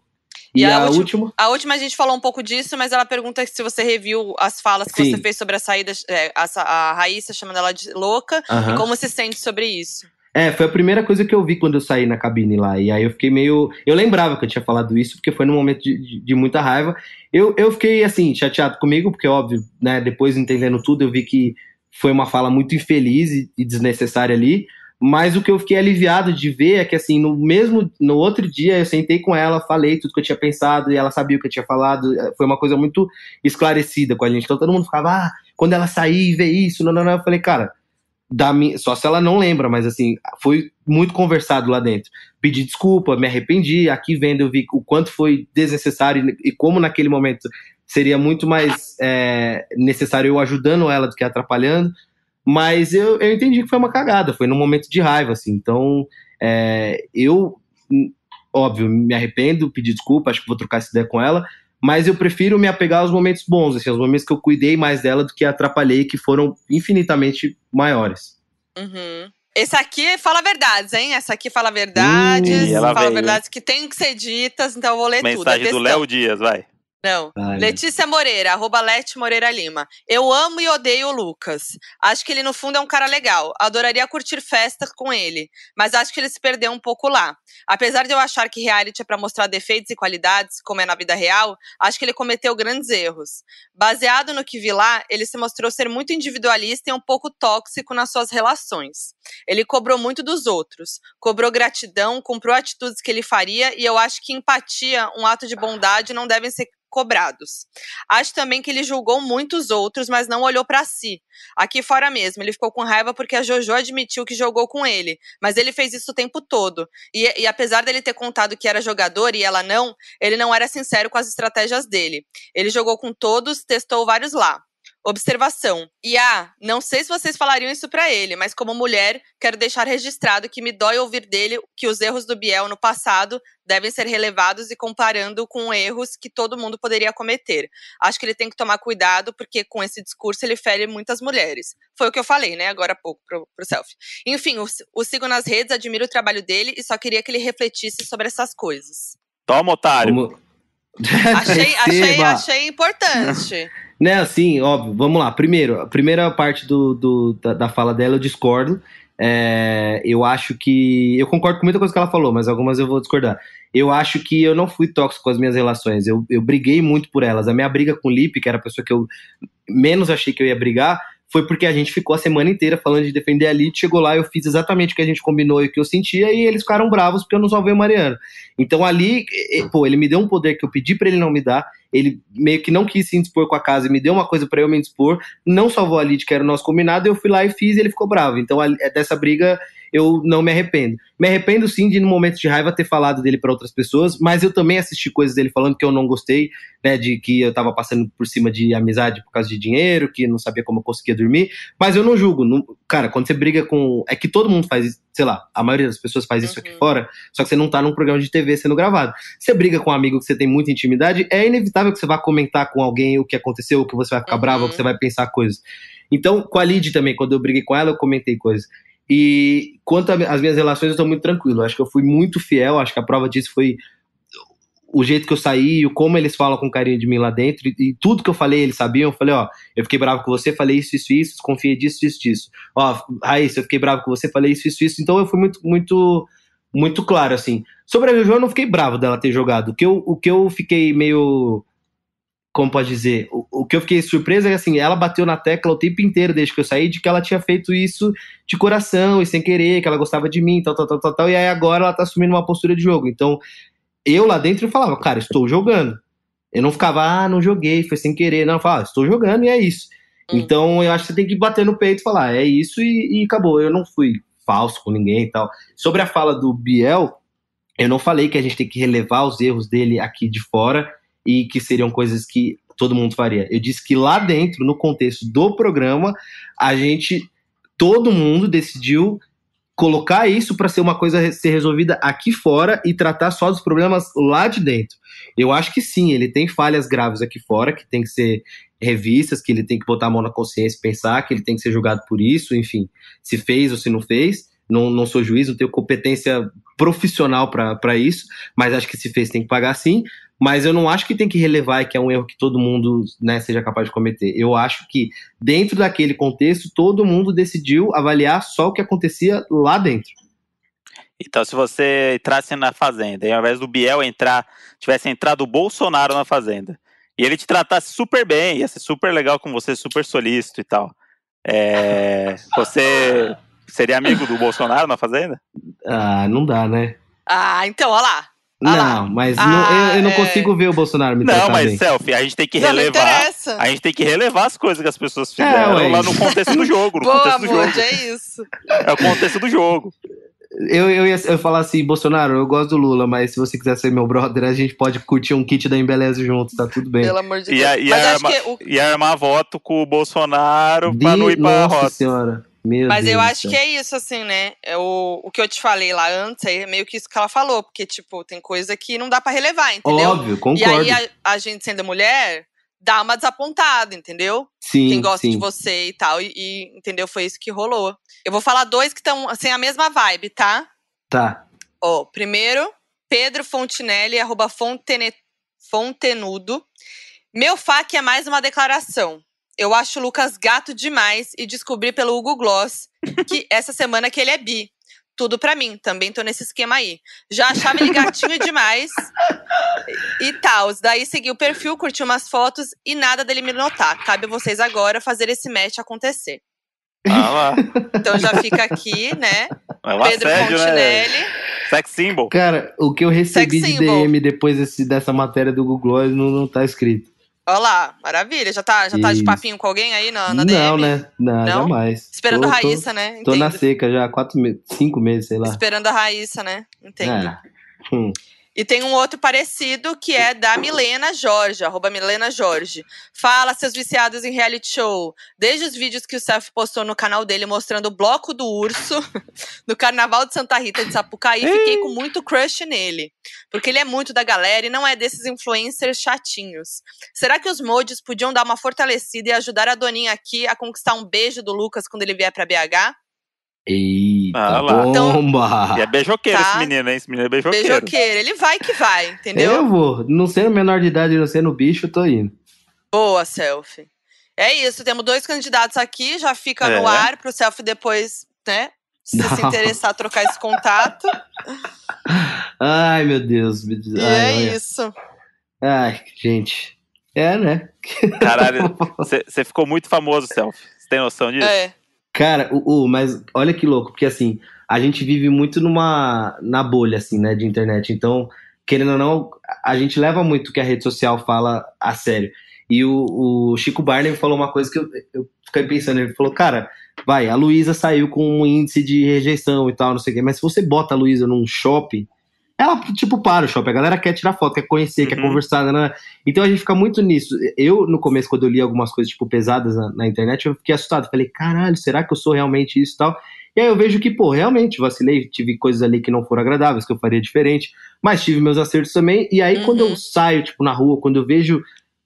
E, E a a, última- última? A última a gente falou um pouco disso, mas ela pergunta se você reviu as falas que Sim. você fez sobre a saída, é, a, a Raíssa chamando ela de louca, e como se sente sobre isso. É, foi a primeira coisa que eu vi quando eu saí na cabine lá. E aí eu fiquei meio. Eu lembrava que eu tinha falado isso, porque foi num momento de, de- de muita raiva. Eu, eu fiquei, assim, chateado comigo, porque, óbvio, né, depois entendendo tudo, eu vi que foi uma fala muito infeliz e, e desnecessária ali. Mas o que eu fiquei aliviado de ver é que, assim, no mesmo. No outro dia, eu sentei com ela, falei tudo que eu tinha pensado, e ela sabia o que eu tinha falado. É, Foi uma coisa muito esclarecida com a gente. Então todo mundo ficava, ah, quando ela sair e ver isso, não, não, não. Eu falei, cara, da minha, só se ela não lembra, mas assim, foi muito conversado lá dentro. Pedi desculpa, me arrependi. Aqui vendo, eu vi o quanto foi desnecessário e como naquele momento seria muito mais é, necessário eu ajudando ela do que atrapalhando. Mas eu, eu entendi que foi uma cagada, foi num momento de raiva, assim. Então, é, eu, hum, óbvio, me arrependo, pedi desculpa, acho que vou trocar essa ideia com ela. Mas eu prefiro me apegar aos momentos bons, assim, aos momentos que eu cuidei mais dela do que atrapalhei, que foram infinitamente maiores. Uhum. Esse aqui fala verdades, hein? Essa aqui fala verdades, Ih, ela fala veio, verdades que tem que ser ditas, então eu vou ler tudo. é Mensagem do. Léo Dias, vai. Não. Ai, Letícia Moreira, arroba Lete Moreira Lima. Eu amo e odeio o Lucas. Acho que ele, no fundo, é um cara legal. Adoraria curtir festas com ele. Mas acho que ele se perdeu um pouco lá. Apesar de eu achar que reality é pra mostrar defeitos e qualidades, como é na vida real, acho que ele cometeu grandes erros. Baseado no que vi lá, ele se mostrou ser muito individualista e um pouco tóxico nas suas relações. Ele cobrou muito dos outros, cobrou gratidão, comprou atitudes que ele faria e eu acho que empatia, um ato de bondade, não devem ser cobrados. Acho também que ele julgou muitos outros, mas não olhou pra si. Aqui fora mesmo, ele ficou com raiva porque a Jojo admitiu que jogou com ele, mas ele fez isso o tempo todo. E, e apesar dele ter contado que era jogador e ela não, ele não era sincero com as estratégias dele. Ele jogou com todos, testou vários lá. Observação. E ah, não sei se vocês falariam isso pra ele, mas como mulher, quero deixar registrado que me dói ouvir dele que os erros do Biel no passado devem ser relevados e comparando com erros que todo mundo poderia cometer. Acho que ele tem que tomar cuidado, porque com esse discurso ele fere muitas mulheres. Foi o que eu falei, né, agora há pouco pro, pro selfie. Enfim, o, o sigo nas redes, admiro o trabalho dele e só queria que ele refletisse sobre essas coisas. Toma, otário. Como... Achei, achei, achei importante. Né, assim, óbvio, vamos lá. Primeiro, a primeira parte do, do- da, da fala dela eu discordo. É, eu acho que. Eu concordo com muita coisa que ela falou, mas algumas eu vou discordar. Eu acho que eu não fui tóxico com as minhas relações. Eu, eu briguei muito por elas. A minha briga com o Lipe, que era a pessoa que eu menos achei que eu ia brigar, foi porque a gente ficou a semana inteira falando de defender a Lid. Chegou lá, eu fiz exatamente o que a gente combinou e o que eu sentia, e eles ficaram bravos porque eu não salvei o Mariano. Então ali, pô, ele me deu um poder que eu pedi pra ele não me dar. Ele meio que não quis se indispor com a casa e me deu uma coisa pra eu me indispor. Não salvou a Lid, que era o nosso combinado, eu fui lá e fiz e ele ficou bravo. Então, a- é dessa briga, eu não me arrependo. Me arrependo sim de, no momento de raiva, ter falado dele para outras pessoas, mas eu também assisti coisas dele falando que eu não gostei, né? De que eu tava passando por cima de amizade por causa de dinheiro, que não sabia como eu conseguia dormir. Mas eu não julgo. Não, cara, quando você briga com. É que todo mundo faz isso, sei lá, a maioria das pessoas faz isso aqui Uhum. fora, só que você não tá num programa de TV sendo gravado. Você briga com um amigo que você tem muita intimidade, é inevitável que você vá comentar com alguém o que aconteceu, que você vai ficar Uhum. bravo, que você vai pensar coisas. Então, com a Lid também, quando eu briguei com ela, eu comentei coisas. E quanto às minhas relações, eu tô muito tranquilo. Acho que eu fui muito fiel, acho que a prova disso foi o jeito que eu saí, o como eles falam com carinho de mim lá dentro, e, tudo que eu falei, eles sabiam. Eu falei, ó, eu fiquei bravo com você, falei isso, isso, isso, desconfiei disso, isso, disso. Ó, Raíssa, eu fiquei bravo com você, falei isso, isso, isso. Então eu fui muito, muito, muito claro, assim. Sobre a Jojo, eu não fiquei bravo dela ter jogado. O que eu, o que eu fiquei meio. Como pode dizer? O, o que eu fiquei surpresa é que, assim, ela bateu na tecla o tempo inteiro desde que eu saí de que ela tinha feito isso de coração e sem querer, que ela gostava de mim, tal, tal, tal, tal, tal. E aí agora ela tá assumindo uma postura de jogo. Então, eu lá dentro eu falava, cara, estou jogando. Eu não ficava, ah, não joguei, foi sem querer. Não, eu falava, ah, estou jogando e é isso. Hum. Então eu acho que você tem que bater no peito e falar, é isso e, e acabou. Eu não fui falso com ninguém e tal. Sobre a fala do Biel, eu não falei que a gente tem que relevar os erros dele aqui de fora e que seriam coisas que todo mundo faria. Eu disse que lá dentro, no contexto do programa, a gente, todo mundo decidiu colocar isso para ser uma coisa ser resolvida aqui fora e tratar só dos problemas lá de dentro. Eu acho que sim, ele tem falhas graves aqui fora que tem que ser revistas, que ele tem que botar a mão na consciência e pensar, que ele tem que ser julgado por isso, enfim, se fez ou se não fez. Não, não sou juiz, não tenho competência profissional para isso, mas acho que se fez tem que pagar sim. Mas eu não acho que tem que relevar que é um erro que todo mundo né, seja capaz de cometer. Eu acho que dentro daquele contexto, todo mundo decidiu avaliar só o que acontecia lá dentro. Então, se você entrasse na Fazenda e ao invés do Biel entrar, tivesse entrado o Bolsonaro na Fazenda, e ele te tratasse super bem, ia ser super legal com você, super solícito e tal, é, você seria amigo do Bolsonaro na Fazenda? Ah, não dá, né? Ah, então, olha lá. Ah não, mas Ah, não- eu, eu não é. consigo ver o Bolsonaro me Não, mas bem. selfie, a gente tem que relevar. A gente tem que relevar as coisas que as pessoas É, fizeram ué. lá no contexto do jogo. No Boa, contexto do amor, jogo. é isso. É o contexto do jogo. Eu, eu ia eu falar assim, Bolsonaro, eu gosto do Lula, mas se você quiser ser meu brother, a gente pode curtir um kit da Embeleze juntos, tá tudo bem. Pelo amor de E, Deus. a, e, Mas acho arma, que o e armar voto com o Bolsonaro pra não De- ir pra Nossa rota. senhora. Meu Mas Deus eu acho que é isso, assim, né? É o, o que eu te falei lá antes é meio que isso que ela falou, porque, tipo, tem coisa que não dá pra relevar, entendeu? Óbvio, e concordo. aí a, a gente sendo mulher dá uma desapontada, entendeu? sim, Quem gosta sim. de você e tal, e, e, entendeu? Foi isso que rolou. Eu vou falar dois que estão, assim, a mesma vibe, tá? Tá. Ó, primeiro, Pedro Fontinelli, arroba Fontene, Fontenudo. Meu fac é mais uma declaração. Eu acho o Lucas gato demais e descobri pelo Hugo Gloss que essa semana que ele é bi. Tudo pra mim, também tô nesse esquema aí. Já achava ele gatinho demais e tal. Daí segui o perfil, curti umas fotos e nada dele me notar. Cabe a vocês agora fazer esse match acontecer. Ah lá. Então já fica aqui, né? É um Pedro assédio, né? Fontinelli. Sex symbol. Cara, o que eu recebi Sex de symbol. DM depois desse- dessa matéria do Google Gloss não, não tá escrito. Olha lá, maravilha. Já tá, já tá de papinho com alguém aí na, na não, DM? né? Não, Não? jamais. Esperando Tô- a tô- Raíssa, né? Tô na Entendo. seca já há quatro cinco meses, sei lá. Esperando a Raíssa, né? Entendo. É. Hum. E tem um outro parecido que é da Milena Jorge, arroba Milena Jorge. Fala, seus viciados em reality show. Desde os vídeos que o Self postou no canal dele mostrando o bloco do urso no Carnaval de Santa Rita de Sapucaí, fiquei com muito crush nele. Porque ele é muito da galera e não é desses influencers chatinhos. Será que os mods podiam dar uma fortalecida e ajudar a Doninha aqui a conquistar um beijo do Lucas quando ele vier pra BH? Eita, Ah lá. Então- bomba! E é beijoqueiro Tá. esse menino, hein? Esse menino é beijoqueiro. Beijoqueiro. Ele vai que vai, entendeu? Eu vou. Não sendo menor de idade, não sendo bicho, eu tô indo. Boa, selfie. É isso, temos dois candidatos aqui, já fica É. no ar pro selfie depois, né? Se Não. se interessar, trocar esse contato. Ai, meu Deus. me diz- E Ai, é olha. isso. Ai, gente. É, né? Caralho, você ficou muito famoso, Selfie. Você tem noção disso? É. Cara, o, o- mas olha que louco, porque assim, a gente vive muito numa na bolha, assim, né, de internet. Então, querendo ou não, a gente leva muito o que a rede social fala a sério. E o, o Chico Barney falou uma coisa que eu, eu fiquei pensando. Ele falou, cara, vai, a Luísa saiu com um índice de rejeição e tal, não sei o quê. Mas se você bota a Luísa num shopping, ela, tipo, para o shopping. A galera quer tirar foto, quer conhecer, quer Uhum. conversar. Né? Então a gente fica muito nisso. Eu, no começo, quando eu li algumas coisas, tipo, pesadas na, na internet, eu fiquei assustado. Falei, caralho, será que eu sou realmente isso e tal? E aí eu vejo que, pô, realmente vacilei, tive coisas ali que não foram agradáveis, que eu faria diferente, mas tive meus acertos também. E aí, quando Uhum. eu saio, tipo, na rua, quando eu vejo,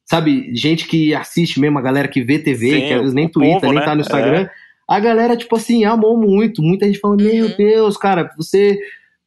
sabe, gente que assiste mesmo, a galera que vê TV, Sim, que às vezes nem Twitter, povo, nem né? tá no Instagram, a galera, tipo assim, amou muito. Muita gente falando, meu Uhum. Deus, cara, você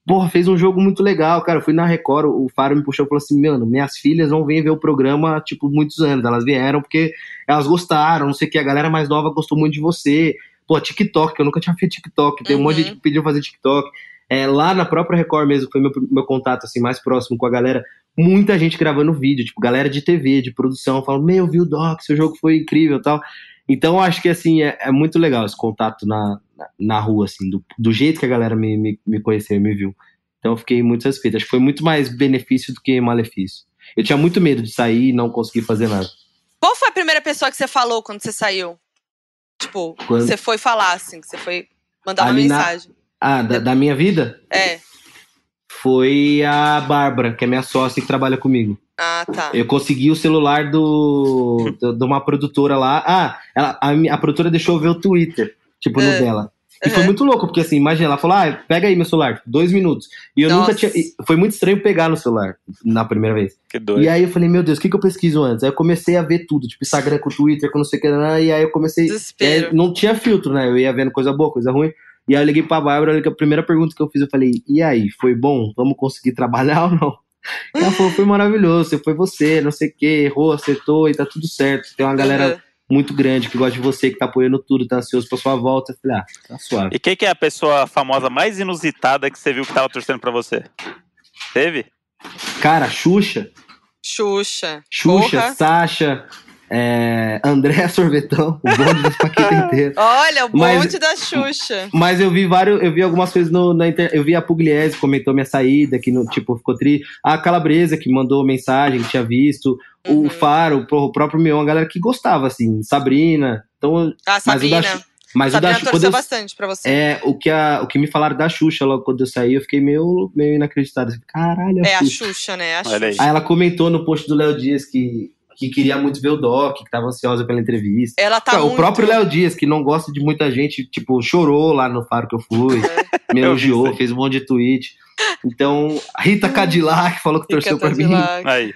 porra, fez um jogo muito legal, cara. Eu fui na Record, o Faro me puxou e falou assim: Mano, minhas filhas vão vir ver o programa, tipo, muitos anos. Elas vieram porque elas gostaram, não sei o que. A galera mais nova gostou muito de você. Pô, TikTok, que eu nunca tinha feito TikTok. Tem um monte de gente que pediu fazer TikTok. É, lá na própria Record mesmo, foi meu, meu contato assim, mais próximo com a galera. Muita gente gravando vídeo, tipo, galera de TV, de produção, falando: Meu, viu, Doc, seu jogo foi incrível e tal. Então, eu acho que, assim, é, é muito legal esse contato na, na, na rua, assim, do, do jeito que a galera me, me, me conheceu, me viu. Então, eu fiquei muito satisfeito. Acho que foi muito mais benefício do que malefício. Eu tinha muito medo de sair e não conseguir fazer nada. Qual foi a primeira pessoa que você falou quando você saiu? Tipo, Quando- você foi falar, assim, que você foi mandar uma Ali na- mensagem. Ah, da, da minha vida? É. Foi a Bárbara, que é minha sócia que trabalha comigo. Ah, tá. Eu consegui o celular do, do- de uma produtora lá. Ah, ela, a, a produtora deixou eu ver o Twitter, tipo, no É. dela. E foi muito louco, porque assim, imagina, ela falou, ah, pega aí meu celular, dois minutos. E eu nunca Nossa. tinha. e Foi muito estranho pegar no celular na primeira vez. Que doido. E aí eu falei, meu Deus, o que, que eu pesquiso antes? Aí eu comecei a ver tudo, tipo, Instagram com Twitter, com não sei o que, né? e aí eu comecei. Desespero. É, não tinha filtro, né? Eu ia vendo coisa boa, coisa ruim. E aí eu liguei pra Bárbara, a primeira pergunta que eu fiz, eu falei, e aí, foi bom? Vamos conseguir trabalhar ou não? Ela falou, foi maravilhoso, você foi você, não sei o que, errou, acertou e tá tudo certo. Tem uma galera Uhum. muito grande que gosta de você, que tá apoiando tudo, tá ansioso pra sua volta. Eu falei, ah, tá suave. E quem que é a pessoa famosa mais inusitada que você viu que tava torcendo pra você? Teve? Cara, Xuxa, Xuxa. Xuxa, Porra. Sasha, é, André Sorvetão, o bonde das Paquita inteiro. Olha, o Mas- bonde da Xuxa. Mas eu vi vários, eu vi algumas coisas no, na internet. Eu vi a Pugliese comentou minha saída, que no, tipo, ficou tri. A Calabresa que mandou mensagem, que tinha visto. Uhum. O Faro, o próprio Mion, a galera que gostava, assim, Sabrina. Então, Ah, mas o da, Sabrina. Mas o da Sabrina Xu- quando torceu eu, bastante pra você. é, o que, a, o que me falaram da Xuxa logo quando eu saí, eu fiquei meio, meio inacreditado. Assim, Caralho, a É, a Xuxa. Xuxa, né? A. Xuxa. Aí ela comentou no post do Léo Dias que, que queria muito ver o Doc, que tava ansiosa pela entrevista. Ela tá Cara, muito... O próprio Léo Dias, que não gosta de muita gente, tipo, chorou lá no faro que eu fui, me vi isso elogiou, fez um monte de tweet. Então, Rita Cadillac falou que torceu pra mim. Aí.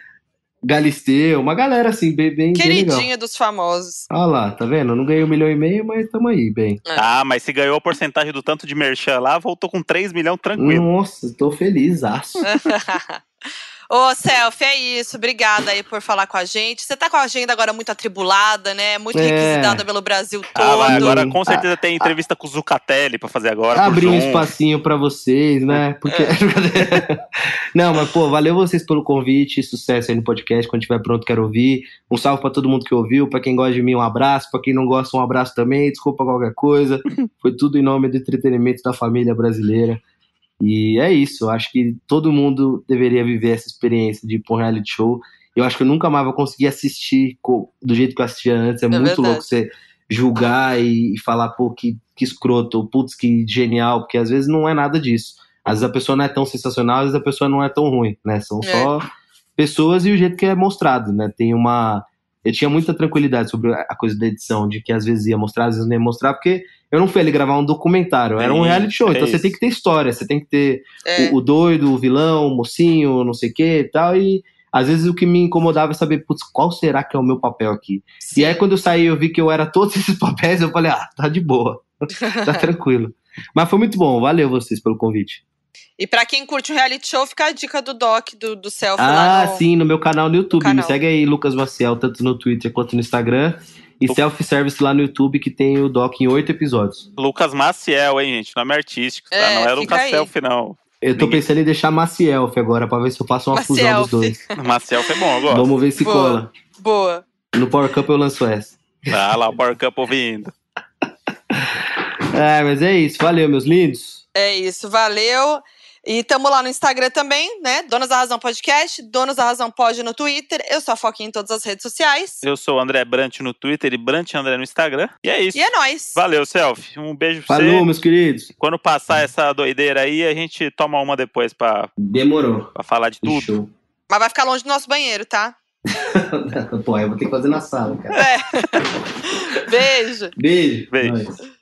Galisteu, uma galera assim, bem, bem, bem legal. Queridinha dos famosos. Olha lá, tá vendo? Eu não ganhei um milhão e meio, mas tamo aí, bem. Ah, mas se ganhou a porcentagem do tanto de merchan lá, voltou com 3 milhões tranquilo. Nossa, tô feliz, aço. Ô, Selfie, é isso. Obrigada aí por falar com a gente. Você tá com a agenda agora muito atribulada, né? Muito É. requisitada pelo Brasil todo. Ah, vai, agora com certeza tem entrevista com o Zucatelli pra fazer agora. Abrir por um espacinho pra vocês, né? Porque. não, mas, pô, valeu vocês pelo convite. Sucesso aí no podcast. Quando tiver pronto, quero ouvir. Um salve pra todo mundo que ouviu. Pra quem gosta de mim, um abraço. Pra quem não gosta, um abraço também. Desculpa qualquer coisa. Foi tudo em nome do entretenimento da família brasileira. E é isso. Eu acho que todo mundo deveria viver essa experiência de ir pra um reality show. Eu acho que eu nunca mais vou conseguir assistir do jeito que eu assistia antes. É, muito verdade. louco você julgar e, e falar, pô, que, que escroto, ou putz, que genial, porque às vezes não é nada disso. Às vezes a pessoa não é tão sensacional, às vezes a pessoa não é tão ruim, né? São É. só pessoas e o jeito que é mostrado, né? Tem uma. Eu tinha muita tranquilidade sobre a coisa da edição, de que às vezes ia mostrar, às vezes não ia mostrar, porque eu não fui ali gravar um documentário, era um Sim, reality show, é então você isso. tem que ter história, você tem que ter É. o, o doido, o vilão, o mocinho, não sei o que e tal, e às vezes o que me incomodava é saber, putz, qual será que é o meu papel aqui? Sim. E aí, quando eu saí, eu vi que eu era todos esses papéis, eu falei, ah, tá de boa, tá tranquilo. Mas foi muito bom, valeu vocês pelo convite. E pra quem curte o reality show, fica a dica do Doc, do, do Selfie Ah, lá no... sim, no meu canal no YouTube. canal. Me segue aí, Lucas Maciel, tanto no Twitter quanto no Instagram. E Lu- self-service lá no YouTube, que tem o doc em oito episódios. Lucas Maciel, hein, gente? Nome artístico, tá? É, não é Lucas aí. Selfie, não. Eu tô Ninguém- pensando em deixar Macielf agora, pra ver se eu faço uma fusão dos Macielf. dois. Maciel é bom, gosto. Vamos ver se Boa. cola. Boa. No Power Cup eu lanço essa. Ah lá, o Power Cup ouvindo. É, mas é isso. Valeu, meus lindos. É isso, valeu. E tamo lá no Instagram também, né? Donas da Razão Podcast, Donas da Razão Pod no Twitter. Eu sou a Foquinha em todas as redes sociais. Eu sou o André Brant no Twitter e Brant André no Instagram. E é isso. E é nóis. Valeu, Selfie. Um beijo pra Falou, você. meus queridos. Quando passar essa doideira aí, a gente toma uma depois pra, Demorou. pra falar de tudo. Show. Mas vai ficar longe do nosso banheiro, tá? Pô, eu vou ter que fazer na sala, cara. É. Beijo. Beijo. Beijo. Nós.